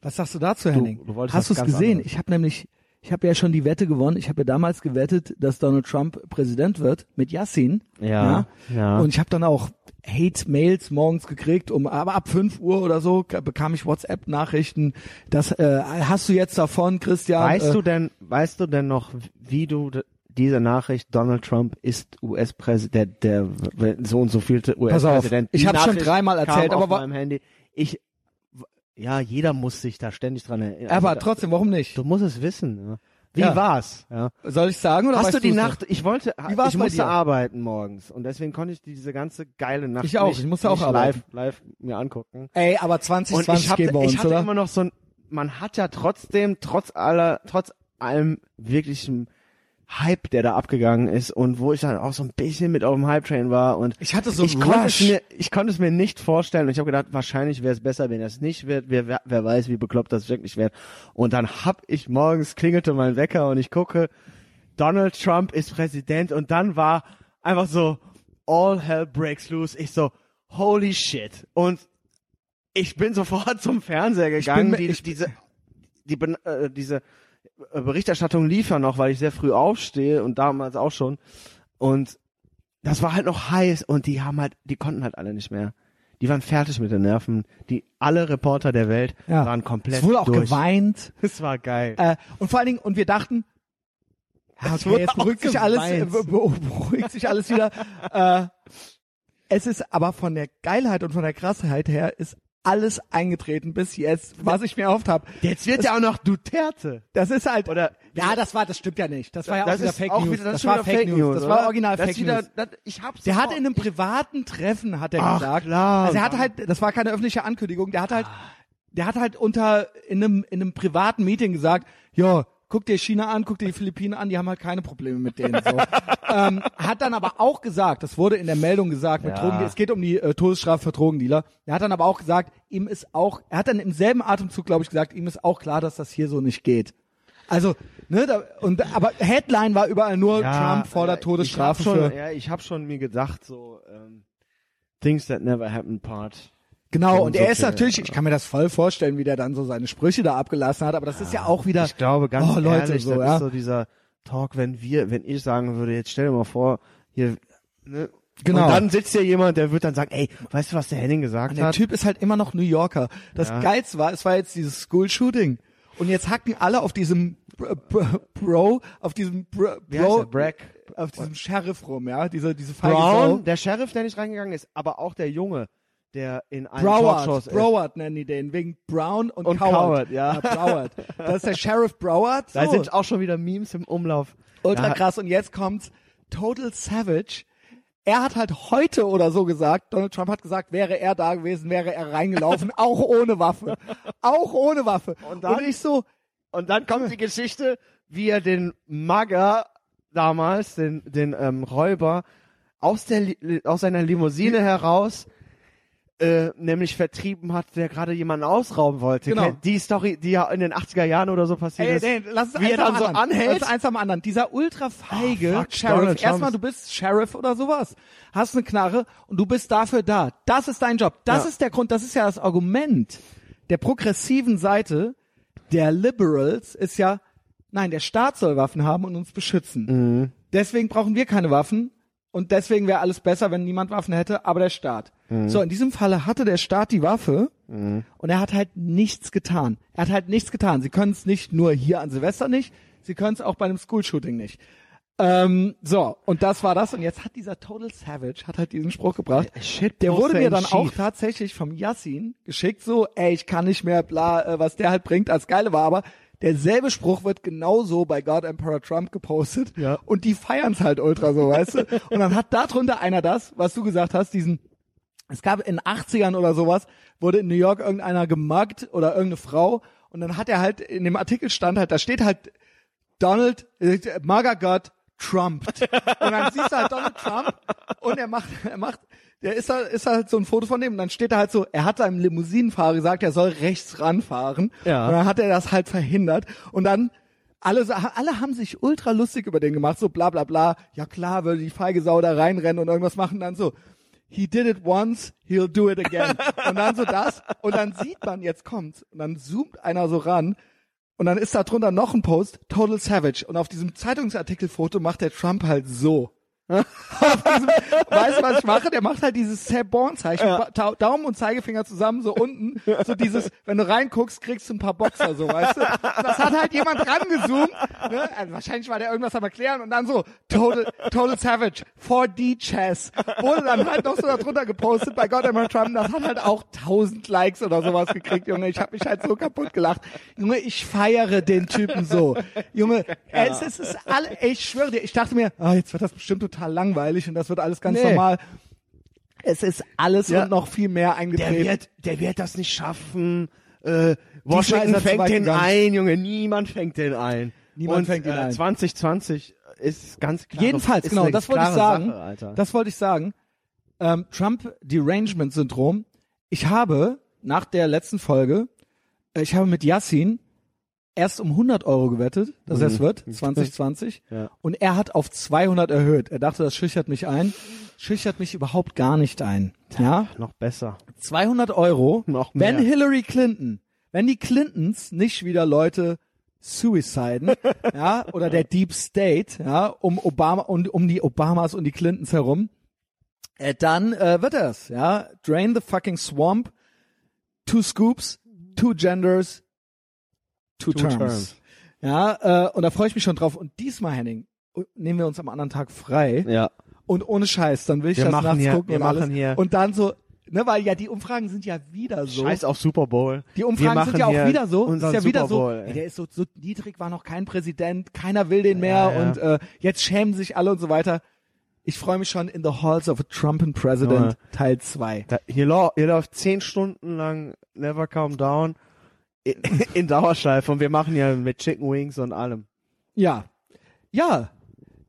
was sagst du dazu, Henning? du wolltest Hast du es gesehen? anderes. Ich habe nämlich, ich habe ja schon die Wette gewonnen. Ich habe ja damals gewettet, dass Donald Trump Präsident wird mit Yassin. Ja, ja. Und ich habe dann auch Hate-Mails morgens gekriegt, um aber ab 5 Uhr oder so bekam ich WhatsApp-Nachrichten. Das äh, hast du jetzt davon, Christian? weißt äh, du denn, weißt du denn noch, wie du diese Nachricht, Donald Trump ist US-Präsident, der w- so und so vielte US-Präsident. ich hab's schon dreimal erzählt, aber meinem Handy. Ich, ja, jeder muss sich da ständig dran erinnern. aber Also, trotzdem, warum nicht? Du musst es wissen. Ja. Wie Ja. war's? Ja. Soll ich sagen oder Hast du die du's noch? Nacht? Ich wollte, Wie war's ich musste dir? arbeiten morgens und deswegen konnte ich diese ganze geile Nacht Ich auch, nicht, ich musste auch arbeiten. live, live mir angucken. Ey, aber Und 2020 ich, hab, gehen bei ich uns, hatte oder? immer noch so ein, man hat ja trotzdem, trotz aller, trotz allem wirklichen Hype, der da abgegangen ist und wo ich dann auch so ein bisschen mit auf dem Hype-Train war und Ich hatte so ich einen konnte, es Rush. mir, ich konnte es mir nicht vorstellen und ich habe gedacht, wahrscheinlich wäre es besser, wenn das nicht wird. Wer, wer, wer weiß, wie bekloppt das wirklich wird. Und dann hab ich morgens klingelte mein Wecker und ich gucke, Donald Trump ist Präsident und dann war einfach so all hell breaks loose. Ich so holy shit und ich bin sofort zum Fernseher gegangen. mir- die, ich- diese die, äh, diese Berichterstattung lief ja noch, weil ich sehr früh aufstehe und damals auch schon. Und das war halt noch heiß und die haben halt, die konnten halt alle nicht mehr. Die waren fertig mit den Nerven. Die alle Reporter der Welt Ja. waren komplett Es wurde auch durch. geweint. Es war geil. Äh, und vor allen Dingen, und wir dachten, ja, okay, jetzt beruhigt sich alles, äh, beruhigt sich alles wieder. äh, es ist aber von der Geilheit und von der Krassheit her ist alles eingetreten bis jetzt, was ich mir erhofft habe. Jetzt wird ja auch noch Duterte. Das ist halt, Oder ja, das war, das stimmt ja nicht. Das war ja auch das wieder ist Fake auch News. wieder, das, das war wieder Fake News. Das oder? war original das Fake wieder, News. Das, ich hab's Der hat in einem privaten Treffen, hat er Ach, gesagt. klar. Also er hat halt, das war keine öffentliche Ankündigung, der hat halt, der hat halt unter, in einem, in einem privaten Meeting gesagt, ja, guck dir China an, guck dir die Philippinen an, die haben halt keine Probleme mit denen, so. ähm, hat dann aber auch gesagt, das wurde in der Meldung gesagt, mit Ja. Drogen, es geht um die äh, Todesstrafe für Drogendealer. Er hat dann aber auch gesagt, ihm ist auch, er hat dann im selben Atemzug, glaube ich, gesagt, ihm ist auch klar, dass das hier so nicht geht. Also, ne, da, und, aber Headline war überall nur, Trump fordert ja, Todesstrafe ich hab schon, für, Ja, ich habe schon mir gedacht, so ähm, Things that never happened part. Genau, und und er ist viel, natürlich, ja. ich kann mir das voll vorstellen, wie der dann so seine Sprüche da abgelassen hat, aber das ist ja auch wieder, Ich glaube ganz oh, Leute, ehrlich, so, das ja. ist so dieser Talk, wenn wir, wenn ich sagen würde, jetzt stell dir mal vor, hier, ne, Genau. Und dann sitzt hier jemand, der wird dann sagen, ey, weißt du, was der Henning gesagt Der hat? Typ ist halt immer noch New Yorker. Das Ja. Geilste war, es war jetzt dieses School-Shooting. Und jetzt hacken alle auf diesem Br- Br- Bro, auf diesem Bro, der? Bragg? auf diesem Sheriff rum, ja, diese, diese feige. Brown, der Sheriff, der nicht reingegangen ist, aber auch der Junge, der in allen Broward, Talkshows ist. Broward nennen die den, wegen Brown und, Und Coward. Coward, ja. Broward. Das ist der Sheriff Broward. So. Da sind auch schon wieder Memes im Umlauf. Ultra Ja. krass. Und jetzt kommt's Total Savage. Er hat halt heute oder so gesagt, Donald Trump hat gesagt, wäre er da gewesen, wäre er reingelaufen, auch ohne Waffe. Auch ohne Waffe. Und dann- ich so, Und dann kommt die Geschichte, wie er den Magger damals, den, den ähm, Räuber, aus, der, aus seiner Limousine heraus äh, nämlich vertrieben hat, der gerade jemanden ausrauben wollte. Genau. Die Story, die ja in den 80er Jahren oder so passiert ey, ist. nee, lass es wie er dann so anderen. anhält. Lass es eins am anderen. Dieser ultra feige Oh, fuck, Sheriff. Erstmal, du bist Sheriff oder sowas. Hast eine Knarre und du bist dafür da. Das ist dein Job. Das Ja. ist der Grund, das ist ja das Argument der progressiven Seite der Liberals ist ja, nein, der Staat soll Waffen haben und uns beschützen. Mhm. Deswegen brauchen wir keine Waffen und deswegen wäre alles besser, wenn niemand Waffen hätte, aber der Staat. Mhm. So, in diesem Falle hatte der Staat die Waffe und er hat halt nichts getan. Er hat halt nichts getan. Sie können es nicht nur hier an Silvester nicht, sie können es auch bei einem School-Shooting nicht. Ähm, so, und das war das. Und jetzt hat dieser Total Savage, hat halt diesen Spruch gebracht. Shit, Der wurde mir dann auch tatsächlich vom Yassin geschickt, so, ey, ich kann nicht mehr, bla, äh, was der halt bringt, als Geile war, aber derselbe Spruch wird genauso bei God Emperor Trump gepostet Ja. und die feiern's halt ultra so, weißt du? Und dann hat darunter einer das, was du gesagt hast, diesen, es gab in 80ern oder sowas, wurde in New York irgendeiner gemuggt oder irgendeine Frau und dann hat er halt, in dem Artikel stand halt, da steht halt Donald, äh, Maga God Trumped. Und dann siehst du halt Donald Trump und er macht, er macht, der ist halt, ist halt so ein Foto von dem und dann steht da halt so, er hat seinem Limousinenfahrer gesagt, er soll rechts ranfahren. Ja. Und dann hat er das halt verhindert und dann alle, alle haben sich ultra lustig über den gemacht, so bla bla bla. Ja klar, würde die feige Sau da reinrennen und irgendwas machen, dann so, he did it once, he'll do it again. Und dann so das und dann sieht man, jetzt kommt's und dann zoomt einer so ran und dann ist da drunter noch ein Post, Total Savage. Und auf diesem Zeitungsartikelfoto macht der Trump halt so. weißt du, was ich mache? Der macht halt dieses Sabon-Zeichen, Ba- Daumen und Zeigefinger zusammen, so unten. So dieses, wenn du reinguckst, kriegst du ein paar Boxer, so, weißt du? Das hat halt jemand rangezoomt. Ne? Also wahrscheinlich war der irgendwas am erklären und dann so, Total, Total Savage, 4D Chess. Wurde dann halt noch so darunter gepostet bei God Emma Trump. Das hat halt auch 1000 Likes oder sowas gekriegt, Junge. Ich habe mich halt so kaputt gelacht. Junge, ich feiere den Typen so. Junge, es, es ist alle, ich schwöre dir, ich dachte mir, ah, jetzt wird das bestimmt total langweilig und das wird alles ganz Nee. normal. Es ist alles Ja. und noch viel mehr Der eingetreten. wird, der wird das nicht schaffen. Äh, Washington fängt den gegangen. ein, Junge. Niemand fängt den ein. Niemand Und, fängt ihn äh, ein. 2020 ist ganz klar. Jedenfalls, genau, das wollte ich sagen. Sache, das wollte ich sagen. Ähm, Trump Derangement Syndrom. Ich habe nach der letzten Folge, äh, ich habe mit Yassin erst um 100 Euro gewettet, dass er es wird, 2020. Mhm. Ja. Und er hat auf 200 erhöht. Er dachte, das schüchtert mich ein. Schüchtert mich überhaupt gar nicht ein. Ja? Noch besser. 200 Euro. Noch mehr. Wenn Hillary Clinton, wenn die Clintons nicht wieder Leute suiciden, ja, oder der Deep State, ja, um Obama und um die Obamas und die Clintons herum, äh, dann äh, wird er's, ja. Drain the fucking swamp. Two scoops, two genders, two, Two terms. terms. Ja, äh, und da freue ich mich schon drauf. Und diesmal, Henning, nehmen wir uns am anderen Tag frei. Ja. Und ohne Scheiß, dann will ich Wir das nachts hier- gucken wir und machen alles. hier- Und dann so, ne, weil ja die Umfragen sind ja wieder so. Scheiß auf Super Bowl. Die Umfragen sind ja auch wieder so. Ist ja wieder Super so. Bowl, ey, der ist so, so niedrig, war noch kein Präsident, keiner will den mehr Ja, ja. und äh, jetzt schämen sich alle und so weiter. Ich freue mich schon in the halls of a Trumpen President Junge. Teil 2. Da, hier, lau- hier läuft zehn Stunden lang Never Calm Down in, in Dauerschleife und wir machen ja mit Chicken Wings und allem. Ja. Ja.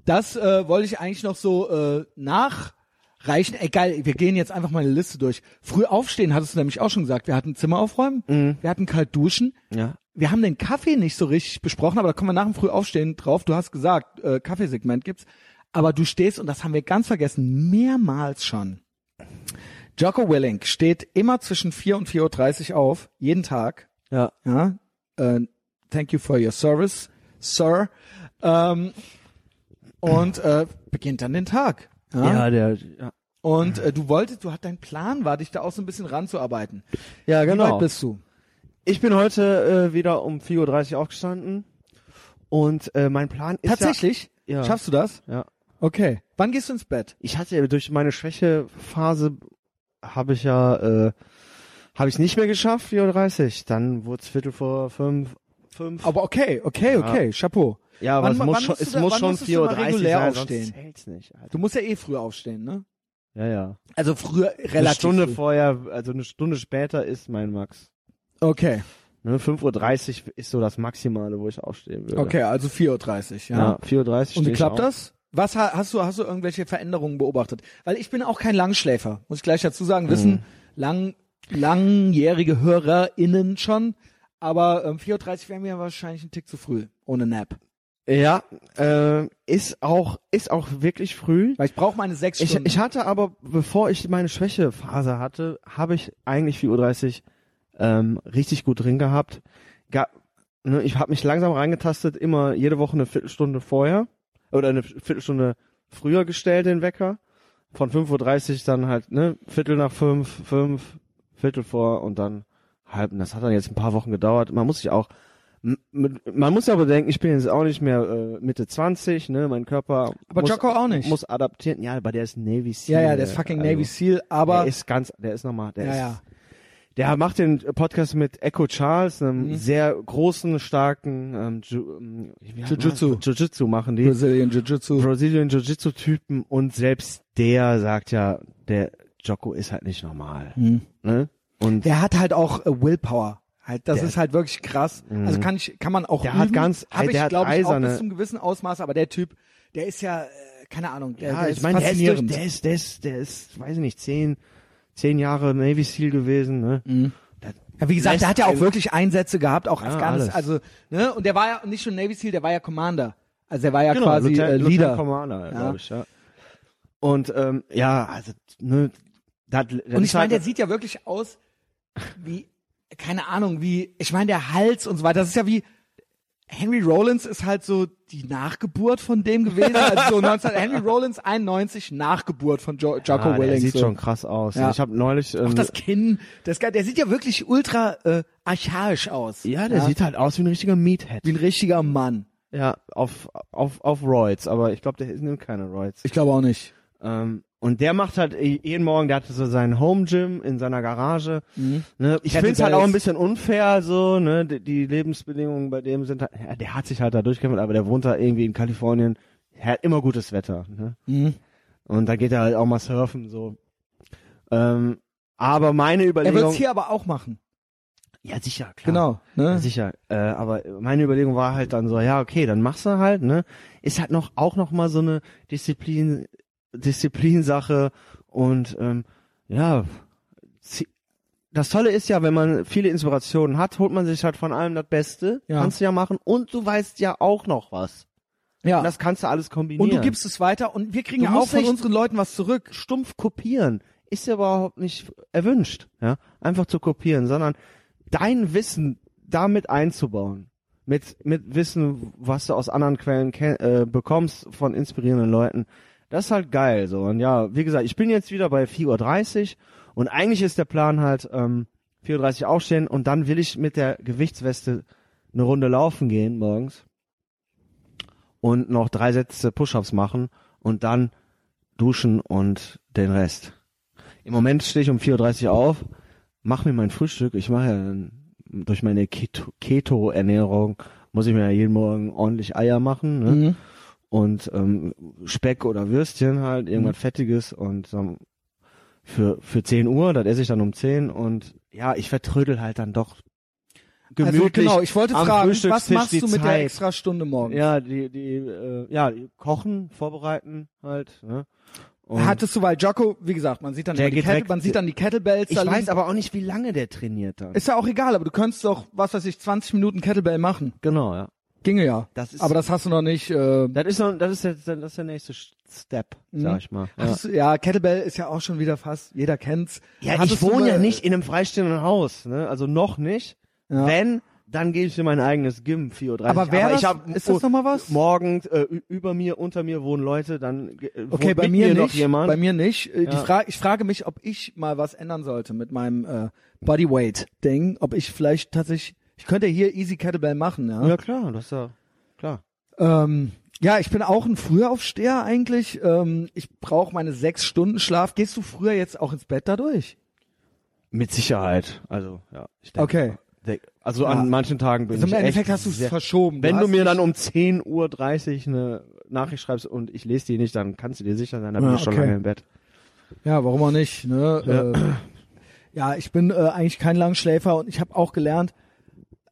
Das äh, wollte ich eigentlich noch so äh, nachreichen. Egal, wir gehen jetzt einfach mal eine Liste durch. Früh aufstehen, hattest du nämlich auch schon gesagt. Wir hatten Zimmer aufräumen, wir hatten kalt duschen, Ja. wir haben den Kaffee nicht so richtig besprochen, aber da kommen wir nach dem Frühaufstehen drauf. Du hast gesagt, äh, Kaffeesegment gibt's. Aber du stehst, und das haben wir ganz vergessen, mehrmals schon. Jocko Willink steht immer zwischen 4 und 4.30 Uhr auf, jeden Tag. Ja. Ja, äh, thank you for your service, Sir. Ähm, und äh, beginnt dann den Tag. Ja? Ja, der, ja. Und äh, du wolltest, du hat dein Plan war, dich da auch so ein bisschen ranzuarbeiten. Ja, Wie genau. weit bist du? Ich bin heute äh, wieder um 4.30 Uhr aufgestanden und äh, mein Plan ist Tatsächlich? Ja, ja. Schaffst du das? Ja. Okay. Wann gehst du ins Bett? Ich hatte durch meine Schwächephase habe ich ja äh, habe ich nicht mehr geschafft 4.30 Uhr. Dann wurde es Viertel vor fünf. fünf. Aber okay, okay, Ja. okay, Chapeau. ja, aber wann- es muss schon, es da- muss schon musstest du mal 4.30 Uhr regulär sein, aufstehen? sonst nicht. Alter. Du musst ja eh früh aufstehen, ne? Ja, ja. Also früher Eine relativ Stunde früh. vorher, also eine Stunde später ist mein Max. Okay, Ne, 5.30 Uhr ist so das Maximale, wo ich aufstehen würde. okay, also 4.30 Uhr, ja. Ja, 4.30 Uhr Und wie klappt das? Was ha- hast du, hast du irgendwelche Veränderungen beobachtet? Weil ich bin auch kein Langschläfer, muss ich gleich dazu sagen, Mhm. wissen lang, langjährige HörerInnen schon, aber ähm, 4.30 Uhr wäre mir wahrscheinlich ein Tick zu früh, ohne Nap. Ja, äh, ist auch ist auch wirklich früh. Weil ich brauche meine sechs Ich, Stunden. ich hatte aber, bevor ich meine Schwächephase hatte, habe ich eigentlich 4.30 Uhr ähm, richtig gut drin gehabt. Ga, ne, ich habe mich langsam reingetastet, immer jede Woche eine Viertelstunde vorher oder eine Viertelstunde früher gestellt, den Wecker. Von 5.30 Uhr dann halt, ne, Viertel nach fünf, fünf, Viertel vor und dann halb. Und das hat dann jetzt ein paar Wochen gedauert. Man muss sich auch, man muss ja bedenken, ich bin jetzt auch nicht mehr äh, Mitte 20, ne, mein Körper Aber muss, Jocko auch nicht. muss adaptieren. Ja, aber der ist Navy Seal. ja, ja, der ist fucking also, Navy Seal, aber der ist ganz, der ist nochmal, der ja, ist, ja. der macht den Podcast mit Echo Charles, einem Mhm. sehr großen, starken ähm, Ju, ähm, Jiu-Jitsu. Jiu-Jitsu machen die. Brazilian Jiu-Jitsu. Brazilian Jiu-Jitsu-Typen und selbst der sagt ja, der Jocko ist halt nicht normal. Hm. Ne? Und Der hat halt auch äh, Willpower. Halt, das ist halt wirklich krass. Also kann ich, kann man auch Der üben. hat ganz- Hab der ich, hat glaube ich, auch eiserne- bis zum gewissen Ausmaß, aber der Typ, der ist ja, äh, keine Ahnung, der, ja, der ich meine, der ist, durch, der ist, der ist, der ist, weiß ich nicht, zehn, zehn Jahre Navy Seal gewesen, ne? Mhm. Ja, wie gesagt, lässt der hat ja auch wirklich Einsätze gehabt, auch Ja, Afghanistan, alles. also, ne, und der war ja nicht schon Navy Seal, der war ja Commander. Also der war ja genau, quasi Lieutenant, äh, Lieutenant Leader. Commander, Ja. glaube ich, ja. Und ähm, ja, also ne, das, das Und ich meine, der sieht ja wirklich aus wie, keine Ahnung, wie, ich meine, der Hals und so weiter, das ist ja wie, Henry Rollins ist halt so die Nachgeburt von dem gewesen, also so 19, Henry Rollins 91, Nachgeburt von jo Jocko ja, der Willings. sieht so. schon krass aus. Ja. Ich habe neulich ähm, Auch das Kinn, das, der sieht ja wirklich ultra äh, archaisch aus. ja, der sieht halt aus wie ein richtiger Meathead. wie ein richtiger Mann. Ja, auf auf auf Roids, aber ich glaube, der nimmt keine Roids. Ich glaube auch nicht. Ähm, und der macht halt jeden Morgen, der hatte so sein Home Gym in seiner Garage. Mhm. Ne? Ich finde es halt auch ein bisschen unfair, so, ne? Die, die Lebensbedingungen bei dem sind halt, ja, der hat sich halt da durchgekämpft, aber der wohnt da irgendwie in Kalifornien. Er hat immer gutes Wetter, ne? Mhm. Und da geht er halt auch mal surfen, so. Ähm, aber meine Er Überlegung. wird es hier aber auch machen. ja, sicher, klar. Genau. Ja, Ne? sicher. Äh, aber meine Überlegung war halt dann so, ja, okay, dann machst du halt, ne? Ist halt noch auch noch mal so eine Disziplin, Disziplinsache und ähm, ja, das Tolle ist ja, wenn man viele Inspirationen hat, holt man sich halt von allem das Beste, Ja. kannst du ja machen und du weißt ja auch noch was. Ja. Und das kannst du alles kombinieren. Und du gibst es weiter und wir kriegen Du ja auch von unseren Leuten was zurück. stumpf kopieren ist ja überhaupt nicht erwünscht, ja, einfach zu kopieren, sondern dein Wissen damit einzubauen, mit mit Wissen, was du aus anderen Quellen äh, bekommst von inspirierenden Leuten, das ist halt geil so. Und ja, wie gesagt, ich bin jetzt wieder bei 4:30 Uhr und eigentlich ist der Plan halt ähm, 4:30 Uhr aufstehen und dann will ich mit der Gewichtsweste eine Runde laufen gehen morgens und noch drei Sätze Push-ups machen und dann duschen und den Rest. Im Moment stehe ich um 4.30 Uhr auf, mache mir mein Frühstück. Ich mache ja durch meine Keto- Keto-Ernährung, muss ich mir ja jeden Morgen ordentlich Eier machen. Ne? Mhm. Und ähm, Speck oder Würstchen halt, irgendwas Fettiges und ähm, für, für 10 Uhr, das esse ich dann um 10 und ja, ich vertrödel halt dann doch gemütlich. Also genau, ich wollte fragen, was machst du mit der Zeit. extra Stunde morgens? Ja, die, die, äh, ja, kochen, vorbereiten halt. Ne? Und Hattest du, weil Jocko, wie gesagt, man sieht dann, Der die Kettle, man sieht dann die Kettlebells. ich da weiß aber auch nicht, wie lange der trainiert dann. Ist ja auch egal, aber du könntest doch, was weiß ich, 20 Minuten Kettlebell machen. genau, ja. Ginge ja. Das ist, aber das hast du noch nicht. Äh, das ist, noch, das ist, der, das ist der nächste Step, Mhm. sag ich mal. Ja, du, ja, Kettlebell ist ja auch schon wieder fast, jeder kennt's. ja Hattest ich wohne ja nicht in einem freistehenden Haus, ne? Also noch nicht. Ja. Wenn, dann gebe ich mir mein eigenes Gym 4.30 Uhr. Aber wer ich hab, ist das noch mal was? Morgens äh, über mir, unter mir wohnen Leute, dann äh, Okay, bei mir, noch nicht. jemand. Bei mir nicht. Äh, Die Ja. Fra ich frage mich, ob ich mal was ändern sollte mit meinem äh, Bodyweight-Ding. Ob ich vielleicht tatsächlich, ich könnte hier Easy Kettlebell machen, ja. ja klar, das ist ja klar. Ähm, ja, ich bin auch ein Frühaufsteher eigentlich. Ähm, ich brauche meine sechs Stunden Schlaf. Gehst du früher jetzt auch ins Bett dadurch? Mit Sicherheit. Also ja, ich denke. Okay. Also Ja. an manchen Tagen bin Also im ich Endeffekt echt hast du es verschoben. Wenn du, hast mir dann um 10.30 Uhr eine Nachricht schreibst und ich lese die nicht, dann kannst du dir sicher sein, dann bin Ja, ich schon okay. lange im Bett. Ja, warum auch nicht, ne? Ja, äh, ja ich bin äh, eigentlich kein Langschläfer und ich habe auch gelernt,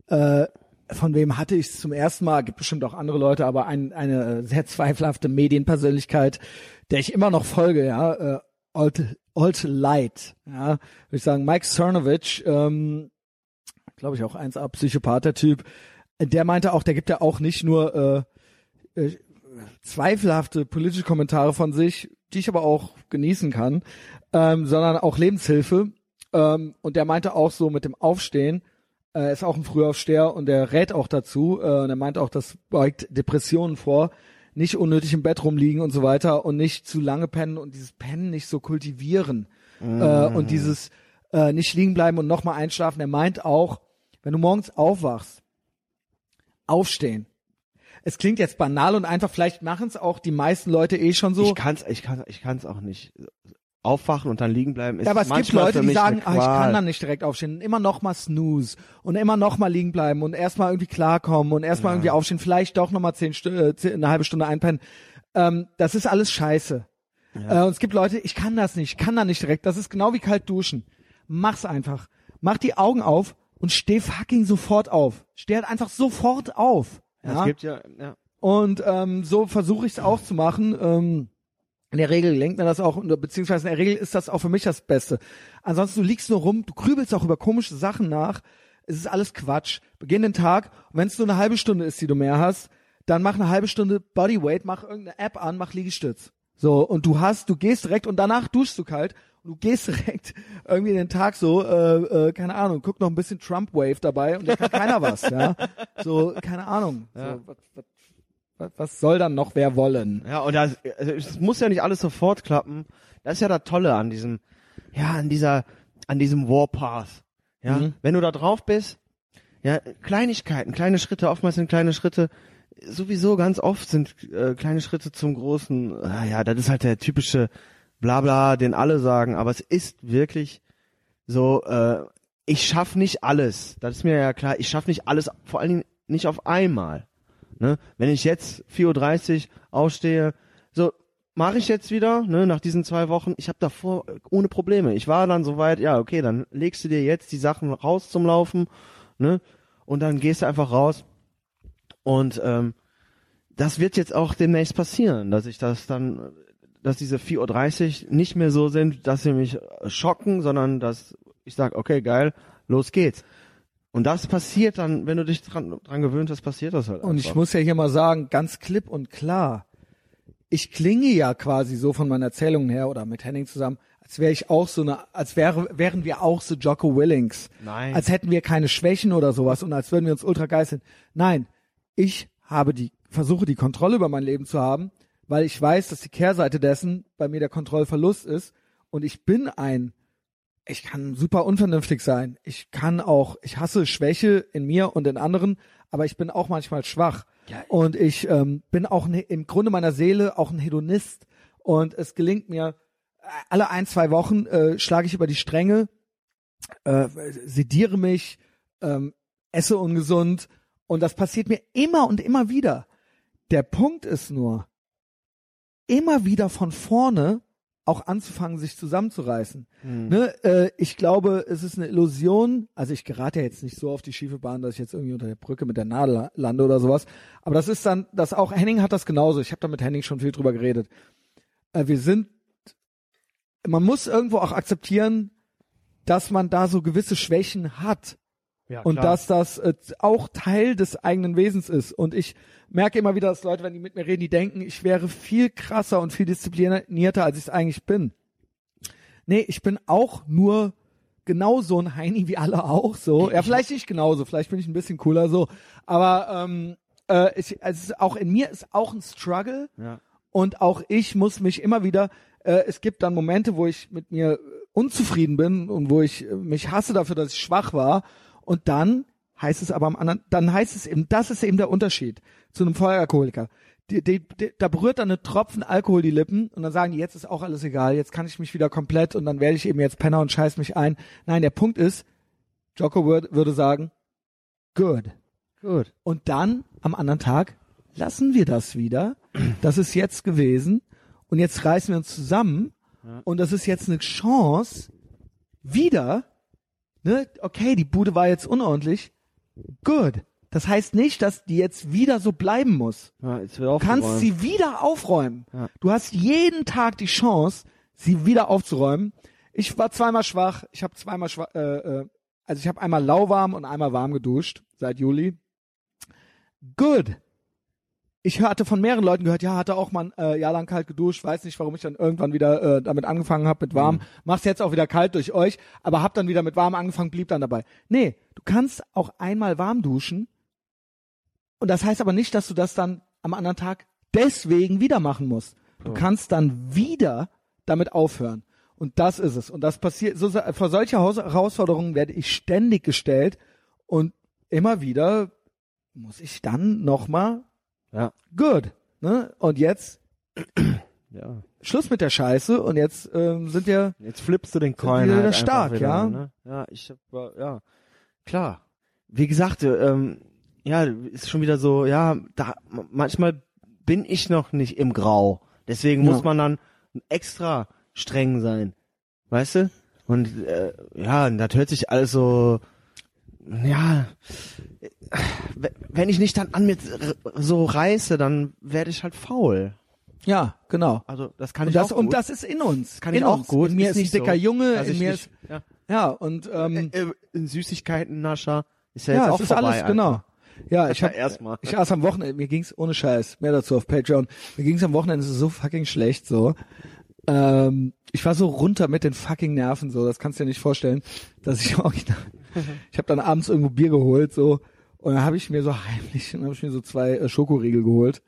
äh, von wem hatte ich es zum ersten Mal, gibt bestimmt auch andere Leute, aber ein, eine äh, sehr zweifelhafte Medienpersönlichkeit, der ich immer noch folge, ja, äh, Old, Old Light, ja, würde ich sagen, Mike Cernovich, ähm, glaube ich auch 1A Psychopath, der Typ, der meinte auch, der gibt ja auch nicht nur äh, äh, zweifelhafte politische Kommentare von sich, die ich aber auch genießen kann, ähm, sondern auch Lebenshilfe. Ähm, und der meinte auch so mit dem Aufstehen, äh, ist auch ein Frühaufsteher und der rät auch dazu, äh, und er meint auch, das beugt Depressionen vor, nicht unnötig im Bett rumliegen und so weiter und nicht zu lange pennen und dieses Pennen nicht so kultivieren äh, und dieses äh, nicht liegen bleiben und nochmal einschlafen. Er meint auch, wenn du morgens aufwachst, aufstehen. Es klingt jetzt banal und einfach, vielleicht machen es auch die meisten Leute eh schon so. Ich kann's, ich kann, ich kann's auch nicht. Aufwachen und dann liegen bleiben ist Ja, aber es gibt Leute, die sagen, ah, ich kann dann nicht direkt aufstehen. Immer noch mal snooze und immer noch mal liegen bleiben und erstmal irgendwie klarkommen und erstmal irgendwie aufstehen, vielleicht doch noch mal zehn, äh, zehn, eine halbe Stunde einpennen. Ähm, das ist alles scheiße. Äh, und es gibt Leute, ich kann das nicht, ich kann da nicht direkt. Das ist genau wie kalt duschen. Mach's einfach. Mach die Augen auf und steh fucking sofort auf. Steh halt einfach sofort auf. Ja, Ja? Es gibt ja, ja. Und ähm, so versuche ich es auch zu machen. Ähm, in der Regel lenkt mir das auch, beziehungsweise in der Regel ist das auch für mich das Beste. Ansonsten, du liegst nur rum, du grübelst auch über komische Sachen nach. Es ist alles Quatsch. Beginn den Tag und wenn es nur eine halbe Stunde ist, die du mehr hast, dann mach eine halbe Stunde Bodyweight, mach irgendeine App an, mach Liegestütz. So, und du hast, du gehst direkt und danach duschst du kalt und du gehst direkt irgendwie den Tag so, äh, äh, keine Ahnung, guck noch ein bisschen Trump Wave dabei und da kann keiner was, ja. So, keine Ahnung. Ja. So, was, was, was, soll dann noch wer wollen? Ja, und das, also es muss ja nicht alles sofort klappen. Das ist ja das Tolle an diesem, ja, an dieser, an diesem Warpath. Ja, Mhm. wenn du da drauf bist, ja, Kleinigkeiten, kleine Schritte, oftmals sind kleine Schritte, sowieso ganz oft sind äh, kleine Schritte zum großen, ah, ja, das ist halt der typische Blabla, den alle sagen, aber es ist wirklich so, äh, ich schaff nicht alles. Das ist mir ja klar, ich schaff nicht alles, vor allen Dingen nicht auf einmal. Ne? Wenn ich jetzt 4.30 Uhr aufstehe, so mache ich jetzt wieder, ne, nach diesen zwei Wochen, ich habe davor ohne Probleme. Ich war dann soweit, ja, okay, dann legst du dir jetzt die Sachen raus zum Laufen, ne? Und dann gehst du einfach raus. Und ähm, das wird jetzt auch demnächst passieren, dass ich das dann, dass diese 4.30 Uhr nicht mehr so sind, dass sie mich schocken, sondern dass ich sage, okay, geil, los geht's. Und das passiert dann, wenn du dich dran, dran gewöhnt hast, passiert das halt Und ich einfach. muss ja hier mal sagen, ganz klipp und klar, ich klinge ja quasi so von meinen Erzählungen her oder mit Henning zusammen, als wäre ich auch so eine, als wäre, wären wir auch so Jocko Willings. Nein. Als hätten wir keine Schwächen oder sowas und als würden wir uns ultra geil sind. Nein, ich habe die, versuche die Kontrolle über mein Leben zu haben, weil ich weiß, dass die Kehrseite dessen bei mir der Kontrollverlust ist und ich bin ein ich kann super unvernünftig sein. Ich kann auch, ich hasse Schwäche in mir und in anderen, aber ich bin auch manchmal schwach. Ja. Und ich ähm, bin auch ne, im Grunde meiner Seele auch ein Hedonist. Und es gelingt mir, äh, alle ein, zwei Wochen äh, schlage ich über die Stränge, äh, sediere mich, ähm, esse ungesund. Und das passiert mir immer und immer wieder. Der Punkt ist nur, immer wieder von vorne auch anzufangen, sich zusammenzureißen. Hm. Ne, äh, ich glaube, es ist eine Illusion. Also ich gerate ja jetzt nicht so auf die schiefe Bahn, dass ich jetzt irgendwie unter der Brücke mit der Nadel lande oder sowas. Aber das ist dann, das auch Henning hat das genauso. Ich habe da mit Henning schon viel drüber geredet. Äh, wir sind, man muss irgendwo auch akzeptieren, dass man da so gewisse Schwächen hat Ja, und dass das äh, auch Teil des eigenen Wesens ist. Und ich merke immer wieder, dass Leute, wenn die mit mir reden, die denken, ich wäre viel krasser und viel disziplinierter, als ich es eigentlich bin. Nee, ich bin auch nur genau so ein Heini wie alle auch so. Ja, vielleicht nicht genauso, vielleicht bin ich ein bisschen cooler so. Aber ähm, äh, ich, also auch in mir ist auch ein Struggle Ja. und auch ich muss mich immer wieder, äh, es gibt dann Momente, wo ich mit mir unzufrieden bin und wo ich äh, mich hasse dafür, dass ich schwach war und dann heißt es aber am anderen, dann heißt es eben, das ist eben der Unterschied zu einem Vollalkoholiker. Die, die, die, da berührt dann eine Tropfen Alkohol die Lippen und dann sagen die, jetzt ist auch alles egal, jetzt kann ich mich wieder komplett und dann werde ich eben jetzt Penner und scheiß mich ein. Nein, der Punkt ist, Jocko würd, würde sagen, good. Gut. Und dann am anderen Tag lassen wir das wieder. Das ist jetzt gewesen. Und jetzt reißen wir uns zusammen. Und das ist jetzt eine Chance, wieder, ne, okay, die Bude war jetzt unordentlich. Good. Das heißt nicht, dass die jetzt wieder so bleiben muss. Ja, Du kannst sie wieder aufräumen. Ja. Du hast jeden Tag die Chance, sie wieder aufzuräumen. Ich war zweimal schwach. Ich habe zweimal schwach, äh, äh, also ich habe einmal lauwarm und einmal warm geduscht seit Juli. Good. Ich hatte von mehreren Leuten gehört, ja, hatte auch mal ein äh, Jahr lang kalt geduscht, weiß nicht, warum ich dann irgendwann wieder äh, damit angefangen habe mit warm. Mach's jetzt auch wieder kalt durch euch, aber hab dann wieder mit warm angefangen, blieb dann dabei. Nee, du kannst auch einmal warm duschen und das heißt aber nicht, dass du das dann am anderen Tag deswegen wieder machen musst. Du kannst dann wieder damit aufhören. Und das ist es. Und das passiert, so, vor solche Haus Herausforderungen werde ich ständig gestellt und immer wieder muss ich dann nochmal Ja. good. Ne? Und jetzt Ja. Schluss mit der Scheiße und jetzt ähm, sind wir Jetzt flippst du den Coin wieder halt einfach stark, wieder, ja? Ne? Ja, ich hab, äh, ja, klar. Wie gesagt, äh, ähm, ja, ist schon wieder so, ja, da manchmal bin ich noch nicht im Grau. Deswegen Ja. muss man dann extra streng sein, weißt du? Und äh, ja, das hört sich alles so, ja, äh, wenn ich nicht dann an mir so reiße, dann werde ich halt faul. ja genau. Also das kann Und ich das, auch und gut. das ist in uns. kann in ich auch uns. gut. In mir Ist nicht dicker so, Junge, in mir nicht- ist ja. ja und ähm, äh, ein Süßigkeiten-Nascher ist ja, ja, jetzt auch es ist vorbei. alles genau. Ja, ich hab, erstmal. ich aß am Wochenende, mir ging's ohne Scheiß, mehr dazu auf Patreon. Mir ging's am Wochenende so fucking schlecht so. Ähm, ich war so runter mit den fucking Nerven so, das kannst du dir nicht vorstellen, dass ich original, ich habe dann abends irgendwo Bier geholt so und dann habe ich mir so heimlich, dann habe ich mir so zwei äh, Schokoriegel geholt,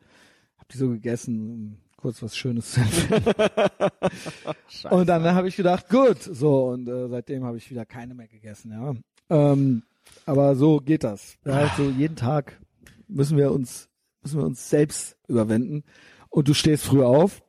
habe die so gegessen, um kurz was Schönes zu empfehlen. Und dann habe ich gedacht, gut, so und äh, seitdem habe ich wieder keine mehr gegessen, ja. Ähm, aber so geht das. Ja, halt so jeden Tag müssen wir uns müssen wir uns selbst überwinden. Und du stehst früh auf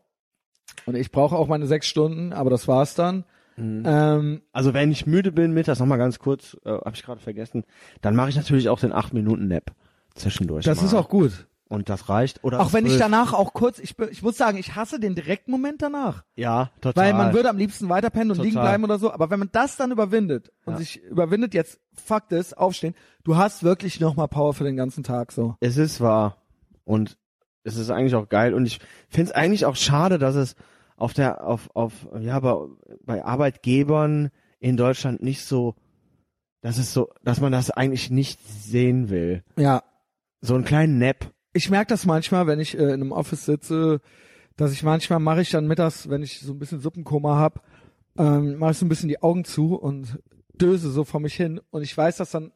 und ich brauche auch meine sechs Stunden, aber das war's dann. Ähm, Also wenn ich müde bin mittags, nochmal ganz kurz, äh, habe ich gerade vergessen, dann mache ich natürlich auch den 8-Minuten-Nap zwischendurch. das mal. ist auch gut. Und das reicht. Oder Auch wenn ich danach auch kurz, ich, ich muss sagen, ich hasse den direkten Moment danach. Ja, total. Weil man würde am liebsten weiterpennen und Total. liegen bleiben oder so. Aber wenn man das dann überwindet und Ja. sich überwindet, jetzt fuck this, aufstehen, du hast wirklich nochmal Power für den ganzen Tag so. Es ist wahr. Und es ist eigentlich auch geil. Und ich finde es eigentlich auch schade, dass es auf der, auf, auf, ja, bei, bei Arbeitgebern in Deutschland nicht so, dass es so, dass man das eigentlich nicht sehen will. Ja, So einen kleinen Nap. ich merke das manchmal, wenn ich äh, in einem Office sitze, dass ich manchmal mache ich dann mittags, wenn ich so ein bisschen Suppenkoma hab, ähm, mache ich so ein bisschen die Augen zu und döse so vor mich hin und ich weiß, dass dann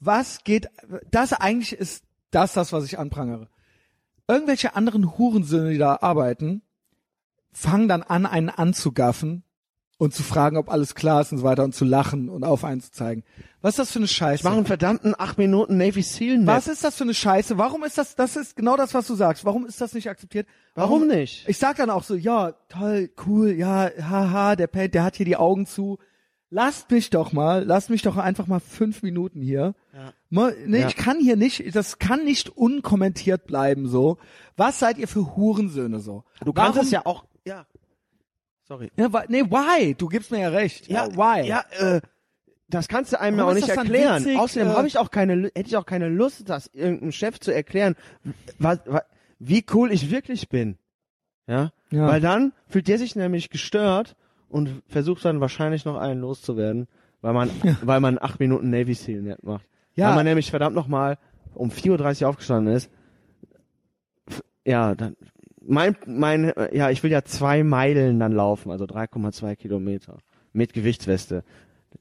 was geht, das eigentlich ist das das, was ich anprangere. Irgendwelche anderen Hurensöhne, die da arbeiten, fangen dann an, einen anzugaffen und zu fragen, ob alles klar ist und so weiter und zu lachen und auf einen zu zeigen. Was ist das für eine Scheiße? Ich mache einen verdammten 8 Minuten Navy Seal Nap. Was ist das für eine Scheiße? Warum ist das, das ist genau das, was du sagst. Warum ist das nicht akzeptiert? Warum nicht? Ich sag dann auch so, ja, toll, cool, ja, haha, der Paint, der hat hier die Augen zu. Lasst mich doch mal, lasst mich doch einfach mal fünf Minuten hier. Ja. Ne, Ja. Ich kann hier nicht, das kann nicht unkommentiert bleiben so. Was seid ihr für Hurensöhne so? Du kannst Warum- es ja auch, ja. Sorry. Ja, nee, why? Du gibst mir ja recht. Ja, why? Ja, äh, das kannst du einem ja auch nicht erklären. witzig, Außerdem äh, habe ich auch keine, hätte ich auch keine Lust, das irgendeinem Chef zu erklären, was, was, wie cool ich wirklich bin. Ja? Ja. Weil dann fühlt der sich nämlich gestört und versucht dann wahrscheinlich noch einen loszuwerden, weil man, weil man acht Minuten Navy Seal macht. Ja. Weil man nämlich verdammt nochmal um 4.30 Uhr aufgestanden ist. Ja, dann, mein, mein, ja, ich will ja zwei Meilen dann laufen, also 3,2 Kilometer. Mit Gewichtsweste.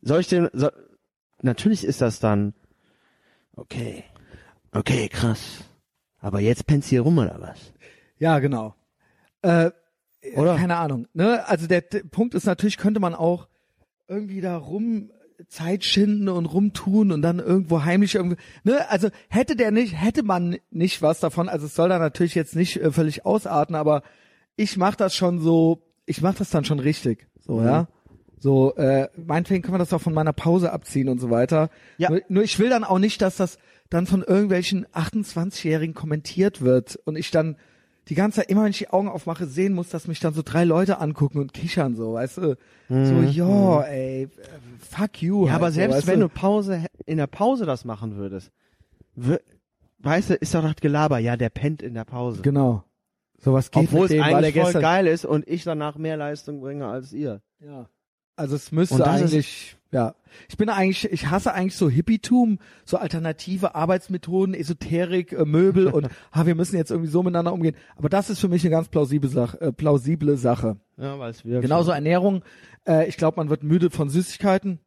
Soll ich den, so, natürlich ist das dann, okay, okay, krass. Aber jetzt pennst hier rum oder was? Ja, genau. Äh, Oder? Keine Ahnung. Ne? Also der, der Punkt ist natürlich, könnte man auch irgendwie da rum Zeit schinden und rumtun und dann irgendwo heimlich irgendwie, ne, also hätte der nicht, hätte man nicht was davon, also es soll da natürlich jetzt nicht äh, völlig ausarten, aber ich mach das schon so, ich mach das dann schon richtig, so, Mhm. ja. So, äh, meinetwegen können wir das auch von meiner Pause abziehen und so weiter. Ja. Nur, nur ich will dann auch nicht, dass das dann von irgendwelchen 28-Jährigen kommentiert wird und ich dann die ganze Zeit, immer wenn ich die Augen aufmache, sehen muss, dass mich dann so drei Leute angucken und kichern, so, weißt du? So, ja, ey, äh, fuck you. Mhm. Ja, halt, aber so, selbst weißt wenn du Pause, in der Pause das machen würdest, wür- weißt du, ist doch das Gelaber, ja, der pennt in der Pause. Genau. Sowas geht Obwohl mit es dem, der eigentlich voll geil ist und ich danach mehr Leistung bringe als ihr. Ja. Also es müsste eigentlich, ja. Ich bin eigentlich, ich hasse eigentlich so Hippietum, so alternative Arbeitsmethoden, Esoterik, äh, Möbel und ah, wir müssen jetzt irgendwie so miteinander umgehen. Aber das ist für mich eine ganz plausible Sache. Äh, plausible Sache. Ja, weil es wieder Genauso Ernährung. Äh, ich glaube, man wird müde von Süßigkeiten.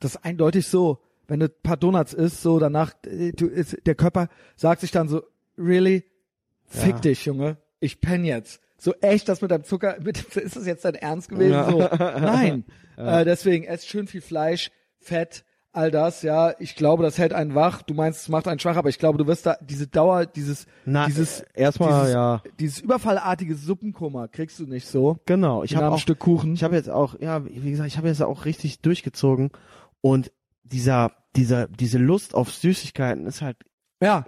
Das ist eindeutig so. Wenn du ein paar Donuts isst, so danach, äh, du, ist, der Körper sagt sich dann so, really? Fick Ja. dich, Junge. Ich penn jetzt. So echt, das mit deinem Zucker, mit, ist das jetzt dein Ernst gewesen? Ja. So, nein. Äh, deswegen, esst schön viel Fleisch, Fett, all das, ja. Ich glaube, das hält einen wach. Du meinst, es macht einen schwach, aber ich glaube, du wirst da diese Dauer, dieses, Na, dieses, erstmal, dieses, ja. dieses überfallartige Suppenkoma kriegst du nicht so. Genau, ich habe ein Stück Kuchen. Ich habe jetzt auch, ja, wie gesagt, ich habe jetzt auch richtig durchgezogen und dieser, dieser, diese Lust auf Süßigkeiten ist halt Ja,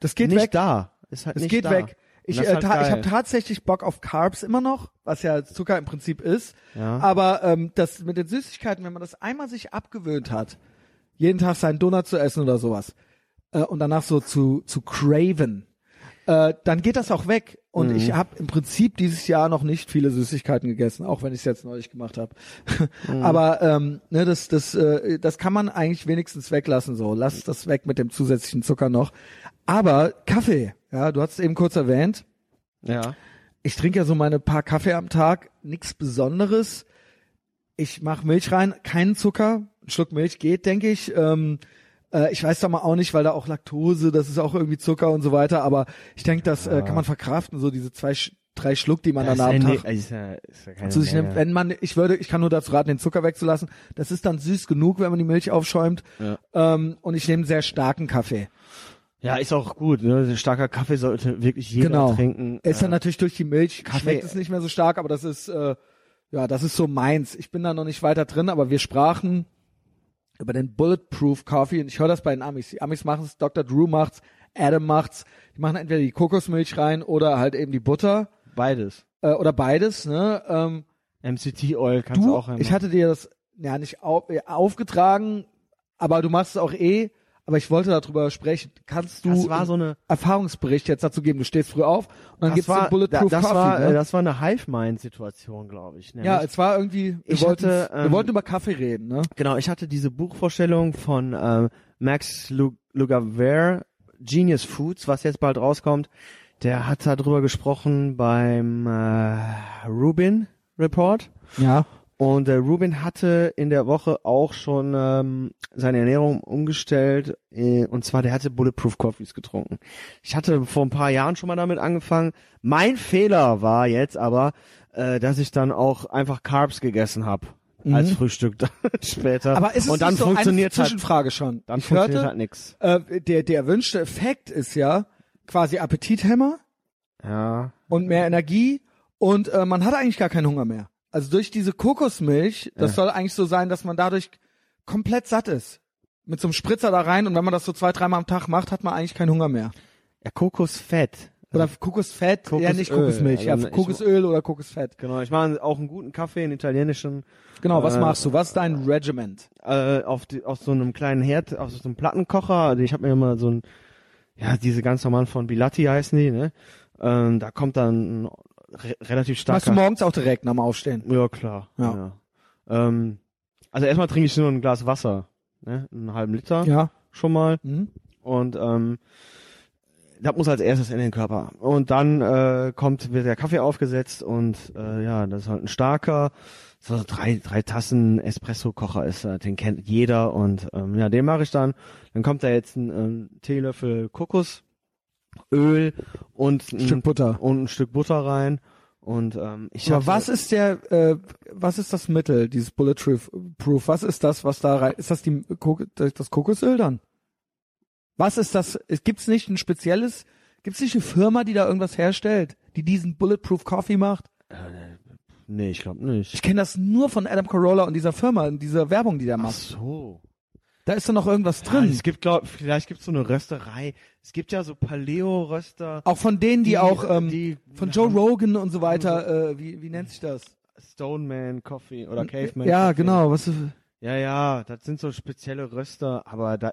das geht nicht weg. da. Ist halt Das nicht geht da. weg. Ich, äh, halt ta ich habe tatsächlich Bock auf Carbs immer noch, was ja Zucker im Prinzip ist. Ja. Aber ähm, das mit den Süßigkeiten, wenn man das einmal sich abgewöhnt hat, jeden Tag seinen Donut zu essen oder sowas äh, und danach so zu zu craven, äh, dann geht das auch weg. Und Mhm. ich habe im Prinzip dieses Jahr noch nicht viele Süßigkeiten gegessen, auch wenn ich es jetzt neulich gemacht habe. Mhm. Aber ähm, ne, das das äh, das kann man eigentlich wenigstens weglassen. So, lass das weg mit dem zusätzlichen Zucker noch. Aber Kaffee, ja, du hast es eben kurz erwähnt. ja. Ich trinke ja so meine paar Kaffee am Tag, nichts Besonderes. Ich mache Milch rein, keinen Zucker, ein Schluck Milch geht, denke ich. Ähm, äh, ich weiß da mal auch nicht, weil da auch Laktose, das ist auch irgendwie Zucker und so weiter. Aber ich denke, das äh, kann man verkraften, so diese zwei, drei Schluck, die man Das dann am ja Tag ni- ist ja, ist ja zu sich nimmt. Wenn man, ich würde, ich kann nur dazu raten, den Zucker wegzulassen. Das ist dann süß genug, wenn man die Milch aufschäumt. Ja. Ähm, und ich nehme einen sehr starken Kaffee. Ja, ist auch gut. Ne? Starker Kaffee sollte wirklich jeder Genau. trinken. Ist dann natürlich durch die Milch Kaffee- schmeckt es nicht mehr so stark, aber das ist äh, ja, das ist so meins. Ich bin da noch nicht weiter drin, aber wir sprachen über den Bulletproof Coffee und ich höre das bei den Amis. Die Amis machen es, Dr. Drew macht's, Adam macht's. Die machen entweder die Kokosmilch rein oder halt eben die Butter beides. äh, oder beides. Ne? Ähm, MCT Oil kannst du, auch einmal. ich hatte dir das ja nicht au äh, aufgetragen, aber du machst es auch eh. Aber ich wollte darüber sprechen. Kannst du das war einen so eine Erfahrungsbericht jetzt dazu geben? Du stehst früh auf und dann gibt's war, den Bulletproof da- das Coffee. war, ne? das war eine Hive Mind Situation, glaube ich. Ja, nämlich. es war irgendwie, wir, Ich wollten, hatte, wir ähm, wollten über Kaffee reden, ne? Genau, ich hatte diese Buchvorstellung von äh, Max Lu- Lugavere, Genius Foods, was jetzt bald rauskommt. Der hat da drüber gesprochen beim äh, Rubin Report. Ja. Und der Rubin hatte in der Woche auch schon ähm, seine Ernährung umgestellt. Äh, und zwar, der hatte Bulletproof Coffees getrunken. Ich hatte vor ein paar Jahren schon mal damit angefangen. Mein Fehler war jetzt aber, äh, dass ich dann auch einfach Carbs gegessen habe. Als Frühstück dann später. Mhm. Aber ist es und dann nicht so funktioniert eine halt, Zwischenfrage schon? dann ich funktioniert hörte, halt nix. äh, der, der erwünschte Effekt ist ja quasi Appetithämmer Ja. und mehr Energie und äh, man hat eigentlich gar keinen Hunger mehr. Also durch diese Kokosmilch, das Ja. soll eigentlich so sein, dass man dadurch komplett satt ist. Mit so einem Spritzer da rein und wenn man das so zwei, dreimal am Tag macht, hat man eigentlich keinen Hunger mehr. Ja, Kokosfett. Oder Kokosfett, ja Kokosöl. nicht Kokosmilch, ja, Also ich- Kokosöl oder Kokosfett. Genau, ich mache auch einen guten Kaffee, einen italienischen, Genau, was Äh, machst du? Was ist dein Regiment? äh, auf, die, auf so einem kleinen Herd, auf so einem Plattenkocher. Also ich habe mir immer so ein, ja, diese ganz normalen von Bilatti heißen die, ne? Ähm, da kommt dann re relativ Machst du morgens auch direkt nach dem Aufstehen? Ja, klar. Ja. ja. Ähm, also erstmal trinke ich nur ein Glas Wasser, ne? Einen halben Liter Ja. schon mal. Mhm. Und ähm, das muss als erstes in den Körper. Und dann äh, kommt, wird der Kaffee aufgesetzt und äh, ja, das ist halt ein starker, so drei, drei Tassen Espresso-Kocher ist, äh, den kennt jeder und ähm, ja, den mache ich dann. Dann kommt da jetzt ein ähm, Teelöffel Kokosöl und ein Stück Butter. und ein Stück Butter rein. Und ähm, ich Aber hatte- was ist der, äh, was ist das Mittel, dieses Bulletproof? Proof? Was ist das, was da rein? Ist das die das Kokosöl dann? Was ist das? Es gibt's nicht ein spezielles, gibt's nicht eine Firma, die da irgendwas herstellt, die diesen Bulletproof Coffee macht? Nee, ich glaube nicht. Ich kenne das nur von Adam Carolla und dieser Firma, und dieser Werbung, die der Ach macht. so. Da ist doch noch irgendwas Ja, drin. es gibt, glaub, vielleicht gibt's so eine Rösterei. Es gibt ja so Paleo-Röster. auch von denen, die, auch ähm, die von Joe Rogan und so weiter, äh, wie, wie nennt sich das? Stoneman Coffee oder Caveman. ja, Coffee. genau. Was, Ja, ja, das sind so spezielle Röster, aber da,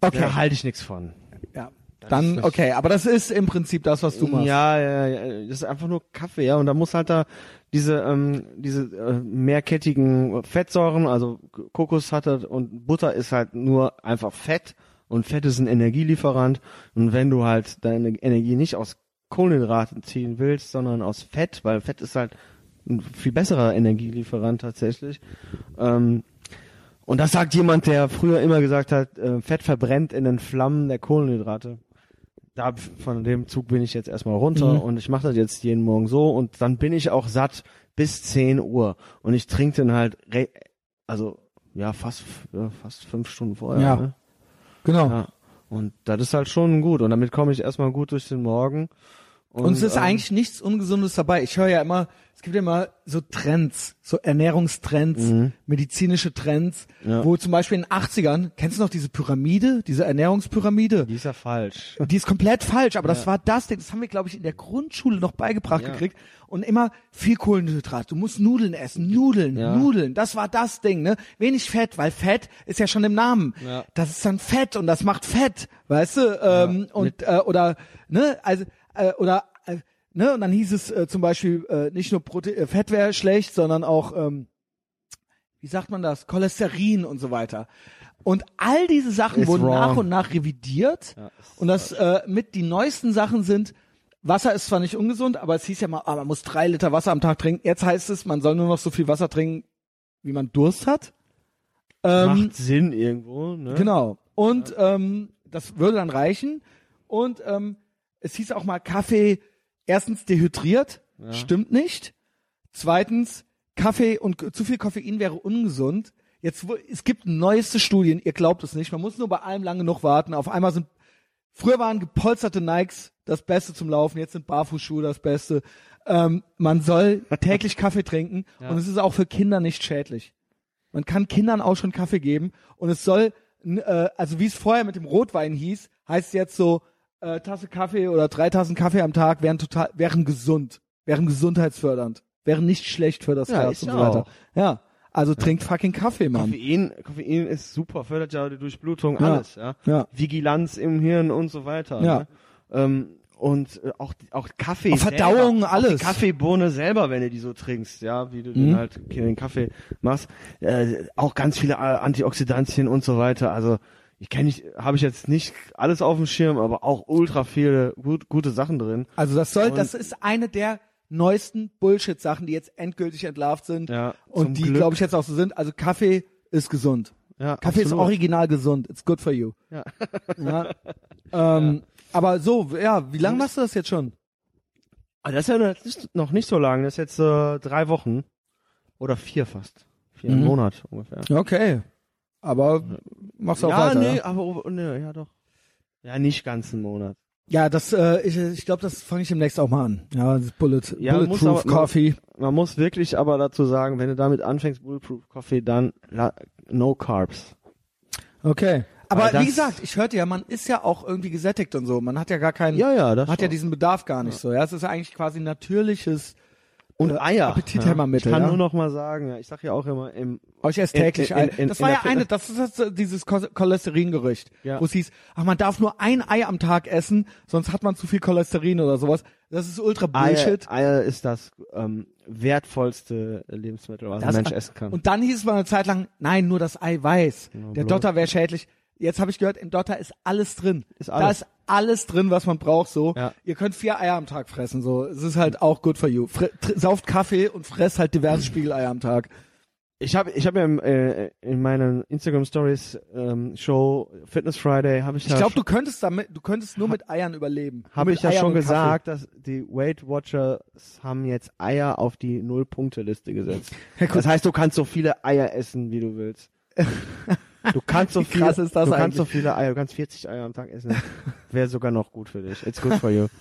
okay. da halte ich nichts von. ja. Das Dann, okay, aber das ist im Prinzip das, was du machst. Ja, ja, ja, das ist einfach nur Kaffee, ja, und da muss halt da diese ähm, diese äh, mehrkettigen Fettsäuren, also Kokos hat das und Butter ist halt nur einfach Fett und Fett ist ein Energielieferant und wenn du halt deine Energie nicht aus Kohlenhydraten ziehen willst, sondern aus Fett, weil Fett ist halt ein viel besserer Energielieferant tatsächlich. Ähm, und das sagt jemand, der früher immer gesagt hat, äh, Fett verbrennt in den Flammen der Kohlenhydrate da von dem Zug bin ich jetzt erstmal runter Mhm. und ich mache das jetzt jeden Morgen so und dann bin ich auch satt bis 10 Uhr und ich trinke den halt also ja fast ja, fast fünf Stunden vorher Ja. ne? Genau. ja. Und das ist halt schon gut. Und damit komme ich erstmal gut durch den Morgen und, Und es ist ähm, eigentlich nichts Ungesundes dabei. Ich höre ja immer, es gibt ja immer so Trends, so Ernährungstrends, Mhm. medizinische Trends, Ja. wo zum Beispiel in den 80ern, kennst du noch diese Pyramide, diese Ernährungspyramide? die ist ja falsch Die ist komplett falsch, aber das war das Ding, das haben wir, glaube ich, in der Grundschule noch beigebracht Ja. gekriegt. Und immer viel Kohlenhydrat. Du musst Nudeln essen, Nudeln, Ja. Nudeln. Das war das Ding, ne? Wenig Fett, weil Fett ist ja schon im Namen. Ja. Das ist dann Fett und das macht Fett, weißt du? Ähm, und äh, oder ne, also äh, oder äh, ne? Und dann hieß es äh, zum Beispiel äh, nicht nur Prote äh, Fett wäre schlecht, sondern auch ähm, wie sagt man das? Cholesterin und so weiter. Und all diese Sachen Ist wurden wrong. nach und nach revidiert. Ja, und das äh, mit die neuesten Sachen sind, Wasser ist zwar nicht ungesund, aber es hieß ja mal, ah, man muss drei Liter Wasser am Tag trinken. Jetzt heißt es, man soll nur noch so viel Wasser trinken, wie man Durst hat. Ähm, macht Sinn irgendwo ne Genau. Und ähm, das würde dann reichen. Und ähm, es hieß auch mal Kaffee erstens dehydriert, Ja. stimmt nicht. Zweitens Kaffee und zu viel Koffein wäre ungesund. Jetzt es gibt neueste Studien, ihr glaubt es nicht. Man muss nur bei allem lang genug warten. Auf einmal sind früher waren gepolsterte Nikes das Beste zum Laufen, jetzt sind Barfußschuhe das Beste. Ähm, man soll täglich Kaffee trinken Ja. und es ist auch für Kinder nicht schädlich. Man kann Kindern auch schon Kaffee geben und es soll, äh, also wie es vorher mit dem Rotwein hieß, heißt es jetzt so, äh, Tasse Kaffee oder drei Tassen Kaffee am Tag wären total, wären gesund, wären gesundheitsfördernd, wären nicht schlecht für das Ja, Herz und so weiter. auch. Ja, also trinkt fucking Kaffee, Mann. Koffein Koffein ist super fördert ja die Durchblutung Ja. alles ja Ja. Vigilanz im Hirn und so weiter. Ja. Ne? Ähm, und äh, auch auch Kaffee Auch Verdauung, selber, alles. Kaffeebohne selber, wenn du die so trinkst, ja, wie du Mhm. den halt den Kaffee machst, äh, auch ganz viele Antioxidantien und so weiter. Also ich kenne nicht, habe ich jetzt nicht alles auf dem Schirm, aber auch ultra viele gut, gute Sachen drin. Also das soll, Und- das ist eine der neuesten Bullshit-Sachen, die jetzt endgültig entlarvt sind Ja, und die, glaube ich, jetzt auch so sind. Also Kaffee ist gesund. Ja, Kaffee ist absolut. original gesund. It's good for you. Ja. Ja. Ähm, Aber so, ja, wie lange machst du das jetzt schon? Ah, das ist ja noch nicht, noch nicht so lang, das ist jetzt äh, drei Wochen oder vier fast, vier Mhm. Monat ungefähr. Okay. Aber machst du auch ja, weiter. nee, ja? aber oh, nee, ja doch. Ja, nicht ganz einen Monat. Ja, das, äh, ich, ich glaube, das fange ich demnächst auch mal an. Ja, das Bullet, Ja, Bulletproof aber- man- Coffee. Man muss wirklich aber dazu sagen, wenn du damit anfängst, Bulletproof Coffee, dann la- no carbs. Okay. Aber das- wie gesagt, ich hörte ja, man ist ja auch irgendwie gesättigt und so. Man hat ja gar keinen, Ja, ja, das man hat ja schon. diesen Bedarf gar nicht so. Ja, es ist ja eigentlich quasi natürliches und Eier. Appetithemmermittel, Ich kann ja. nur noch mal sagen, ja, ich sag ja auch immer im Euch erst In- täglich in- ein. in- das in war ja eine, das ist das, dieses Cho- Cholesteringerücht, Ja. wo es hieß, ach, man darf nur ein Ei am Tag essen, sonst hat man zu viel Cholesterin oder sowas. Das ist ultra Bullshit. Eier, Eier ist das ähm, wertvollste Lebensmittel, was Das- ein Mensch essen kann. Und dann hieß es mal eine Zeit lang, nein, nur das Eiweiß. Ja, Der. Dotter wäre schädlich. Jetzt habe ich gehört, im Dotter ist alles drin. Ist Da alles. ist alles drin, was man braucht. So, Ja. ihr könnt vier Eier am Tag fressen. So, es ist halt auch good for you. Fre sauft Kaffee und fresst halt diverse Spiegeleier am Tag. Ich habe ich hab ja im, äh, in meinen Instagram Stories ähm, Show Fitness Friday habe ich Ich glaube, du könntest damit, du könntest nur mit Eiern überleben. Habe ich ja schon Kaffee. gesagt, dass die Weight Watchers haben jetzt Eier auf die Null Punkte Liste gesetzt. Das heißt, du kannst so viele Eier essen, wie du willst. Du kannst so Wie viele, krass ist das du kannst eigentlich? so viele Eier, du kannst 40 Eier am Tag essen. Wäre sogar noch gut für dich. It's good for you.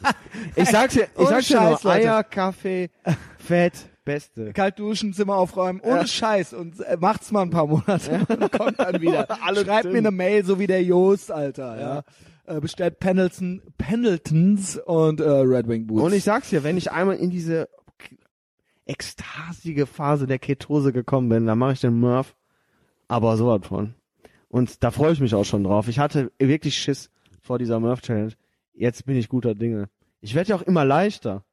Ich sag's dir, ich sag's dir nur. Eier, Kaffee, Fett, beste. Kalt duschen, Zimmer aufräumen, ohne Scheiß und äh, macht's mal ein paar Monate und kommt dann wieder. Alle Schreibt dünn. mir eine Mail, so wie der Joost, Alter, ja. Äh, bestellt Pendleton, Pendletons und äh, Red Wing Boots. Und ich sag's dir, wenn ich einmal in diese ekstasige Phase der Ketose gekommen bin, dann mache ich den Murph aber sowas von. Und da freue ich mich auch schon drauf. Ich hatte wirklich Schiss vor dieser Murph Challenge. Jetzt bin ich guter Dinge. Ich werde ja auch immer leichter.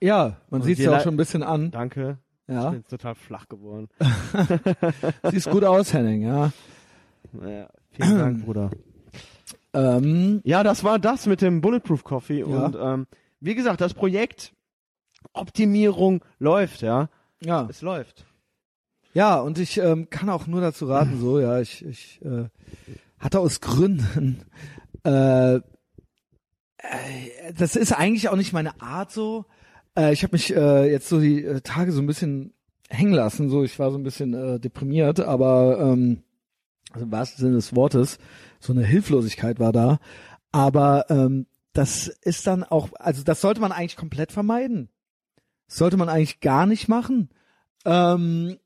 ja, man sieht's die ja auch schon ein bisschen an. Danke. Ich Ja, bin jetzt total flach geworden. siehst gut aus, Henning, ja. Naja, vielen Dank, Bruder. Ähm, Ja, das war das mit dem Bulletproof Coffee. Ja. Und ähm, wie gesagt, das Projekt Optimierung läuft, ja. ja. Es läuft. Ja, und ich ähm, kann auch nur dazu raten, so, ja, ich, ich äh, hatte aus Gründen, äh, äh, das ist eigentlich auch nicht meine Art so. Äh, ich habe mich äh, jetzt so die äh, Tage so ein bisschen hängen lassen, so, ich war so ein bisschen äh, deprimiert, aber ähm, also im wahrsten Sinne des Wortes, so eine Hilflosigkeit war da. Aber ähm, das ist dann auch, also das sollte man eigentlich komplett vermeiden. Das sollte man eigentlich gar nicht machen. Ähm,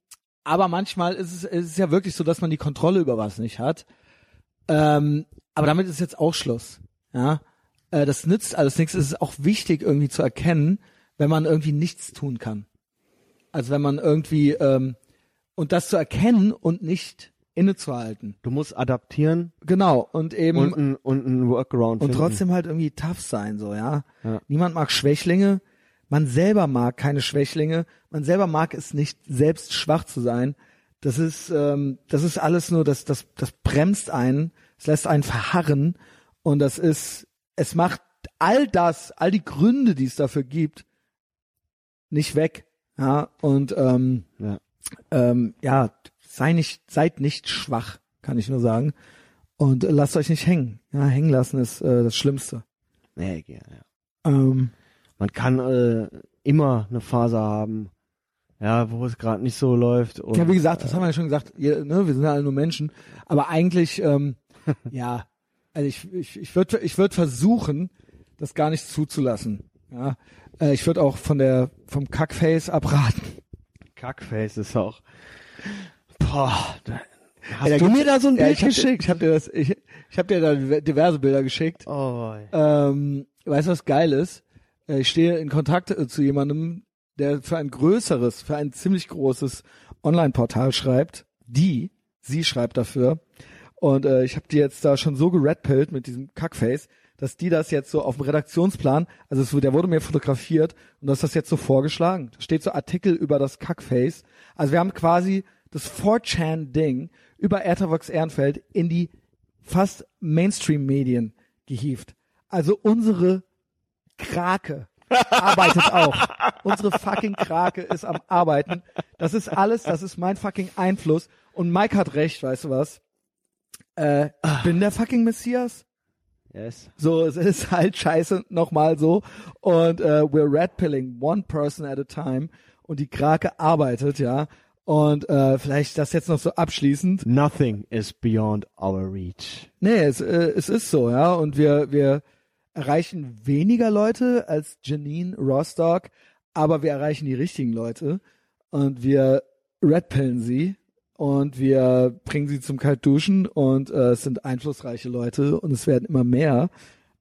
aber manchmal ist es, ist es ja wirklich so, dass man die Kontrolle über was nicht hat. Ähm, aber damit ist jetzt auch Schluss. Ja, äh, das nützt alles nichts. Es ist auch wichtig irgendwie zu erkennen, wenn man irgendwie nichts tun kann. Also wenn man irgendwie ähm, und das zu erkennen und nicht innezuhalten. Du musst adaptieren Genau und eben und ein, und ein Workaround und finden. trotzdem halt irgendwie tough sein, so, ja. Ja. Niemand mag Schwächlinge. Man selber mag keine Schwächlinge. Man selber mag es nicht, selbst schwach zu sein. Das ist, ähm, das ist alles nur, das, das, das bremst einen. Es lässt einen verharren. Und das ist, es macht all das, all die Gründe, die es dafür gibt, nicht weg. Ja, und, ähm, Ja. ähm, ja, sei nicht, seid nicht schwach, kann ich nur sagen. Und lasst euch nicht hängen. Ja, hängen lassen ist äh, das Schlimmste. Nee, ja, ja. Ähm, Man kann äh, immer eine Phase haben, ja, wo es gerade nicht so läuft. Und, ja, wie gesagt, das haben wir ja schon gesagt, ihr, ne, wir sind ja alle nur Menschen. Aber eigentlich, ähm, ja, also ich, ich, ich würde ich würd versuchen, das gar nicht zuzulassen. Ja, äh, ich würde auch von der vom Kackface abraten. Kackface ist auch. Boah, da, hast Ey, du mir da so ein Ja, Bild ich hab, geschickt? Ich habe dir das, ich, ich habe dir da diverse Bilder geschickt. oh, Ähm, weißt du, was geil ist? Äh, Ich stehe in Kontakt äh, zu jemandem, der für ein größeres, für ein ziemlich großes Online-Portal schreibt. Die, sie schreibt dafür. Und äh, ich habe die jetzt da schon so geredpillt mit diesem Kackface, dass die das jetzt so auf dem Redaktionsplan, also es, der wurde mir fotografiert und das ist das jetzt so vorgeschlagen. Da steht so Artikel über das Kackface. Also wir haben quasi das 4chan-Ding über Ethervox Ehrenfeld in die fast Mainstream-Medien gehievt. Also unsere Krake arbeitet auch. Unsere fucking Krake ist am Arbeiten. Das ist alles, das ist mein fucking Einfluss. Und Mike hat recht, weißt du was? Äh, ich bin der fucking Messias. yes. So, es ist halt scheiße, nochmal so. Und äh, we're red pilling one person at a time. Und die Krake arbeitet, ja. Und äh, vielleicht das jetzt noch so abschließend. Nothing is beyond our reach. Nee, es, äh, es ist so, ja. Und wir, wir erreichen weniger Leute als Janine Rostock, aber wir erreichen die richtigen Leute und wir redpillen sie und wir bringen sie zum Kaltduschen und äh, es sind einflussreiche Leute und es werden immer mehr.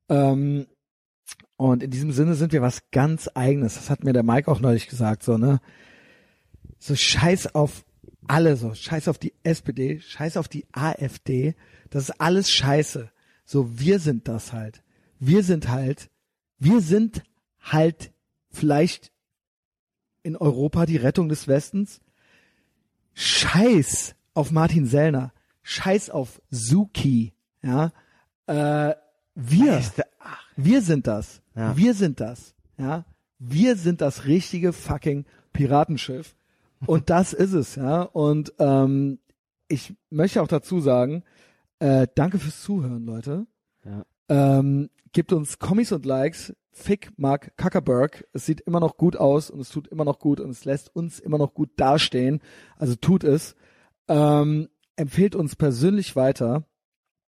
Ähm, und in diesem Sinne sind wir was ganz eigenes. Das hat mir der Mike auch neulich gesagt, so, ne? So scheiß auf alle so, scheiß auf die SPD, scheiß auf die AfD, das ist alles scheiße. So, wir sind das halt. Wir sind halt, wir sind halt vielleicht in Europa die Rettung des Westens. Scheiß auf Martin Sellner, scheiß auf Suki, Ja, äh, wir, wir sind das. Ja. Wir sind das. Ja, wir sind das richtige fucking Piratenschiff. Und das ist es, ja. Und ähm, ich möchte auch dazu sagen, äh, danke fürs Zuhören, Leute. Ja. Ähm, gibt uns Kommis und Likes. Fick Mark Zuckerberg. Es sieht immer noch gut aus und es tut immer noch gut und es lässt uns immer noch gut dastehen. Also tut es. Ähm, empfehlt uns persönlich weiter.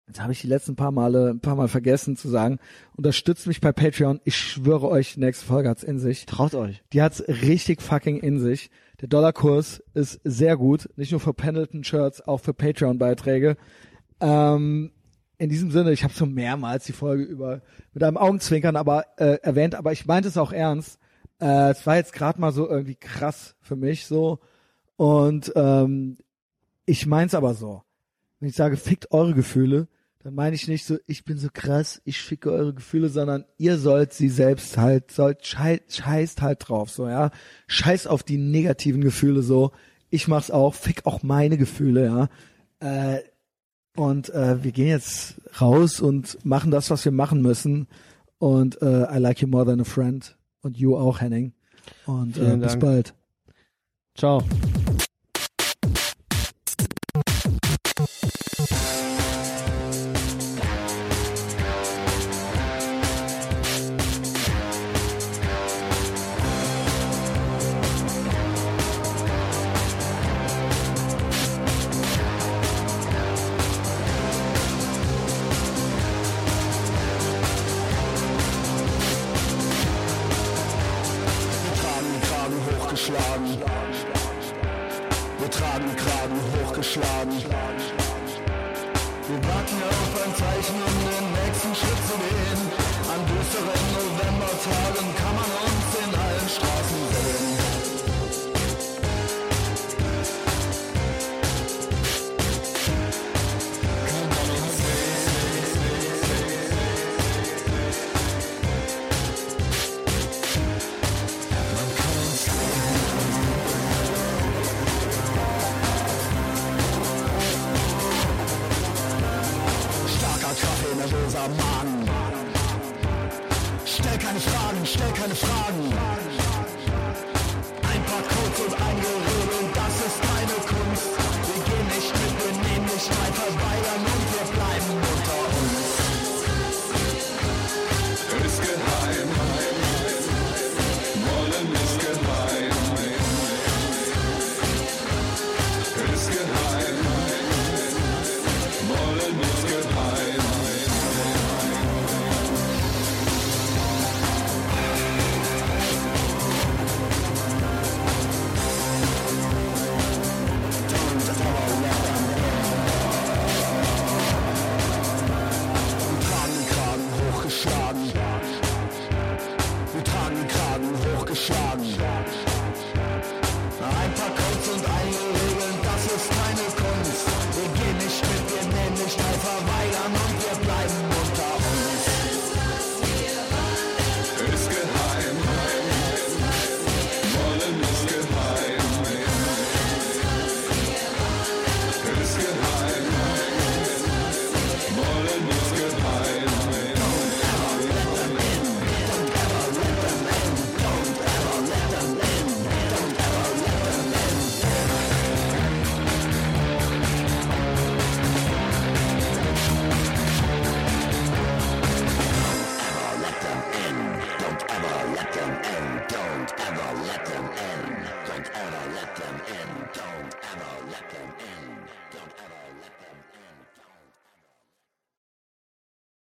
Das habe ich die letzten paar Male, ein paar Mal vergessen zu sagen. Unterstützt mich bei Patreon. Ich schwöre euch, die nächste Folge hat's in sich. Traut euch. Die hat's richtig fucking in sich. Der Dollarkurs ist sehr gut. Nicht nur für Pendleton-Shirts, auch für Patreon-Beiträge. Ähm, in diesem Sinne, ich habe schon mehrmals die Folge über mit einem Augenzwinkern aber äh, erwähnt, aber ich meinte es auch ernst. Äh, es war jetzt gerade mal so irgendwie krass für mich so und ähm, ich meins aber so. Wenn ich sage, fickt eure Gefühle, dann meine ich nicht so, ich bin so krass, ich ficke eure Gefühle, sondern ihr sollt sie selbst halt, sollt schei scheißt halt drauf, so, ja. Scheiß auf die negativen Gefühle, so. Ich mach's auch, fick auch meine Gefühle, ja. Äh, und äh, wir gehen jetzt raus und machen das, was wir machen müssen. Und äh, I like you more than a friend. Und you auch, Henning. Und äh, bis bald. Ciao.